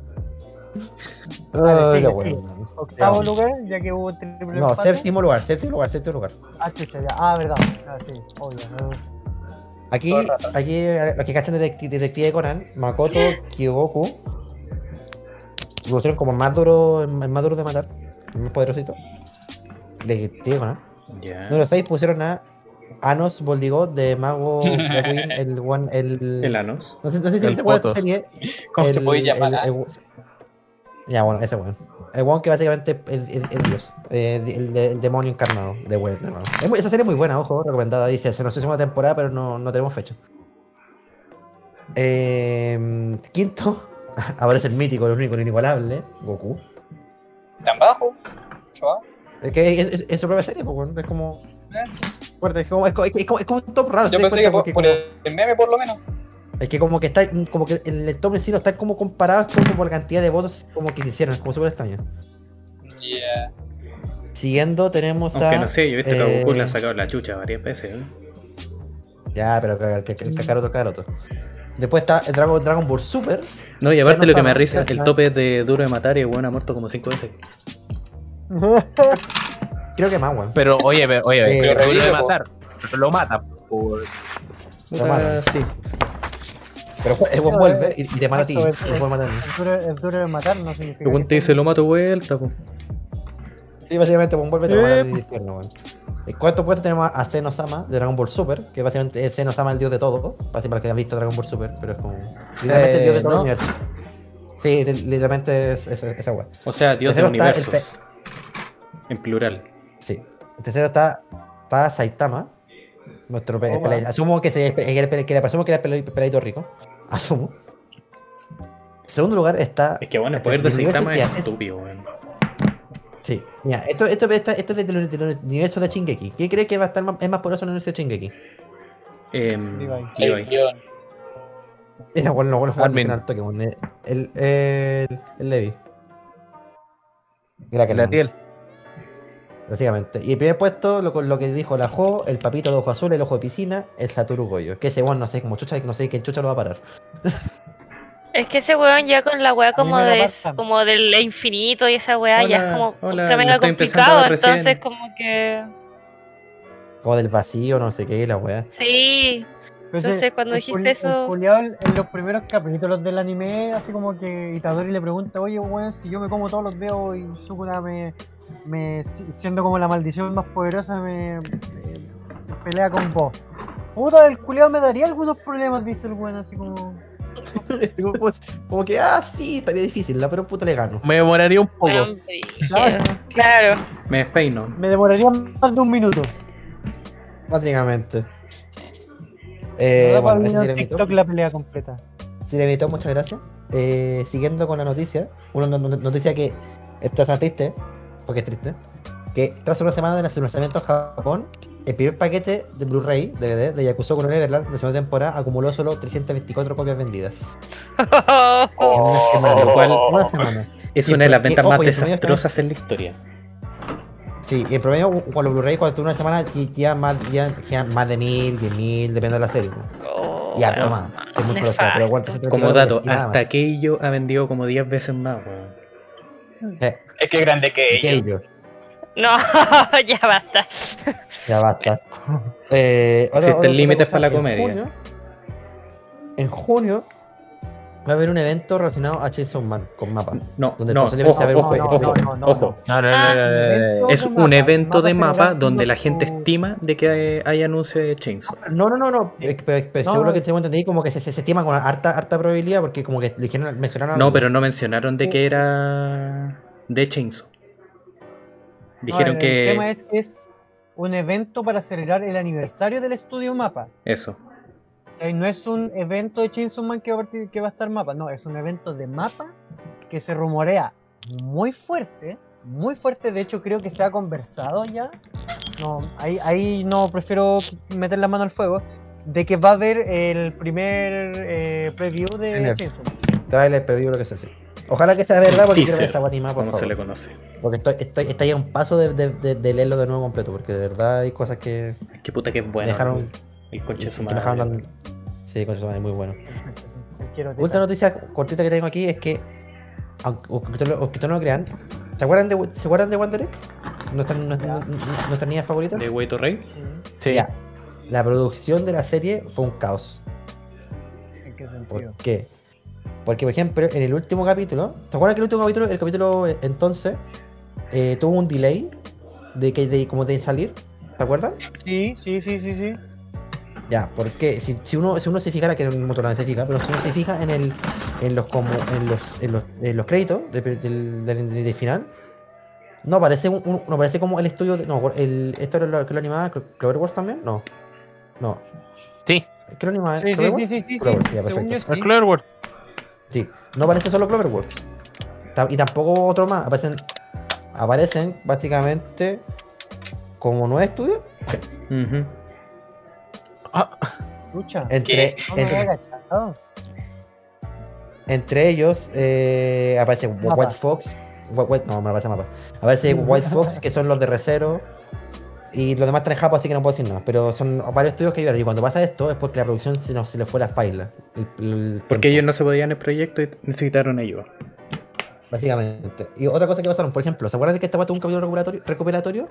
Sigue, qué bueno. Octavo lugar, ya que hubo triple No, empate. séptimo lugar, séptimo lugar, séptimo lugar. Ah, chucha, ya. Ah, verdad. Ah, sí, obvio. Aquí, aquí, los que cachan Detective, Detective Conan, Makoto Kyogoku, lo pusieron como más duro, el más duro de matar, el más poderosito. Detective Conan. Ya. Número 6 pusieron a Anos Boldigot de Mago el one, el... El Anos. No sé, no sé si El ese weón tenía... ¿Cómo puede llamar? el- el- Ya, bueno, ese weón. El weón que básicamente es el, el dios, eh, el, de- el demonio encarnado de weón, muy- Esa serie es muy buena, ojo, recomendada. Dice, se nos hizo una temporada, pero no, no tenemos fecha. Eh, quinto, aparece el mítico, el único, el inigualable, Goku. ¿Tan bajo? Es que es, es- es su propia serie, pues, weón. Es como. Fuerte, Es como, es, como, es como- es como un top raro. ¿te Yo pensé que por, por como- el meme por lo menos. Es que como que está, como que el, el top en sí no está como comparado como por la cantidad de votos como que se hicieron, es como súper extraño. Yeah. Siguiendo tenemos a. Aunque no sé, yo he visto que a Goku le eh, han sacado la chucha varias veces. ¿eh? Ya, pero que- que- que- el Kakaroto, Kakaroto. Después está el Dragon, Dragon Ball Super. No, y aparte lo que me risa, el tope es de duro de matar y el weón ha muerto como 5 veces. Creo que más, weón. Pero oye, ve- oye, Eh, pero lo de matar. Pero lo mata por. Lo matan. sí. Pero el buen vuelve y, y te mata a ti. Después mata. Es duro, es duro de matar, no significa. El weón te dice, lo mato vuelta, po. Sí, básicamente el buen vuelve y te mata a ti de infierno, weón. En cuarto puesto tenemos a Zeno-sama de Dragon Ball Super, que básicamente es Zeno-sama el dios de todo. Básicamente para que han visto Dragon Ball Super, pero es como. Literalmente el dios de todo ¿no? el universo. Sí, li- literalmente es, es- esa weá. O sea, Dios de el universos. En plural. Sí. En tercero está, está Saitama. Nuestro Oh. Asumo que, se, que, que, asumo que era pele- peladito rico. Asumo. En segundo lugar está. Es que bueno, el este, poder de el Saitama es estúpido, weón. Sí. Mira, esto, esto, esto, esto es del, del universo de Shingeki. ¿Quién cree que va a estar más, es más poderoso en el universo de Shingeki? Em, Levi. Levi. Era bueno, bueno, al toque, bueno, el, el, el Levi. Era que La Tiel. Básicamente. Y el primer puesto, lo, lo que dijo la Jo, el papito de ojo azul, el ojo de piscina, el Satoru Goyo. Que ese weón no sé, como chucha, no sé quién chucha lo va a parar. Es que ese weón ya con la weá como de como del infinito y esa weá ya es como hola, mega complicado, entonces como que Como del vacío, no sé qué, la weá. sí, Entonces, cuando el dijiste eso- en en los primeros capítulos del anime, así como que Itadori le pregunta, oye, weón, si yo me como todos los dedos y Sukuna me, me si- siendo como la maldición más poderosa, me, me pelea con vos. Puta, el culiao me daría algunos problemas, dice el weón, así como... como, pues, como que, ah, sí, estaría difícil, la pero puta le gano. Me demoraría un poco. Claro. Claro. Me despeino. Me demoraría más de un minuto. Básicamente. Me Eh, bueno, ese. TikTok la pelea completa. Cinemito, muchas gracias. Eh, siguiendo con la noticia, una no- no- noticia que esta semana triste, porque es triste, que tras una semana de su lanzamiento en Japón, el primer paquete de Blu-ray DVD de Yakuza con Neverland de segunda temporada acumuló solo 324 copias vendidas. En una semana. Lo cual- Una semana. Es Y una de las ventas más el desastrosas en la historia. Sí, y en promedio con los Blu-ray cuando tú una semana ya más, ya, ya más de mil, diez mil, depende de la serie. Oh, y harto más. Sí, pero Como dato, hasta más. aquello ha vendido como 10 veces más, weón. Eh, Es que es grande que ¿qué ellos. ello? No, ya basta. Ya basta. Eh, otra- Existen límites para la en comedia. junio- en junio va a haber un evento relacionado a Chainsaw Man con mapa. No, Donde no, ojo, se va a ver un ojo, juego. no. No, no, Ah. Es un evento de mapa donde la gente estima de que hay, hay anuncio de Chainsaw. No, no, no, no. eh, Pero, pero No, seguro que tengo entendido como que se, se, se estima con harta, harta probabilidad porque como que dijeron, mencionaron No, algo. pero no mencionaron de que era de Chainsaw. Dijeron que El tema es que es un evento para celebrar el aniversario del estudio Mapa. eso. Sea, no es un evento de Chainsaw Man que va, a partir- que va a estar Mapa, no, es un evento de Mapa que se rumorea muy fuerte, muy fuerte, de hecho creo que se ha conversado ya. No, ahí, ahí no prefiero meter la mano al fuego. De que va a haber el primer eh, preview de. Chainsaw Man. Trailer, preview, lo que sea así. Ojalá que sea verdad porque quiero ver Teaser, esa animada, por como se favor. le conoce. Porque estoy, estoy, está ya a un paso de, de, de, de leerlo de nuevo completo, porque de verdad hay cosas que Qué puta que es bueno. dejaron, El coche su madre. Sí, con su madre, muy bueno. Tirar. noticia cortita que tengo aquí es que, aunque aunque no lo crean, ¿se acuerdan de, ¿se acuerdan de Wonder Egg? Nuestra, nuestra, nuestra niña favorita. De Way to Rey. Sí, Sí. Ya. La producción de la serie fue un caos. ¿En qué ¿Por sentido? qué? Porque, por ejemplo, en el último capítulo, ¿se acuerdan que el último capítulo, el capítulo eh, entonces, eh, tuvo un delay de que de, como de salir? ¿Se acuerdan? Sí, sí, sí, sí, sí. Ya, porque si, si uno si uno se fijara, que no mucho no se fija, pero si uno se fija en el en los como en los en los, en los créditos de- del, del, del final, no aparece un, un- no aparece como el estudio de, no, el esto era lo que lo animaba Clo- Cloverworks también, no. No. Sí. ¿Qué lo animaba? Sí, sí, ¿Cloverworks? sí, sí, sí, sí. Cloverworks, ya, perfecto. sí. Cloverworks. Sí, no aparece solo Cloverworks. Y tampoco otro más. Aparecen, aparecen básicamente como nueve estudios. Ah, Lucha. Entre, me entre, entre ellos eh, aparece Mapa. White Fox. Whi- White- no, me aparece mapa. Aparece White Fox, que son los de Recero. Y los demás están en Japón, así que no puedo decir nada. Pero son varios estudios que ayudaron. Y cuando pasa esto es porque la producción se, nos, se le fue a la espalda. El- el Porque ellos no se podían el proyecto y necesitaron ayuda. Básicamente. Y otra cosa que pasaron, por ejemplo, ¿se acuerdan de que esta tuvo un capítulo recopilatorio?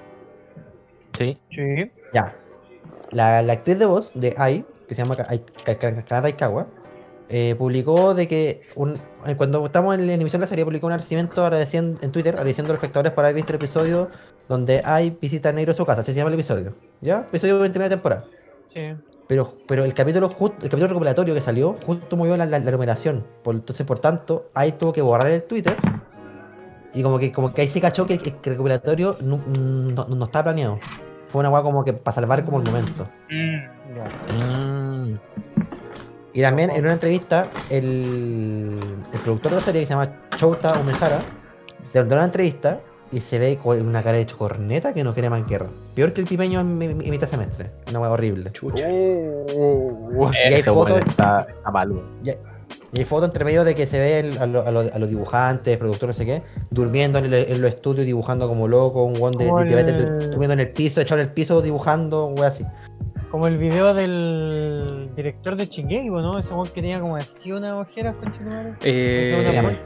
sí. Sí. Ya. La, la actriz de voz de Ai que se llama Ka- Ai- Ka- Ka- Kanata Ikawa, eh, publicó de que un- eh, cuando estamos en la emisión de la serie, publicó un agradecimiento agradeciendo, en Twitter agradeciendo a los espectadores por haber visto el episodio donde hay visita negro a su casa. Así se llama el episodio. ¿Ya? Episodio 29 de temporada. Sí. Pero, pero el capítulo ju- el capítulo recopilatorio que salió justo murió la, la, la numeración. Por, entonces, por tanto, ahí tuvo que borrar el Twitter. Y como que, como que ahí se cachó que, que el recopilatorio no, no, no estaba planeado. Fue una weá como que para salvar como el momento. Mm. Mm. Y también en una entrevista, el, el productor de la serie que se llama Chouta Umehara se da una entrevista y se ve con una cara de corneta que no quiere manquerra. Peor que el pipeño en, mi- en mitad semestre. Una hueá horrible. Chucha. Uh, Y hay ese weón fotos- está, está mal, weón. Y hay fotos entre medio de que se ve el- a, lo- a lo- a los dibujantes, productores, no sé qué, durmiendo en, el- en los estudios, dibujando como loco, un guan de, de- de- el- durmiendo en el piso, echado en el piso, dibujando, un así. Como el video del director de Shingeki, ¿no? Ese weón que tenía como así unas ojeras con Chitumare. Eh,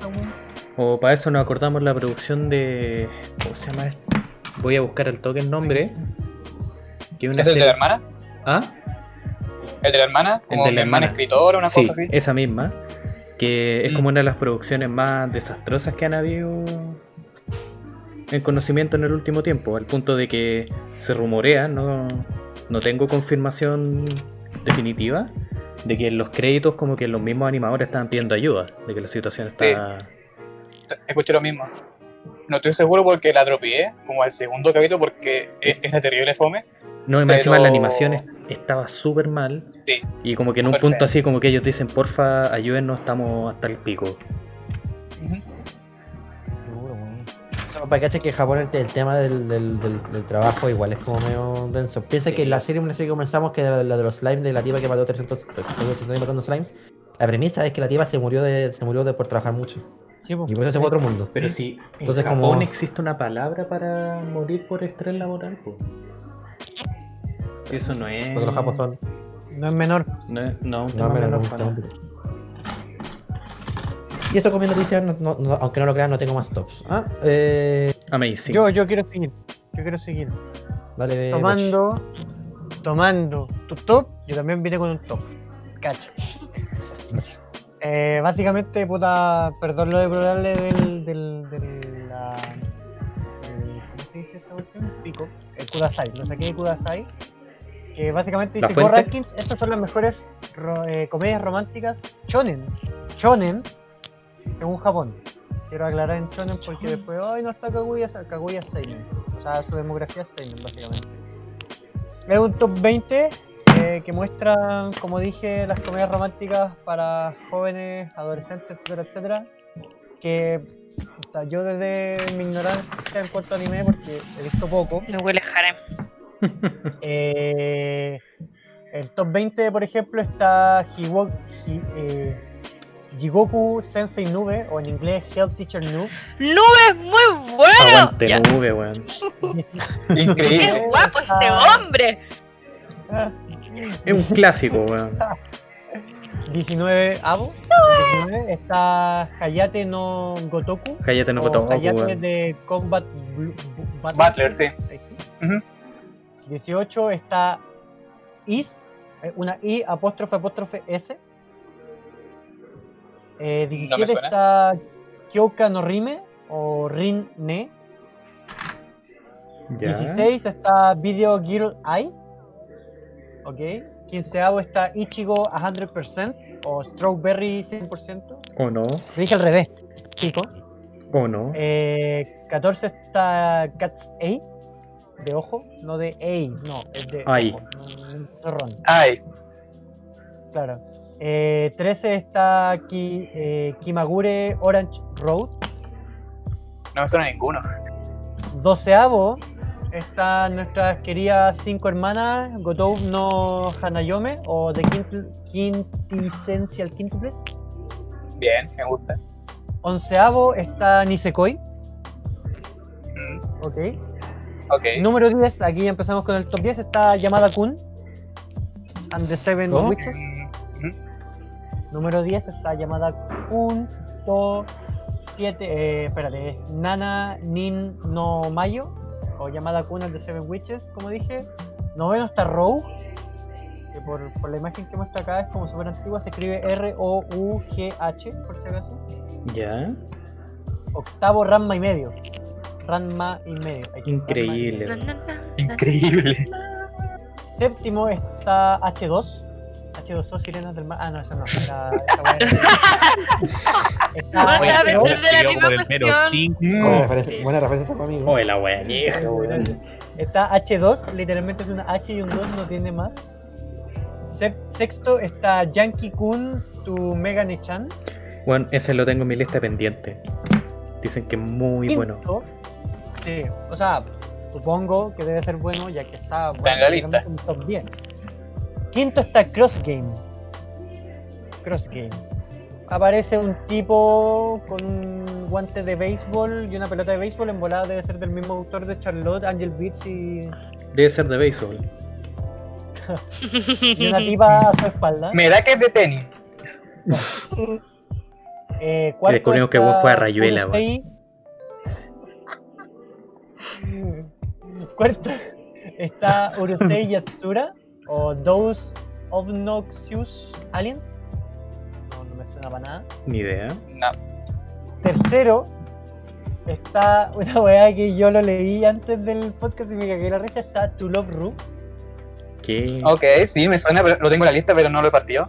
o para eso nos acordamos la producción de. ¿Cómo se llama esto? Voy a buscar al toque el nombre. Que una ¿Es el de la hermana? ¿Ah? ¿El de la hermana? Como de la hermana hermana. escritora, una Sí, cosa así. esa misma. Que es Mm. como una de las producciones más desastrosas que han habido en conocimiento en el último tiempo, al punto de que se rumorea, no, no tengo confirmación definitiva, de que en los créditos como que los mismos animadores estaban pidiendo ayuda, de que la situación está... Escuché lo mismo. No estoy seguro porque la dropeé, como al segundo capítulo, porque es, es de terrible fome. No, y más encima Pero- la animación es- estaba súper mal Sí. y como que en un punto así como que ellos dicen, porfa, ayúdennos, estamos hasta el pico. Ujú. Para que que en Japón el, el tema del, del- del- del trabajo igual es como medio denso. Piensa que la serie, una serie que comenzamos, que era la de los slimes, de la tipa que mató 300, 300 años matando slimes, la premisa es que la tipa se murió de, se murió de por trabajar mucho. Sí, po. Y por eso se fue a otro mundo. Pero si Entonces, en Japón como- existe una palabra para morir por estrés laboral, pues. Si eso no es. Porque los japos son. No es menor. No, es- no, un No, no, menor. Y eso con mi noticia, no- no- no- aunque no lo crean, no tengo más tops. Ah, eh, Amazing. Yo, yo quiero seguir. Yo quiero seguir. dale, tomando, tomando tu top, yo también vine con un top. Cacho. Eh, básicamente, puta, perdón lo de probable del, del, del, la, del- ¿cómo se dice esta cuestión? Pico, el Kudasai, lo saqué de Kudasai, que básicamente ¿La dice, Go? Rankings, estas son las mejores ro- eh, comedias románticas shonen, shonen, según Japón. Quiero aclarar en shonen porque después, ay, no está Kaguya, Kaguya es Seinen, o sea, su demografía es Seinen, básicamente. Es un top 20 eh, que muestra, como dije, las comedias románticas para jóvenes, adolescentes, etcétera, etcétera. Que puta, yo desde mi ignorancia en cuanto a anime, porque he visto poco, No huele a harem. Eh, el top 20, por ejemplo, está Hiwo- Hi- eh, Jigoku Sensei Nube, o en inglés Health Teacher Noob. ¡Nube es muy bueno! Aguante Ya. nube, weón. Increíble. ¡Qué guapo ese hombre! Es un clásico, weón. 19 Avo. 19 está Hayate no Gotoku. Cállate, no Gotoku, Hayate weón. de Combat Blu- Bu- Butler, sí. Ahí está. Ujú. 18 está Is, eh, una I apóstrofe apóstrofe S. Eh, 17 suena. está Kyoka no Rime o Rin Ne. Ya. 16 está Video Girl Eye. Ok. 15 está Ichigo 100% o Strawberry 100%. O no, Lo dije al revés, chico. o no. Eh, 14 está Cats A, de ojo, no de A, no, es de Ay. ojo, Ay, claro. Eh, 13 está Ki, eh, Kimagure Orange Road. no me suena ninguno. 12 están nuestras queridas cinco hermanas, Gotou no Hanayome o The Quint Quintessential Quintuples. Bien, me gusta. Onceavo está Nisekoi, Mm, ok. Número 10, aquí ya empezamos con el top 10, está Yamada Kun and the Seven Oh. Witches. Mm. Número 10 está Yamada Kun, to 7, eh, espérate, es Nana Nin no Mayo, o Yamada Kun and the Seven Witches, como dije. Noveno está Rogue, que por, por la imagen que muestra acá es como súper antigua, se escribe R-O-U-G-H, por si acaso. Ya. Octavo Ranma y medio. Ranma y medio. Increíble. Increíble. Séptimo está H2. H2O Sirenas del Mar. Ah, no, eso no. Era, esa weá era- está Oye, Oye, a pero veces de la yo misma por el mero cuestión. cinco. Buena referencia, Sí. buena referencia para mí. Oh, la wea vieja, weón. Está H2, literalmente es una H y un 2, no tiene más. Sep- Sexto está Yankee Kun, tu Megane Chan. Bueno, ese lo tengo en mi lista pendiente. Dicen que es muy bueno. Sí, o sea, supongo que debe ser bueno ya que está bueno, en la lista. literalmente un top 10. Quinto está Cross Game. Cross Game. Aparece un tipo con un guante de béisbol y una pelota de béisbol en volada debe ser del mismo autor de Charlotte, Angel Beats y, Debe ser de béisbol. y una tipa a su espalda. Me da que es de tenis. Eh, cuarto descubrimos que vos juegas Rayuela. Cuarto está Urusei Yatsura o Those Obnoxious Aliens. No, no me suena para nada. Ni idea. No. Tercero está una weá que yo lo leí antes del podcast y me cagué la risa. Está To Love Ru. ¿Qué? Ok, sí, me suena, pero lo tengo en la lista, pero no lo he partido.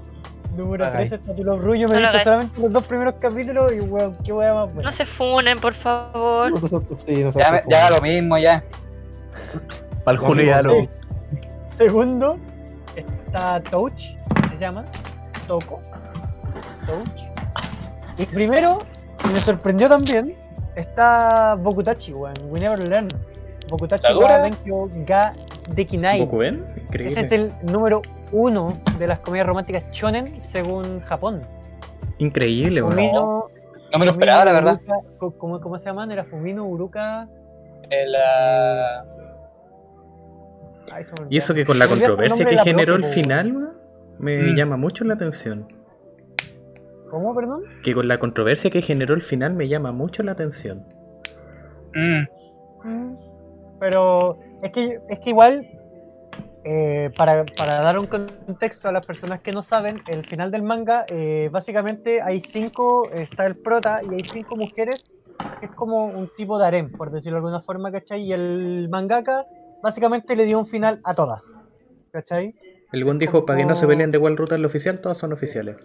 Número Ay. 3 está To Love Ru. Yo me No he visto solamente los dos primeros capítulos y weón, qué weá más buena. No se funen, por favor. No sí, Ya, ya lo mismo, ya. Para el Julio ya lo. Segundo está Touch, se llama. Toco. Touch. Y primero, y me sorprendió también, está Bokutachi, weón. We Never Learn. Bokutachi Benkyo ga Dekinai. ¿Goku ven? Ese es el número uno de las comedias románticas shonen según Japón. Increíble, weón. Fumino, No me lo esperaba, la verdad. Uruka- ¿cómo, ¿Cómo se llaman? Era Fumino Uruka. El, Ay, me Y eso que con la controversia que generó el po, final, weón, me Mm. llama mucho la atención. ¿Cómo, perdón? Que con la controversia que generó el final me llama mucho la atención. mm, Mm. Pero es que, es que igual, eh, para, para dar un contexto a las personas que no saben, el final del manga, eh, básicamente hay cinco, está el prota y hay cinco mujeres, que es como un tipo de harem, por decirlo de alguna forma, ¿cachai? Y el mangaka básicamente le dio un final a todas, ¿cachai? El buen dijo, para que no se peleen de igual ruta en lo oficial, todas son oficiales.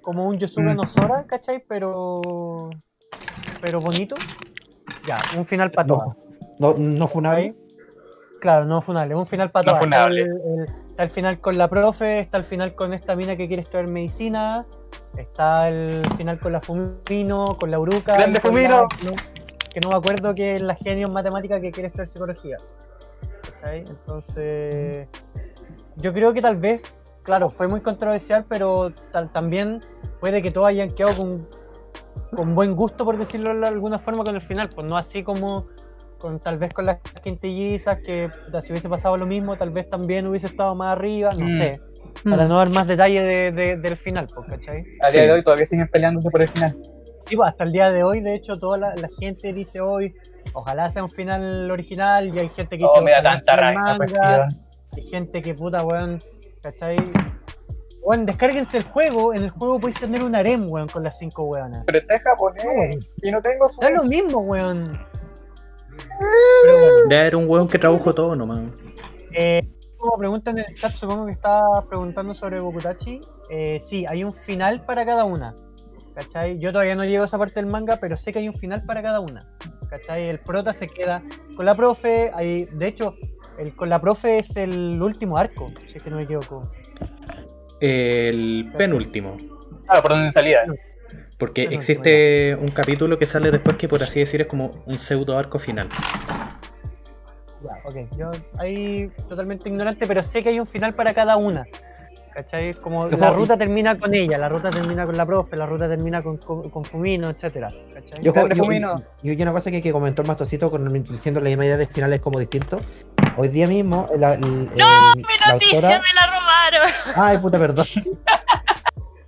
Como un Yosuga Mm. no Sora, ¿cachai? Pero, pero bonito. Ya, un final para No, todas. No, no funable. Claro, no funable, es un final para No todas. El, el- está el final con la profe, está el final con esta mina que quiere estudiar medicina, está el final con la Fumino, con la Uruca. ¡Grande Fumino! la- que, no, que no me acuerdo que es la genio en matemática que quiere estudiar psicología. ¿Cachai? Entonces, yo creo que tal vez, claro, fue muy controversial, pero tal- también puede que todos hayan quedado con, con buen gusto, por decirlo de alguna forma, con el final, pues no así como con tal vez con las quintillizas, que si hubiese pasado lo mismo, tal vez también hubiese estado más arriba, no Mm. sé, para no dar más detalle de- de- del final, ¿cachai? a día Sí. de hoy todavía siguen peleándose por el final. Sí, pues, hasta el día de hoy, de hecho, toda la, la gente dice hoy, ojalá sea un final original, y hay gente que dice, Oh, me da tanta rabia manga, hay gente que puta, weón, ¿cachai? Weón, descárguense el juego, en el juego podéis tener un harem, weón, con las cinco weonas. Pero está japonés y no tengo Da lo Switch. mismo, weón. Ya era un weón que trabajó todo nomás. Eh, como preguntan en el chat, supongo que está preguntando sobre Bokutachi. Eh, sí, hay un final para cada una. ¿Cachai? Yo todavía no llego a esa parte del manga, pero sé que hay un final para cada una. ¿Cachai? El prota se queda con la profe. Hay, de hecho, el con la profe es el último arco, si es que no me equivoco. El penúltimo. Claro, por donde salida. Porque existe un capítulo que sale después que por así decir es como un pseudo arco final. Ya, ok. Yo ahí totalmente ignorante, pero sé que hay un final para cada una. ¿Cachai? Como Yo la como- ruta termina con ella, la ruta termina con la profe, la ruta termina con, con, con Fumino, etcétera. ¿Cachai? Yo, Grande yo, Fumino. yo- yo una cosa que, que comentó el Mastocito con diciendo la misma idea del final es como distinto. Hoy día mismo, el, el- el- Mi la noticia autora. me la robaron. Ay, puta, perdón.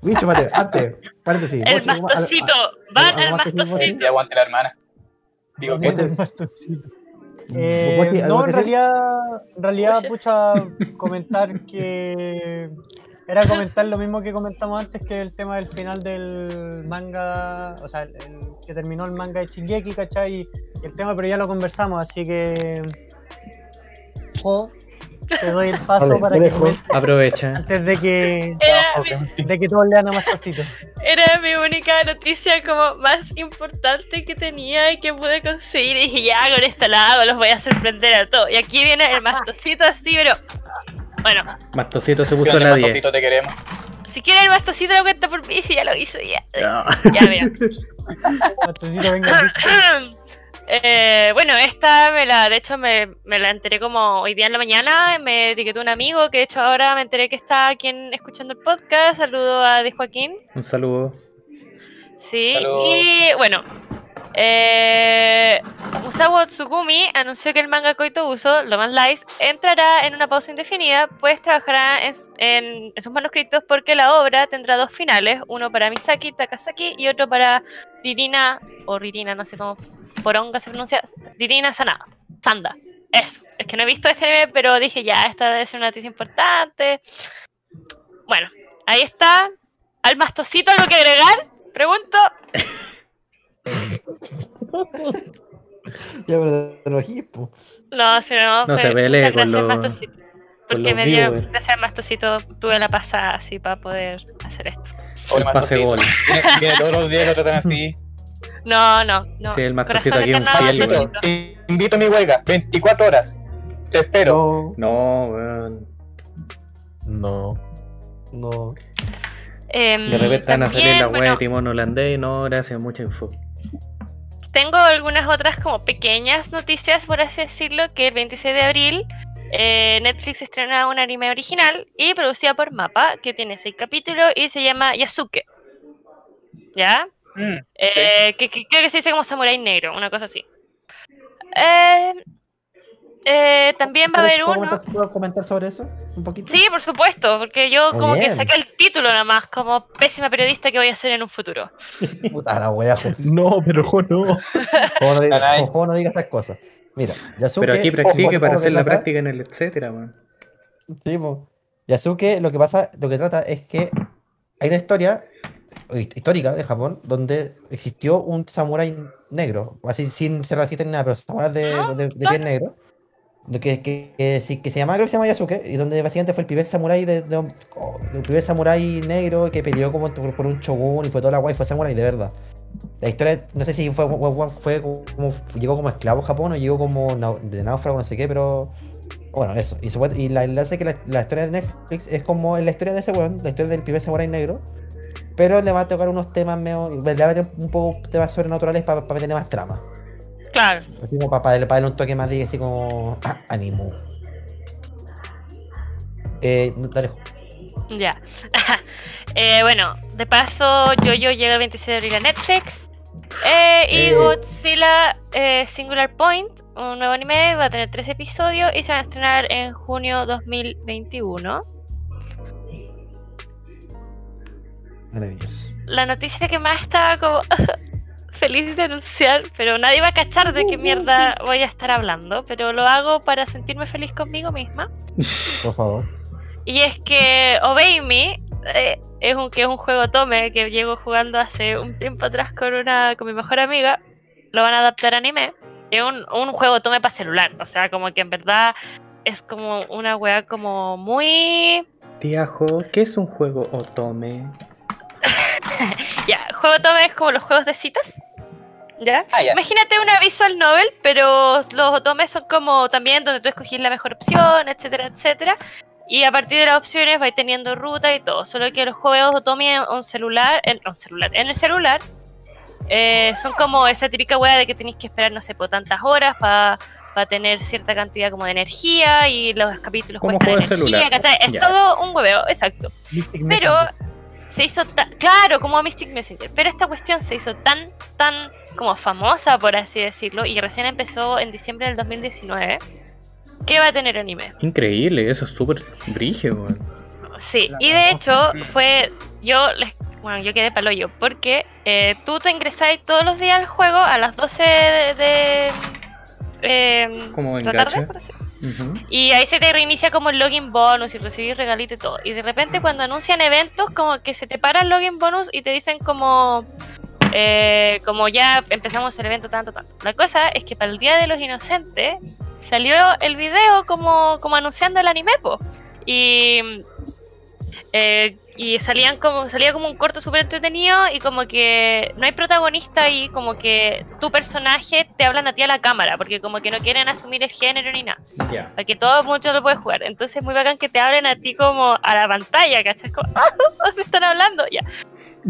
Bicho, mate, antes, paréntesis. El Boche, mastocito. Van al mastocito. Y aguante la hermana. Digo que El bastoncito. Eh, Guachi, ¿algo no, en realidad, en realidad, Oye. pucha, comentar que era comentar lo mismo que comentamos antes que el tema del final del manga, o sea, el, el que terminó el manga de Shingeki, ¿cachai? Y el tema, pero ya lo conversamos, así que Jo, te doy el paso para que comentes Aprovecha. antes de que, Era, mi- de que todos lean a cositos. era mi única noticia como más importante que tenía y que pude conseguir. Y dije, ya con esta la hago, los voy a sorprender a todos. Y aquí viene el mastocito así, pero. Bueno, Mastocito se puso la 10. Matotito, te queremos. si quieren el mastocito lo cuenta por mí, si ya lo hizo, ya. No. Ya, mira. Mastocito, venga. Eh, bueno, esta me la, de hecho me, me la enteré como hoy día en la mañana, me etiquetó un amigo que de hecho ahora me enteré que está aquí en- escuchando el podcast, saludo a De Joaquín, Un saludo. sí, y bueno, eh, Musawa Tsugumi anunció que el manga Koito Uso, lo más lice, entrará en una pausa indefinida, pues trabajará en, sus manuscritos porque la obra tendrá dos finales, uno para Misaki Takasaki y otro para Ririna, o Ririna, no sé cómo poronga se pronuncia, Ririna Sanada, Sanda. Eso, es que no he visto este anime, pero dije ya, esta debe ser una noticia importante. Bueno, ahí está. ¿Al mastocito algo que agregar? Pregunto. Ya, pero te enojís, po. No, si no, No se pelee muchas gracias, los- Mastocito. Porque me dio, viewers. gracias Mastocito, tuve la pasada así para poder hacer esto. Oye, gol. Viene, todos los días lo tratan así. No, no, no. Sí, el Mastocito aquí un Mastocito. igual. Te invito a mi huelga, 24 horas. Te espero. No, No, weón. no, no. Em, De repente van a salir la weá bueno, de timón holandés y no, gracias, mucha info. Tengo algunas otras como pequeñas noticias, por así decirlo, que el 26 de abril eh, Netflix estrena un anime original y producida por Mapa, que tiene seis capítulos y se llama Yasuke. ¿Ya? Mm, Eh, que, que creo que se dice como Samurai Negro, una cosa así. Eh, eh, también va a haber ¿Puedo uno. ¿Puedo comentar sobre eso? Un poquito. Sí, por supuesto, porque yo Muy como que saqué el título nada más, como pésima periodista que voy a ser en un futuro. Puta la wea. No, pero jo, no. Diga- jo, no diga estas cosas. Mira, Yasuke. Pero aquí ojo, practique para hacer que la práctica en el etcétera, weón. Sí, po. Yasuke, lo que pasa, lo que trata es que hay una historia hist- histórica de Japón donde existió un samurái negro, así sin ser racista ni nada, pero samurái de, Ah, de- de piel negro, que, que, que, se llama, creo que se llama Yasuke, y donde básicamente fue el primer samurái de, de oh, primer samurái negro que peleó como por, un shogun y fue toda la guay, fue samurái de verdad. La historia, no sé si fue, fue, como, llegó como esclavo a Japón o llegó como de náufrago, no sé qué, pero bueno, eso. Y, y la enlace que la, historia de Netflix es como la historia de ese weón, la historia del primer samurai negro. Pero le va a tocar unos temas medio. Le va a meter un poco temas sobrenaturales para meterle más trama. Claro. Así como para, darle un toque más de así como. Ah, ánimo. Eh, dale. Ya. Eh, bueno, de paso, Jojo llega el 26 de abril a Netflix. Eh, y Eh. Godzilla eh, Singular Point, un nuevo anime, va a tener tres episodios y se va a estrenar en junio 2021. Maravilloso. La noticia que más estaba como feliz de anunciar, pero nadie va a cachar de qué mierda voy a estar hablando, pero lo hago para sentirme feliz conmigo misma. Por favor. Y es que Obey Me eh, es un, que es un juego tome que llevo jugando hace un tiempo atrás con una con mi mejor amiga. Lo van a adaptar a anime. Es un, un juego tome para celular. O sea, como que en verdad es como una wea como muy. Tiajo, ¿qué es un juego otome? Ya, juego tome es como los juegos de citas. ¿Ya? Ah, ya. Imagínate una visual novel, pero los otomes son como también donde tú escogís la mejor opción, etcétera, etcétera. Y a partir de las opciones vais teniendo ruta y todo. Solo que los juegos otome en un celular, en un celular, en el celular, eh, son como esa típica wea de que tenéis que esperar, no sé, por tantas horas para tener cierta cantidad como de energía y los capítulos Como cuestan energía, celular. ¿cachai? Es Ya. todo un hueveo, exacto. Pero. Se hizo tan. Claro, como a Mystic Messenger. Pero esta cuestión se hizo tan, tan como famosa, por así decirlo, y recién empezó en diciembre del 2019, que va a tener anime. Increíble, eso es súper brígido. Sí, y de hecho fue. Yo les. Bueno, yo quedé paloyo, porque eh, tú te ingresáis todos los días al juego a las 12 de, de, eh, Como en la tarde, gacha. por así Y ahí se te reinicia como el login bonus y recibir regalito y todo. Y de repente cuando anuncian eventos, como que se te para el login bonus y te dicen como... eh, como ya empezamos el evento tanto, tanto. La cosa es que para el Día de los Inocentes salió el video como, como anunciando el anime, po. Y... eh, y salían como salía como un corto súper entretenido y como que no hay protagonista y como que tu personaje te hablan a ti a la cámara porque como que no quieren asumir el género ni nada Ya. para que todo mundo lo puede jugar. Entonces es muy bacán que te hablen a ti como a la pantalla, ¿cachai? Como, ¡ah! ¿Dónde están hablando? Ya.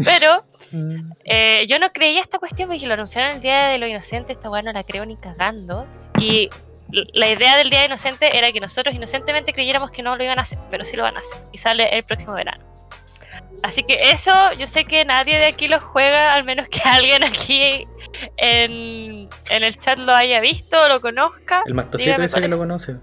Pero eh, yo no creía esta cuestión porque lo anunciaron el Día de los Inocentes, esta weá no la creo ni cagando. Y la idea del Día de Inocente era que nosotros inocentemente creyéramos que no lo iban a hacer, pero sí lo van a hacer. Y sale el próximo verano. Así que eso, yo sé que nadie de aquí lo juega, al menos que alguien aquí en, en el chat lo haya visto o lo conozca. El mastocito cuál que lo conoce.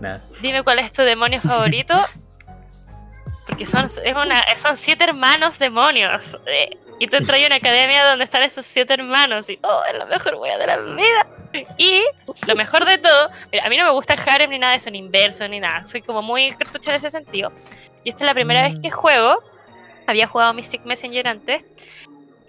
Nada. Dime cuál es tu demonio favorito. Porque son, es una, son siete hermanos demonios. eh, Y tú entras a una academia donde están esos siete hermanos. Y, oh, es la mejor wea de la vida. Y lo mejor de todo, mira, a mí no me gusta el harem ni nada de eso, ni inverso, ni nada. Soy como muy cartucha en ese sentido. Y esta es la primera vez que juego. Había jugado Mystic Messenger antes.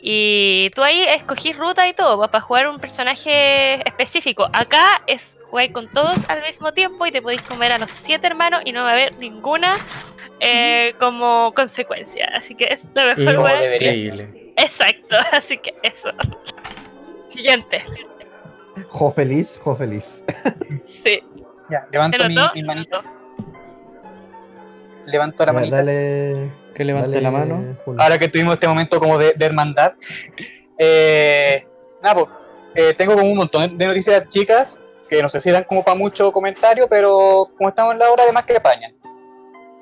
Y tú ahí escogís ruta y todo, para jugar un personaje específico. Acá es jugar con todos al mismo tiempo y te podéis comer a los siete hermanos y no va a haber ninguna eh, como consecuencia. Así que es la mejor Y- Como wea. debería. Exacto, así que eso. Siguiente. Jo feliz, jo feliz. Sí. Ya, levanto ¿Se mi, manito. Levanto la Ya, manita. dale. Que levante dale, la mano. Julio. Ahora que tuvimos este momento como de, de hermandad. Eh, nada, pues, eh, tengo como un montón de noticias chicas que no sé si dan como para mucho comentario, pero como estamos en la hora, además que apañan.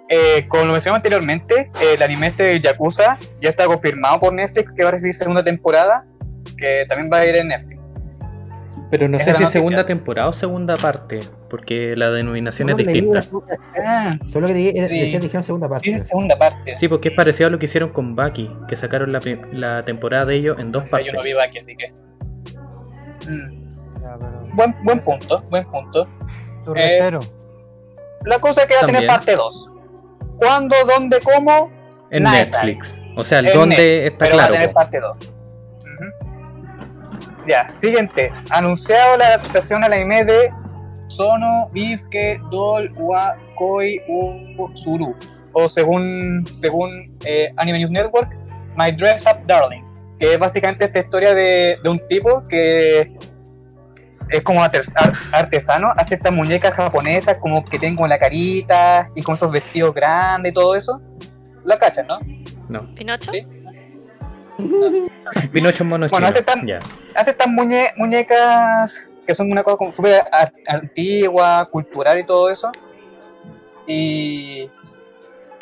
Eh, como lo mencionamos anteriormente, eh, el anime este de Yakuza ya está confirmado por Netflix que va a recibir segunda temporada, que también va a ir en Netflix. Pero no sé si segunda temporada o segunda parte, porque la denominación es distinta. Ah, Solo que Sí. decía dijeron segunda parte. dice segunda parte. Sí, porque es parecido a lo que hicieron con Baki, que sacaron la, la temporada de ellos en dos O sea, partes. yo no vi aquí, así que. Mm, Ya, pero buen, buen punto, buen punto. Eh. La cosa es que va a tener parte 2. ¿Cuándo, dónde, cómo? En Netflix. O sea, el En Netflix, está pero claro. va a tener parte 2. Ya, siguiente. Anunciado la adaptación al anime de Sono Bisuke Dol wa Koi u Suru. O según, según eh, Anime News Network, My Dress Up Darling. Que es básicamente esta historia de, de un tipo que es como arte- ar- artesano, hace estas muñecas japonesas como que tienen como la carita y con esos vestidos grandes y todo eso. La cachan, ¿no? No. ¿Pinocho? Sí. Pinocho mono Bueno, hace tan- hace muñe- muñecas que son una cosa como súper antigua, cultural y todo eso. Y,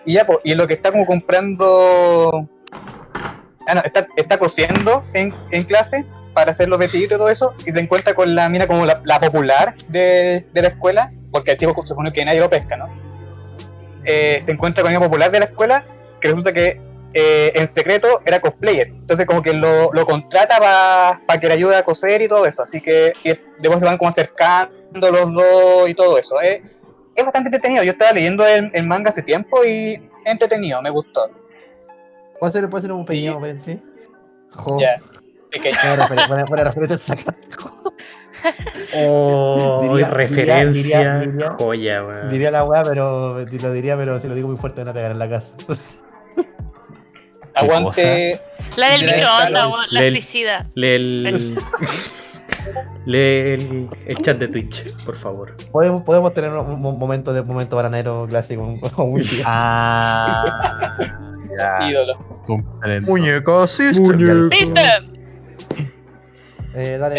y ya, pues, y lo que está como comprando. Ah, no, está, está cosiendo en, en clase para hacer los vestiditos y todo eso. Y se encuentra con la mina como la, la popular de, de la escuela, porque el tipo se supone que nadie lo pesca, ¿no? Eh, se encuentra con la popular de la escuela, que resulta que eh, en secreto era cosplayer. Entonces como que lo, lo contrata para que le ayude a coser y todo eso. Así que después se van como acercando los dos y todo eso. Eh, es bastante entretenido. Yo estaba leyendo el, el manga hace tiempo y entretenido, me gustó. ¿Puedo hacer, puedo hacer un Sí. pequeño? Jo. Ya. Pequeño. Buena referencia Oh, Diría- referencia. diría- diría- diría- joya, weón. Diría la weá, pero lo diría, pero si lo digo muy fuerte van a pegar en la casa. Aguante. La del microondas, la suicida. Lee el, lee el, el chat de Twitch, por favor. Podemos, podemos tener un, momento de momento bananero clásico un, un día. Ah, ya. Ídolo. comprendo. Muñecos Muñeco. System. Eh, dale,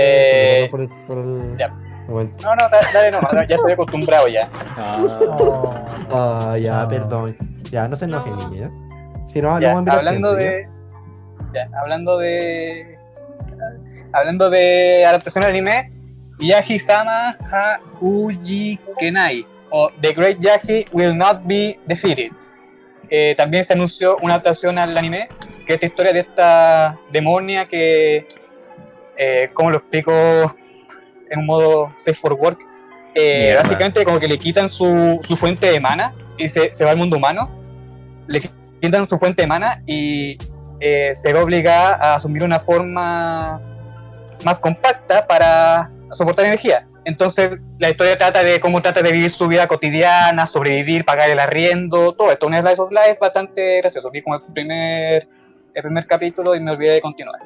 Eh, por el, por el, ya. Bueno. No, no, da- dale nomás. Ya estoy acostumbrado ya. Ah, Oh, Ah, ya, No. perdón. Ya, no se enoje, No. niña. Si no, Ya, lo vamos a mirar hablando siempre, de. Ya, hablando de. Hablando de adaptación al anime, Yahi-sama ha uji kenai, o The Great Yahi Will Not Be Defeated. Eh, también se anunció una adaptación al anime, que es esta historia de esta demonia que. Eh, ¿Cómo lo explico? en un modo safe for work. Eh, básicamente como que le quitan su, su fuente de mana y se, se va al mundo humano. Le quitan su fuente de mana y eh, se ve obligada a asumir una forma más compacta para soportar energía. Entonces la historia trata de cómo trata de vivir su vida cotidiana, sobrevivir, pagar el arriendo, todo esto. Un slice of life bastante gracioso. Vi como el primer, el primer capítulo y me olvidé de continuar.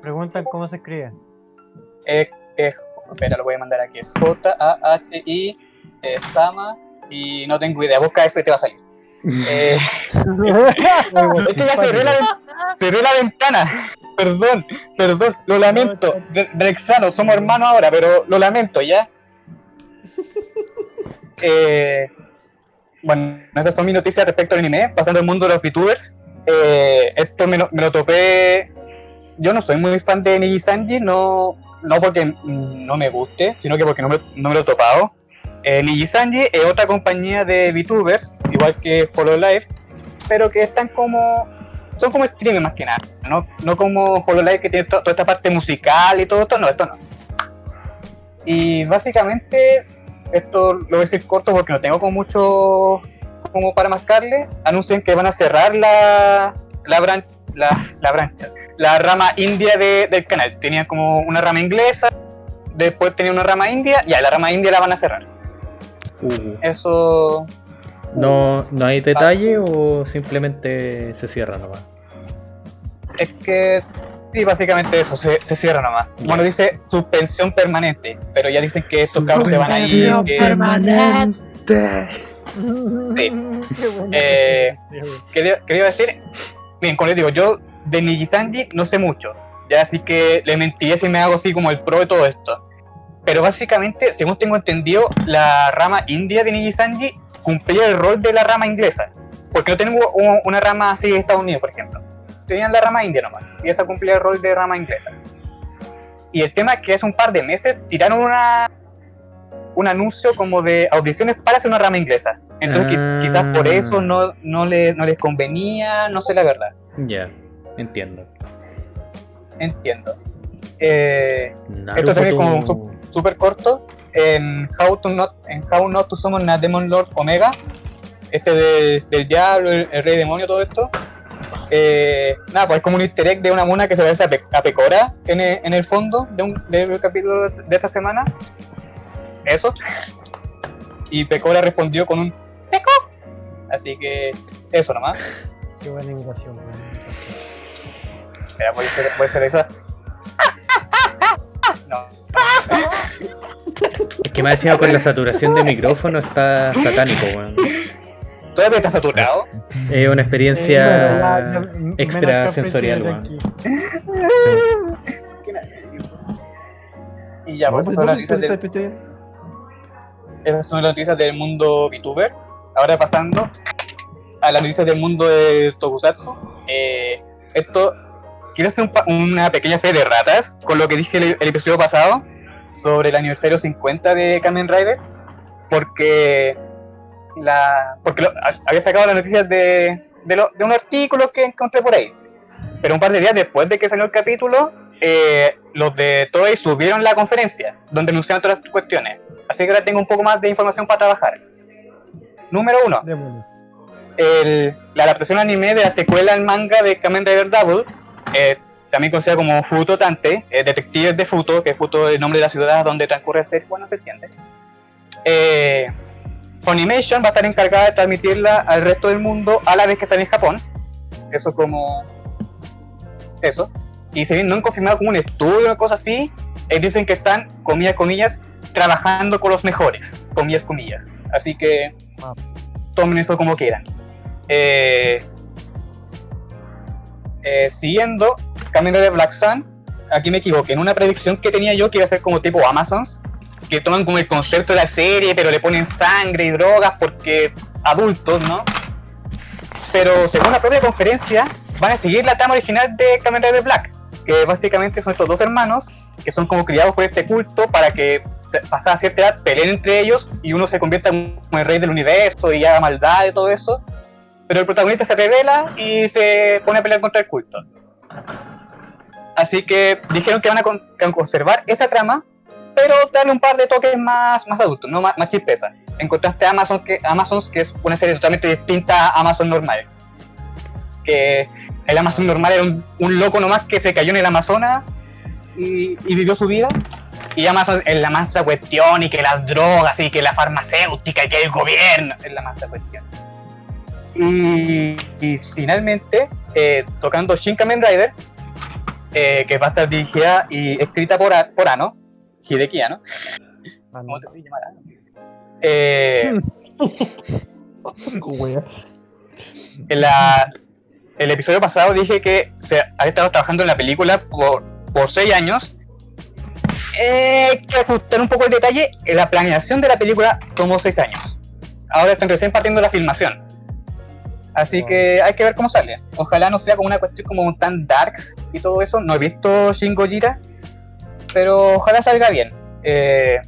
Preguntan cómo se escribe. Eh, eh, espera, lo voy a mandar aquí. J-A-H-I, eh, Sama, y no tengo idea. Busca eso y te va a salir. Eh, es que ya cerré la, cerré la ventana. Perdón, perdón, lo lamento. Drexano, somos hermanos ahora, pero lo lamento, ¿ya? Eh, bueno, esas son mis noticias respecto al anime. Pasando al mundo de los VTubers. Eh, esto me lo, me lo topé. Yo no soy muy fan de Niji Sanji, no, no porque no me guste, sino que porque no me, no me lo he topado. Eh, Niji Sanji es otra compañía de VTubers, igual que Hololive, pero que están como. Son como streamers más que nada, no, no como Hololive que tiene to- toda esta parte musical y todo esto, no, esto no. Y básicamente, esto lo voy a decir corto porque no tengo como mucho como para mascarle. Anuncian que van a cerrar la, la, bran- la, la brancha, la rama india de- del canal. Tenían como una rama inglesa, después tenían una rama india, ya la rama india la van a cerrar. Uh, Eso ¿no, ¿No hay detalle o simplemente se cierra nomás? es que sí, básicamente eso, se, se cierra nomás. Ya. Bueno, dice suspensión permanente, pero ya dicen que estos cabros se van a ir. que- Sí. Qué bueno. Eh, quería, quería decir, bien, como les digo, yo de Niji Sanji no sé mucho, ya así que le mentiría si me hago así como el pro de todo esto. Pero básicamente, según tengo entendido, la rama india de Niji Sanji cumplía el rol de la rama inglesa. Porque no tengo una rama así de Estados Unidos, por ejemplo. Tenían la rama india nomás, y esa cumplía el rol de rama inglesa. Y el tema es que hace un par de meses tiraron una un anuncio como de audiciones para hacer una rama inglesa. Entonces Ah. quizás por eso no, no, le- no les convenía, no sé la verdad. Ya, entiendo. Entiendo. Eh, Naruto. también como un sub- Súper corto. En How, to not, en How Not to Summon a Demon Lord Omega. Este de- del diablo, el, el rey demonio, todo esto. Eh, nada, pues es como un easter egg de una mona que se parece a, Pe- a Pecora en el, en el fondo de un, del capítulo de, esta semana. Eso. Y Pecora respondió con un Peco. Así que eso nomás. Qué buena imitación. weón. Espera, voy a hacer, voy a hacer esa. No. Es que me ha decía con la saturación de micrófono está satánico, weón. Todavía está saturado. Es una Eh, experiencia ya- ya- menos extrasensorial, weón. Y ya, No, pues esas son no, las noticias del- esas son las noticias del mundo VTuber. Ahora pasando a las noticias del mundo de Tokusatsu. Eh, esto, quiero hacer un una pequeña fe de ratas con lo que dije el, el episodio pasado sobre el aniversario 50 de Kamen Rider. Porque, la, porque lo- había sacado las noticias de, de, lo- de un artículo que encontré por ahí. Pero un par de días después de que salió el capítulo, eh, los de Toei subieron la conferencia donde anunciaron todas las cuestiones. Así que ahora tengo un poco más de información para trabajar. Número uno, el- la adaptación anime de la secuela al manga de Kamen Rider Double, eh, también conocida como Futo Tante, eh, Detectives de Futo, que Futo es el nombre de la ciudad donde transcurre el ser, bueno, se entiende. Eh, Funimation va a estar encargada de transmitirla al resto del mundo a la vez que sale en Japón. Eso como... Eso. Y si bien no han confirmado como un estudio o cosas así, eh, dicen que están, comillas, comillas, trabajando con los mejores, comillas, comillas. Así que Ah. tomen eso como quieran. Eh, eh, siguiendo, Kamen Rider Black Sun, aquí me equivoqué, en una predicción que tenía yo que iba a ser como tipo Amazons, que toman como el concepto de la serie, pero le ponen sangre y drogas porque adultos, ¿no? Pero según la propia conferencia, van a seguir la trama original de Kamen Rider Black, que básicamente son estos dos hermanos que son como criados por este culto para que pasada cierta edad peleen entre ellos y uno se convierta como el rey del universo y haga maldad y todo eso. Pero el protagonista se revela y se pone a pelear contra el culto. Así que dijeron que van a, a conservar esa trama, pero darle un par de toques más, más adultos, no más, más chispeza. Encontraste Amazon, que, Amazon, que es una serie totalmente distinta a Amazon normal. Que el Amazon normal era un, un loco nomás que se cayó en el Amazonas y, vivió su vida. Y Amazon es la mansa cuestión, y que las drogas, y que la farmacéutica, y que el gobierno, es la mansa cuestión. Y, y finalmente, eh, tocando Shin Kamen Rider, eh, que va a estar dirigida y escrita por, A- por Ano, Hideki Ano. ¿Cómo te voy a llamar Ano? Eh, en la- el episodio pasado dije que se ha estado trabajando en la película por, por seis años. Eh, hay que ajustar un poco el detalle. La planeación de la película tomó seis años. Ahora están recién partiendo la filmación. Así que hay que ver cómo sale. Ojalá no sea como una cuestión como tan darks y todo eso. No he visto Shin Gojira, pero ojalá salga bien. Eh,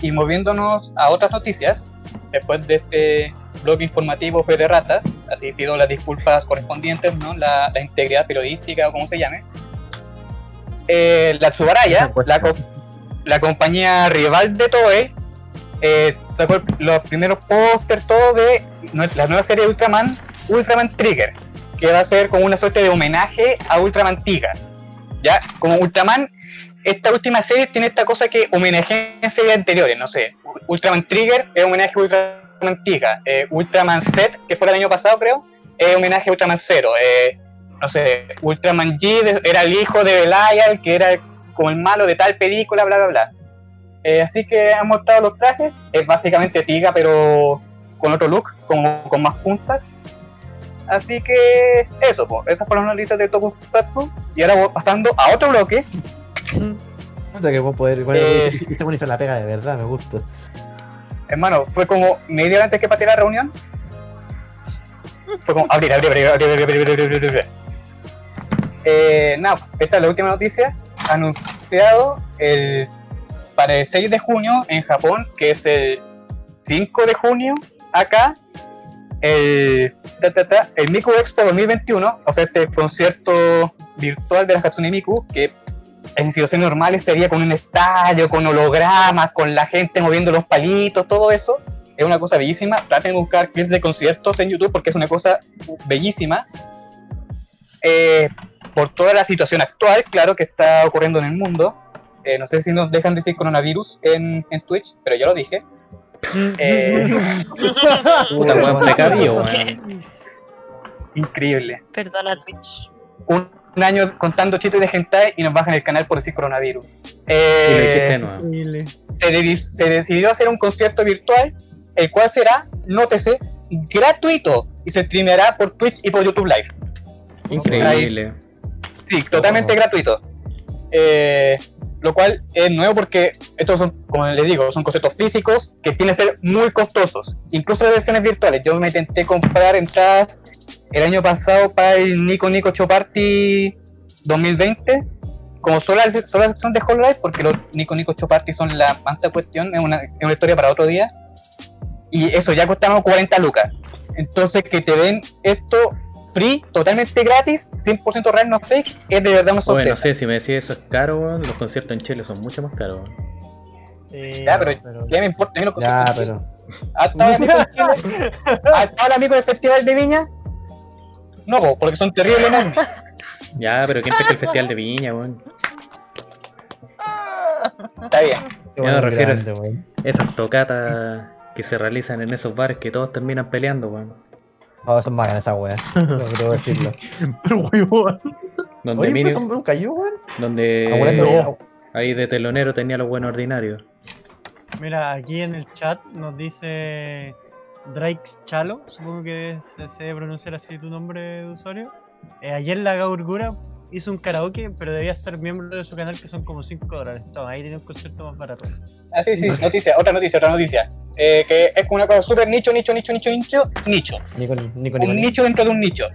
y moviéndonos a otras noticias, después de este blog informativo Fe de Ratas, así pido las disculpas correspondientes, ¿no? la, la integridad periodística o como se llame. Eh, la Tsubaraya, la, co- la compañía rival de Toei, eh, sacó los primeros pósters todo de la nueva serie de Ultraman, Ultraman Trigger, que va a ser como una suerte de homenaje a Ultraman Tiga. Ya, como Ultraman, esta última serie tiene esta cosa que homenajea en series anteriores, no sé, Ultraman Trigger es homenaje a Ultraman Tiga, eh, Ultraman Z, que fue el año pasado creo, es homenaje a Ultraman Zero, eh, no sé, Ultraman G era el hijo de Belial, que era como el malo de tal película, bla, bla, bla. Eh, así que han mostrado los trajes, es básicamente Tiga, pero con otro look, como con más puntas. Así que eso, po, esas fueron las noticias de Tokusatsu. Y ahora voy pasando a otro bloque. Que vos poder. Bueno, Eh. este bueno hizo la pega de verdad, me gusta. Hermano, fue como media hora antes que partir la reunión. Fue como abrir, abrir, abrir, abrir, abrir, abrir, abrir, abrir, abrir. Eh, nada, esta es la última noticia. Anunciado el, para el 6 de junio en Japón, que es el 5 de junio acá, el, ta, ta, ta, el Miku Expo 2021, o sea, este concierto virtual de las Hatsune Miku, que en situaciones normales sería con un estadio, con hologramas, con la gente moviendo los palitos, todo eso. Es una cosa bellísima. Traten de buscar clips de conciertos en YouTube porque es una cosa bellísima. Eh, por toda la situación actual, claro, que está ocurriendo en el mundo. Eh, no sé si nos dejan decir coronavirus en, en Twitch, pero ya lo dije. Eh, Puta weón precario, Ok. weón. increíble. Perdona Twitch. Un, un año contando chistes de hentai y nos bajan el canal por decir coronavirus. Eh, se decidió hacer un concierto virtual, el cual será, nótese, gratuito y se streameará por Twitch y por YouTube Live. Increíble. Sí, totalmente Oh. gratuito. Eh, lo cual es nuevo porque estos son, como les digo, son conceptos físicos que tienen que ser muy costosos. Incluso las versiones virtuales. Yo me intenté comprar entradas el año pasado para el Nico Nico Show Party 2020. Como solo solo la sección de Hololive, porque los Nico Nico Show Party son la mansa cuestión, es una, es una historia para otro día. Y eso ya costaba 40 lucas. Entonces, que te den esto free, totalmente gratis, 100% real, no fake, es de verdad una sorpresa. no sé, si me decís eso es caro, weón. Los conciertos en Chile son mucho más caros, weón. Sí, Ya, pero, pero- ¿qué me importa? A mí los Ya, conciertos en pero. Chile. ¿Ha estado el amigo en estado el amigo del Festival de Viña? No, po, porque son terribles enormes. Ya, pero ¿quién pesca el Festival de Viña, weón? Está bien. Ya me bueno, refiero- grande, weón. Esas tocatas que se realizan en esos bares que todos terminan peleando, weón. Oh, son bacanas esas weas. No debo decirlo. Pero weón. Donde, Oye, son un cayó, weón. donde ahí de telonero tenía los buenos ordinarios. Mira, aquí en el chat nos dice Drake Chalo, supongo que se, se debe pronunciar así tu nombre de usuario. Eh, ayer la Gaurgura hizo un karaoke, pero debías ser miembro de su canal que son como 5 dólares. Toma, ahí tiene un concierto más barato. Ah, sí, sí, noticia, otra noticia, otra noticia. Eh, que es como una cosa súper nicho, nicho, nicho, nicho, nicho, nicho. Nico, Nico, Nico, Un nicho dentro de un nicho.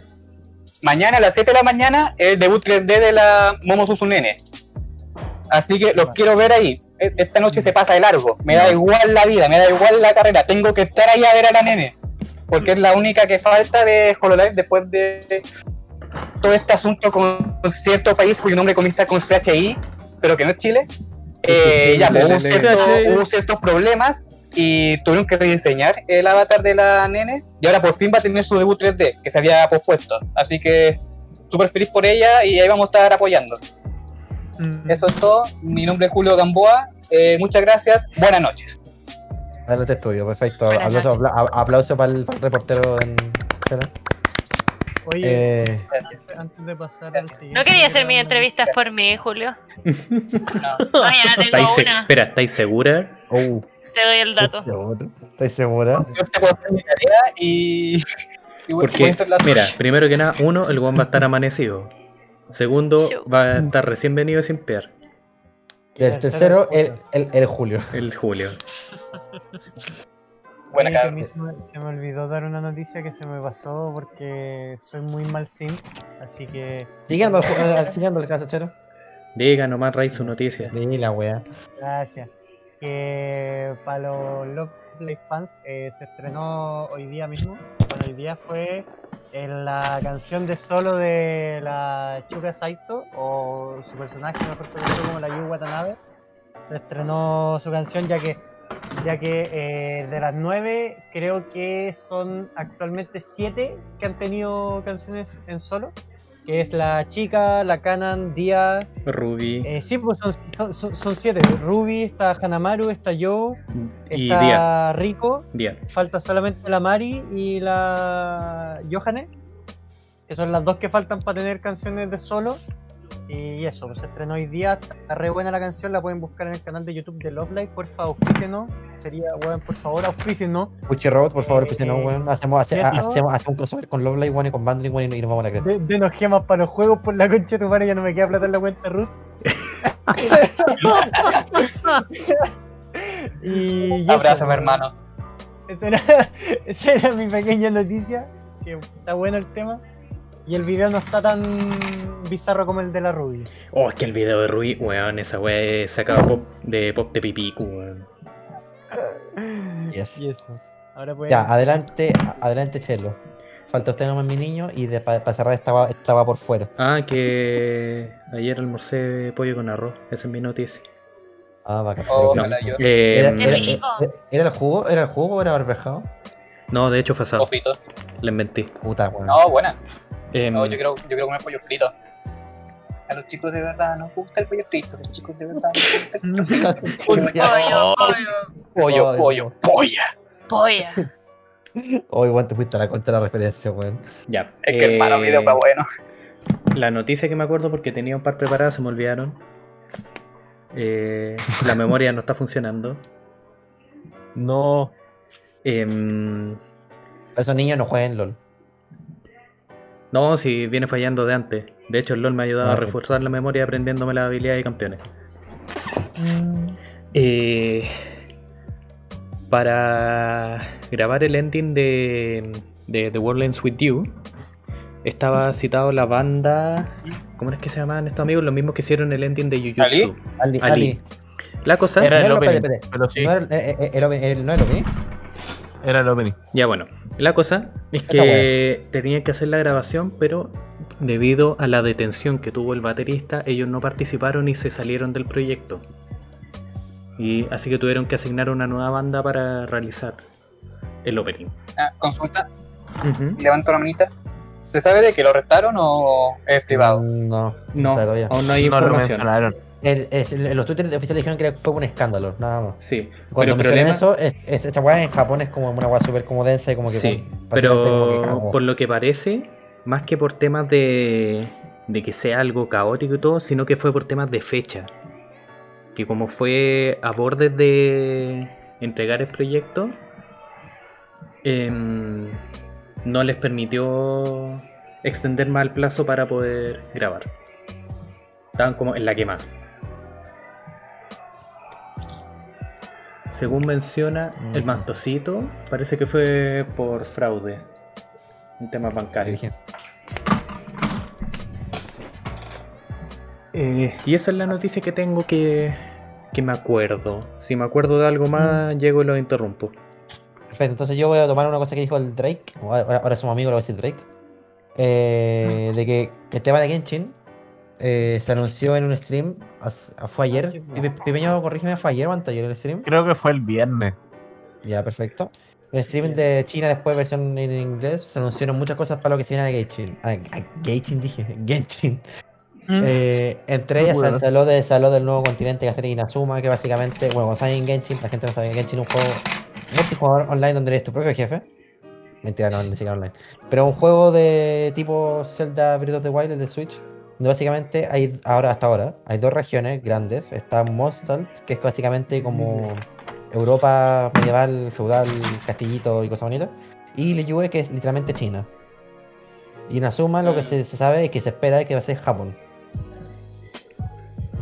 Mañana a las 7 de la mañana el debut 3D de la Momo Susunene. Así que los quiero ver ahí. E- Esta noche se pasa de largo. Me da igual la vida, me da igual la carrera. Tengo que estar ahí a ver a la nene. Porque es la única que falta de HoloLive después de todo este asunto con cierto país cuyo nombre comienza con CHI, pero que no es Chile. Eh, ya, pues, hubo, cierto- hubo ciertos problemas y tuvieron que rediseñar el avatar de la nene y ahora por fin va a tener su debut 3D que se había pospuesto. Así que súper feliz por ella y ahí vamos a estar apoyando. Mm. Eso es todo. Mi nombre es Julio Gamboa. Eh, muchas gracias. Buenas noches. Adelante estudio, perfecto. Aplauso, apla- aplauso para el, para el reportero en. Oye, Eh, antes, de pasar al siguiente. No quería hacer mis entrevistas por mí, Julio. No. Tengo ¿Estáis una. espera, ¿estáis segura? oh, Te doy el dato. ¿Estás segura? Yo te puedo hacer mi tarea y. y voy- a Porque, mira, primero que nada, uno, el guan va a estar amanecido. Segundo, va a estar recién venido sin piar. Y el El tercero, el, tercero, el, el Julio. El Julio. Buena Oye, que a cara. mí se me, se me olvidó dar una noticia que se me pasó porque soy muy mal sim, así que Siguiendo al, ju- al- siguiendo el caso, chero. Diga nomás, Ray, su noticia. Di la wea. gracias. Que para los Love Live fans eh, se estrenó hoy día mismo. Bueno, hoy día fue en la canción de solo de la Chuka Saito o su personaje mejor conocido como la Yu Watanabe. Se estrenó su canción ya que ya que eh, de las nueve creo que son actualmente siete que han tenido canciones en solo, que es la chica, la Canan, Dia, Ruby eh, sí, pues son, son- son- son siete, Ruby, está Hanamaru, está Yo, y está Dia. Rico, Dia. falta solamente la Mari y la Johanne, que son las dos que faltan para tener canciones de solo. Y eso, pues se estrenó hoy día, está re buena la canción, la pueden buscar en el canal de YouTube de Love Live, porfa, auspícenos, sería, weón, por favor, auspícenos. Puchi Robot, por favor, no, eh, weón. Hacemos, hace- hacemos, hacemos un crossover con Love Live One y con Bandring One y, nos vamos a la cresta. De, denos gemas para los juegos por la concha de tu madre, ya no me queda plata en la cuenta Ruth. y eso, Abrázame, weón. hermano. Esa era, esa era mi pequeña noticia, que está bueno el tema. Y el video no está tan bizarro como el de la Ruby. Oh, es que el video de Ruby, weón, esa weá es sacado pop- de pop de pipicu, weón. Yes. Y eso. Ahora pues. Ya, adelante, adelante, Chelo. Falta usted nomás mi niño y para cerrar estaba, estaba por fuera. Ah, que ayer almorcé pollo con arroz. Esa es mi noticia. Ah, bacán. Oh, yo. Eh, ¿Era, era- era- ¿Era el jugo? ¿Era el jugo o era barberjado? no, de hecho fue asado. Les mentí. Puta, weón. No, buena. Em, No, yo quiero, yo quiero comer pollo frito. A los chicos de verdad nos gusta el pollo frito. A los chicos de verdad nos gusta el pollo frito. Pollo, pollo, Pollo, pollo, polla. polla. Hoy, weón, te fuiste a la cuenta de la referencia, weón. Ya. Es que hermano, eh, video está bueno. La noticia que me acuerdo porque tenía un par preparadas se me olvidaron. Eh, la memoria no está funcionando. No. Em, Esos niños no jueguen LOL. No, si viene fallando de antes. De hecho, el LOL me ha ayudado Ah, a ok. reforzar la memoria aprendiéndome las habilidades de campeones. Eh, para grabar el ending de, de The World Ends With You, estaba citado la banda. ¿Cómo es que se llamaban estos amigos? Los mismos que hicieron el ending de Jujutsu. ¿Ali? Ali, Ali. Ali. La cosa. Era el No, no, opening. espérate, espérate. Pero sí, ¿No era, eh, eh, el, open- el- no era el opening? Era el opening. Ya bueno, la cosa es que tenían que hacer la grabación, pero debido a la detención que tuvo el baterista, ellos no participaron y se salieron del proyecto. Y así que tuvieron que asignar una nueva banda para realizar el opening. Ah, consulta, Ujú. levanto la manita. ¿Se sabe de que lo restaron o es privado? Mm, No, no, No, aún hay No lo información. mencionaron. El- el- los twitters oficiales dijeron que fue un escándalo, nada más. Sí, Cuando pero mencionan problema, eso, es, es- esta weá en Japón es como una weá súper como densa y como que. sí, como- básicamente como que pero por lo que parece, más que por temas de, de que sea algo caótico y todo, sino que fue por temas de fecha. Que como fue a bordes de entregar el proyecto, em, no les permitió extender más el plazo para poder grabar. Estaban como en la quema. Según menciona el Mm. mantocito, parece que fue por fraude en temas bancarios. Eh, y esa es la noticia que tengo que, que me acuerdo. Si me acuerdo de algo más, llego y lo interrumpo. Perfecto, entonces yo voy a tomar una cosa que dijo el Drake. Ahora, ahora somos amigos, lo voy a decir Drake. eh, de que, que el tema de Genshin eh, se anunció en un stream, fue ayer. Ah, sí, corrígeme, ¿fue ayer o antes ayer el stream? Creo que fue el viernes. Ya, perfecto. El stream de China después, versión en inglés, se anunciaron muchas cosas para lo que se viene a Genshin. A, a Genshin dije, Genshin. Eh, entre ellas Bueno. se habló, de, se habló del nuevo continente que va a ser Inazuma, que básicamente, bueno, cuando saben Genshin, la gente no sabe Genshin es un juego multijugador online donde eres tu propio jefe. Mentira, no, ni siquiera online. Pero un juego de tipo Zelda Breath of the Wild el de Switch. Básicamente hay ahora, hasta ahora, hay dos regiones grandes. Está Mostalt, que es básicamente como Europa medieval, feudal, castillito y cosas bonitas. Y Liyue, que es literalmente China. Y Inazuma lo que se, se sabe y que se espera es que va a ser Japón.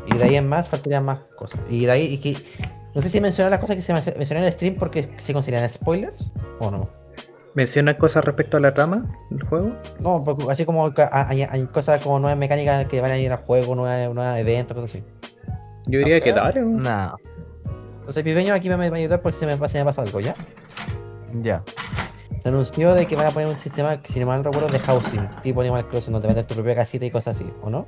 Y de ahí en más faltarían más cosas. Y de ahí, y que, no sé si mencionar las cosas que se men- mencioné en el stream porque se consideran spoilers o no. ¿Menciona cosas respecto a la trama del juego? No, porque así como hay, hay cosas como nuevas mecánicas que van a ir al juego, nuevos, nuevos eventos, cosas así. Yo diría que Ok. dale. ¿no? Entonces, Pipeño aquí me va a ayudar por si se me, pasa- se me pasa algo, ¿ya? ya. Se anunció de que van a poner un sistema, si no mal recuerdo, de housing, tipo Animal Crossing, donde metes tu propia casita y cosas así, ¿o no?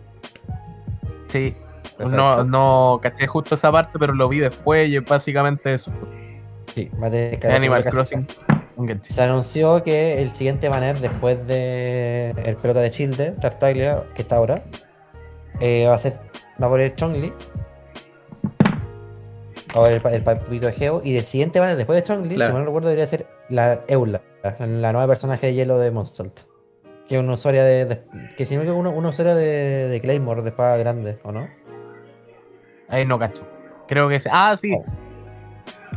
Sí. No, Perfecto. no caché justo esa parte, pero lo vi después y es básicamente eso. Sí, va a tener que Animal casita. Crossing. un Genshin. Se anunció que el siguiente banner después de el pelota de Childe, Tartaglia, que está ahora, eh, va a ser, va a poner Chongli. Ahora el, el papito de Geo. Y el siguiente banner después de Chongli, Claro. si mal no recuerdo, debería ser la Eula, la, nueva personaje de hielo de Monstalt. Que es una usuaria de, de- que si no me equivoco, una, una usuaria de, de Claymore, de espada grande, ¿o no? Ahí no cacho. Creo que sí. Ah, sí.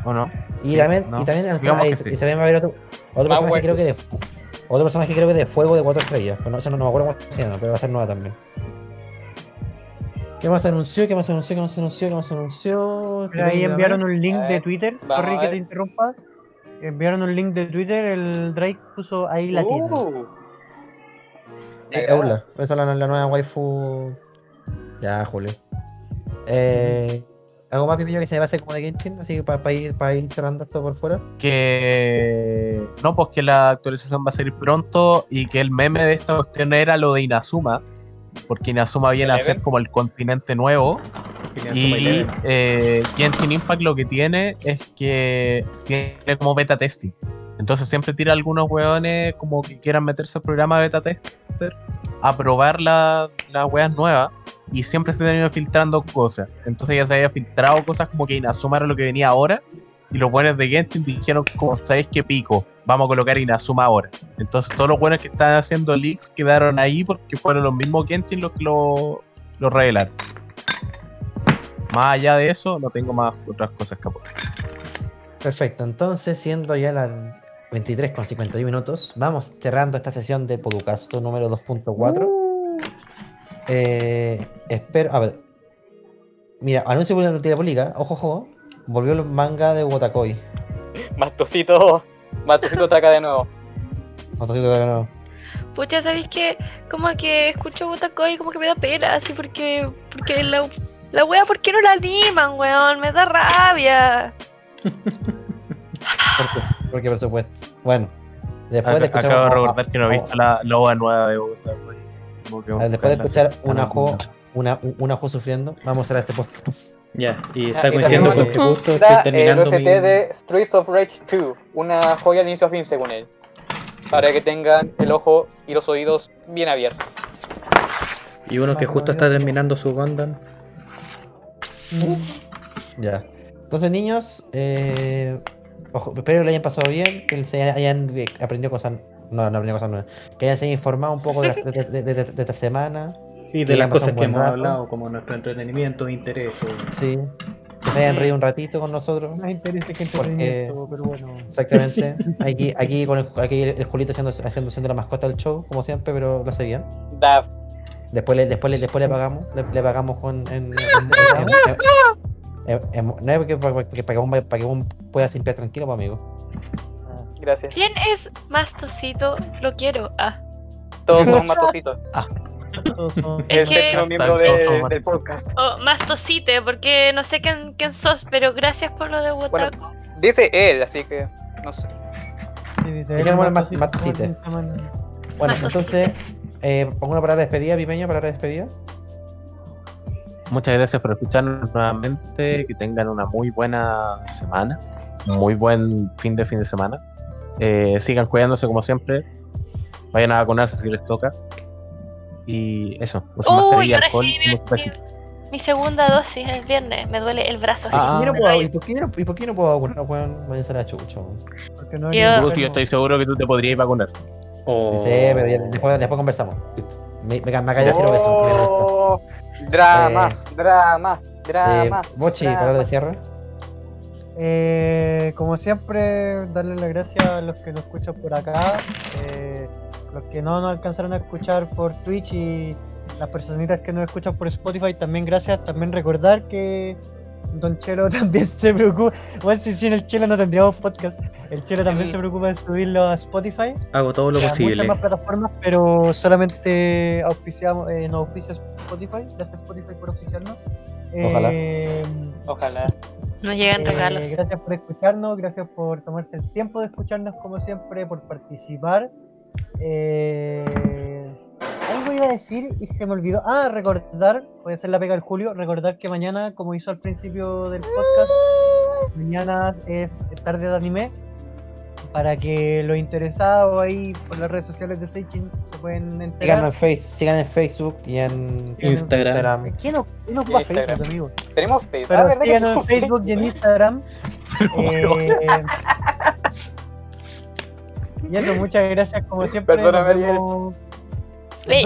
¿O no? Y Sí, también, no, y también, sí. y también va a haber otro, otro personaje creo que de otro personaje creo que de fuego de cuatro estrellas. Pero no, sé, no, no me acuerdo cómo se llama, pero va a ser nueva también. ¿Qué más se anunció? ¿Qué más se anunció? ¿Qué más se anunció? ¿Qué más se anunció? Ahí enviaron un link de Twitter, sorry que te interrumpa. Enviaron un link de Twitter, el Drake puso ahí la tienda. Uh, Eh, Eula, esa es la, la nueva waifu. Ya, Julio. Eh, ¿Algo más, Pipillo, que se me va a hacer como de Genshin? Así que para ir, pa ir cerrando esto por fuera. Que. No, pues que la actualización va a salir pronto y que el meme de esta cuestión era lo de Inazuma. Porque Inazuma viene a ser como el continente nuevo. Y eh, Genshin Impact lo que tiene es que tiene como beta testing. Entonces siempre tira algunos weones como que quieran meterse al programa beta tester a probar la- las weas nuevas. Y siempre se han ido filtrando cosas. Entonces ya se había filtrado cosas como que Inazuma era lo que venía ahora. Y los buenos de Genshin dijeron, como sabéis que pico, vamos a colocar Inazuma ahora. Entonces todos los buenos que están haciendo leaks quedaron ahí porque fueron los mismos Genshin los que lo, lo revelaron. Más allá de eso, no tengo más otras cosas que aportar. Perfecto, entonces siendo ya las 23 con 51 minutos, vamos cerrando esta sesión de Poducasto número 2.4. Eh, espero, a ver. Mira, anuncio de la pública, ojo, ojo, volvió el manga de Wotakoi. Mastocito, Mastocito ataca de nuevo. Vamos a hacerlo de nuevo. Pucha, ¿sabéis que Como que escucho Botacoy y como que me da pena, así porque. Porque la, la wea, ¿por qué no la animan, weón? Me da rabia. ¿Por qué? Porque por supuesto. Bueno, después de escuchar, Acabo de a- recordar que no he visto la loba nueva de Bogotá. después de escuchar un Ah, ajo, una, un, un ajo sufriendo, vamos a hacer este podcast. Ya, y Ah, está y coincidiendo con que justo Está estoy el terminando OST mi... de Streets of Rage 2, una joya de inicio a fin según él. Para que tengan el ojo y los oídos bien abiertos. Y uno que justo está terminando su Gundam. Ya. Entonces, niños, eh, ojo, espero que lo hayan pasado bien, que se hayan eh, aprendido cosas. No, no aprendido cosas nuevas. Que hayan se informado un poco de, la- de- de- de- de- de esta semana. Y de las cosas que hemos rato. hablado, como nuestro entretenimiento, intereses. Sí. Que se hayan reído un ratito con nosotros. Más interés que Porque- entretenimiento, pero bueno. Exactamente. Aquí, aquí con el, aquí el Julito haciendo, haciendo, siendo la mascota del show, como siempre, pero lo hace bien. Después le, después le, después le pagamos, le, le pagamos con en, en- en- no es porque, para, que para que un- para que un pueda limpiar tranquilo, pues, amigo. Gracias. ¿Quién es Mastocito? Lo quiero. Ah. Todos son Mastocitos. Todos son- El Es que- séptimo miembro de- del podcast. Oh, Mastocite, porque no sé quién, quién sos, pero gracias por lo de Wotaco. Dice él, así que no sé. Sí, dice, el Mastocito, Mastocite. Bueno, entonces, eh, pongo una palabra de despedida, Pipeño, palabra de despedida. Muchas gracias por escucharnos nuevamente. Que tengan una muy buena semana. Muy buen fin de fin de semana. Eh, sigan cuidándose como siempre. Vayan a vacunarse si les toca. Y eso. usen Uy, alcohol sí, mi, mi- segunda dosis el viernes. Me duele el brazo así. Ah, ¿Y, no puedo. ¿y, por qué, no- ¿Y por qué no puedo vacunar, weón? Váyanse a chucha, weón. Porque no Yo- yo estoy seguro que tú te podrías vacunar. O- Sí, pero ya- después, después conversamos. Me, me, me de cero Oh, drama, drama, Eh, drama. Bochi, drama. palabra de cierre. Eh, como siempre, darle las gracias a los que nos escuchan por acá, eh, los que no nos alcanzaron a escuchar por Twitch y las personitas que nos escuchan por Spotify, también gracias. También recordar que Don Chelo también se preocupa. Bueno, si sin el Chelo no tendríamos podcast. El Chelo también se preocupa de subirlo a Spotify. Hago todo lo posible. muchas más plataformas, pero solamente auspiciamos, eh, nos auspicia Spotify. Gracias Spotify por auspiciarnos. Ojalá. Eh, Ojalá. Nos llegan eh, regalos. Gracias por escucharnos, gracias por tomarse el tiempo de escucharnos como siempre, por participar. Eh, iba a decir y se me olvidó. Ah, recordar, puede ser la pega del Julio, recordar que mañana, como hizo al principio del podcast, mañana es tarde de anime. Para que los interesados ahí por las redes sociales de Seichin se pueden enterar. en, face, sigan en Facebook y en Instagram. ¿Quién no, quién no ocupa Instagram. Facebook, amigo? Tenemos Facebook. Ah, Pero ¿verdad que síganos en Facebook y en Instagram. Eh, y eso, muchas gracias como siempre. Perdóname,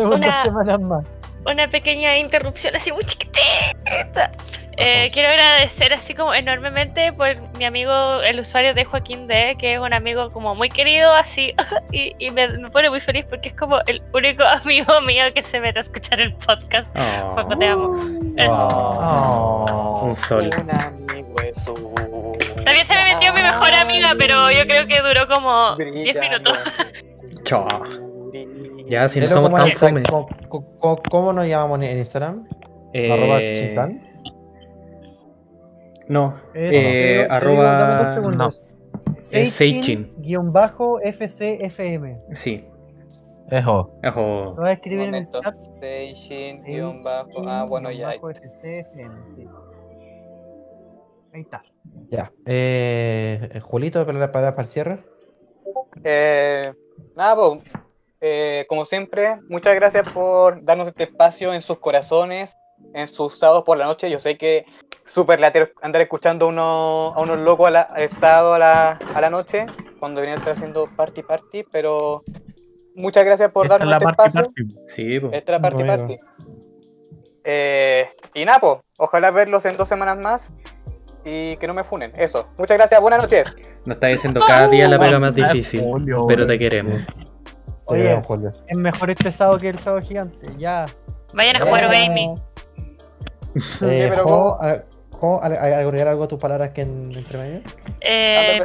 una- semanas más. una pequeña interrupción así muy chiquitita. Eh, quiero agradecer así como enormemente por mi amigo, el usuario de Joaquín D, que es un amigo como muy querido así, y, y me, me pone muy feliz porque es como el único amigo mío que se mete a escuchar el podcast. Oh, Juanjo, te amo. Eso. Oh. un sol. Un amigo es un- También se me metió mi mejor amiga, pero yo creo que duró como 10 minutos. Chao. Ya, si no somos como tan fome. ¿cómo, cómo- cómo nos llamamos en Instagram? Arroba Eh, Chinchan. no, Eso, eh, digo, arroba. Es Seichin guion bajo FCFM. Sí. Ejo. Ojo. Lo voy a escribir en el chat. Station, guion bajo. Ah, bueno, ya. Bajo FCFM, sí. Ahí está. Ya. Eh, Julito, para, para, para el cierre. Eh, nada, pues, eh, como siempre, muchas gracias por darnos este espacio en sus corazones, en sus sábados por la noche. Yo sé que súper latero andar escuchando a unos, a unos locos a la- el sábado a la, a la noche, cuando deberían estar haciendo party party, pero muchas gracias por Esta darnos la este party espacio. party. Sí, po. Esta es la party Bueno. party. Eh, y pues, ojalá verlos en dos semanas más y que no me funen. Eso. Muchas gracias, buenas noches. Nos está diciendo cada día la pega más difícil. Pero te queremos. Te Oye. queremos, Julio. Es mejor este sábado que el sábado gigante. Ya. Vayan a jugar Eh, Amy. Eh, pero Jo, a- Jo, ¿al- al- agregar algo a tus palabras que en, entre medio? Eh,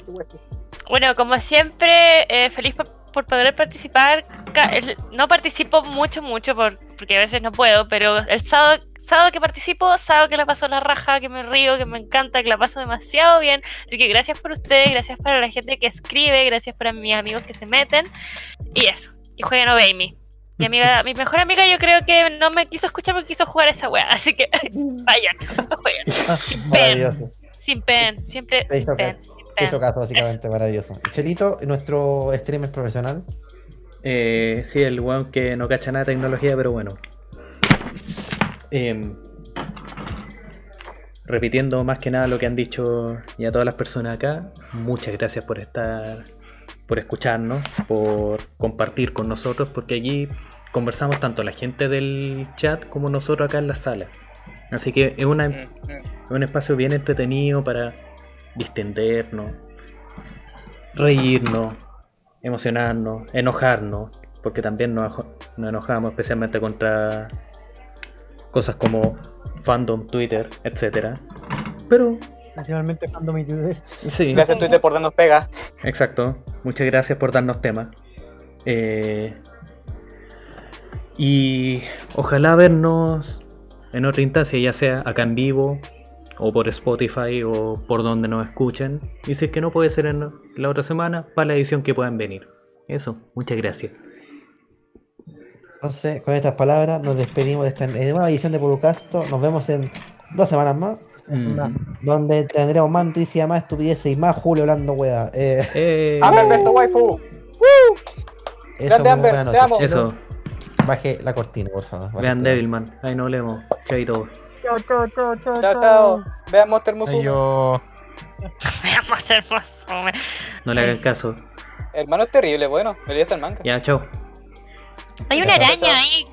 Bueno, como siempre, eh, feliz por, por poder participar. No participo mucho, mucho, por- porque a veces no puedo, pero el sábado, sábado que participo, sábado que la paso la raja, que me río, que me encanta, que la paso demasiado bien. Así que gracias por ustedes, gracias para la gente que escribe, gracias para mis amigos que se meten. Y eso, y jueguen Obey Me. Mi amiga, mi mejor amiga yo creo que no me quiso escuchar porque quiso jugar esa wea, así que vayan, jueguen. Sin pen, Maravilloso. sin pen, siempre Te hizo sin pen, caso. sin Te pen. hizo caso, básicamente, maravilloso. Chelito, nuestro streamer profesional. Eh, sí, el weón que no cacha nada de tecnología, pero bueno. Em, repitiendo más que nada lo que han dicho ya todas las personas acá, muchas gracias por estar, por escucharnos, por compartir con nosotros, porque allí conversamos tanto la gente del chat como nosotros acá en la sala. Así que es, una, es un espacio bien entretenido para distendernos, reírnos, emocionarnos, enojarnos, porque también nos, nos enojamos especialmente contra cosas como fandom, Twitter, etcétera. Pero Principalmente fandom y Twitter. sí, Gracias Twitter por darnos pega. exacto. Muchas gracias por darnos temas. Eh, y ojalá vernos en otra instancia, ya sea acá en vivo, o por Spotify, o por donde nos escuchen. Y si es que no puede ser en la otra semana, para la edición que puedan venir. Eso, muchas gracias. Entonces, con estas palabras, nos despedimos de esta eh, nueva edición de Podcast. Nos vemos en dos semanas más, Ujú. donde tendremos más noticias, más estupideces y más Julio hablando wea. Eh, Eh, ¡Amber, besto waifu! eso, Grande, Amber, te amo. Eso, Baje la cortina, por favor. baje vean Devilman. Ahí nos leemos. Chaito. Chao, chao, chao, chao, Chao, chao. Vean Monster Musume. Yo. Veamos hermoso. No le hagan caso. Hermano es terrible, bueno. Me leí hasta el manga. Ya, chao. Hay una araña ahí.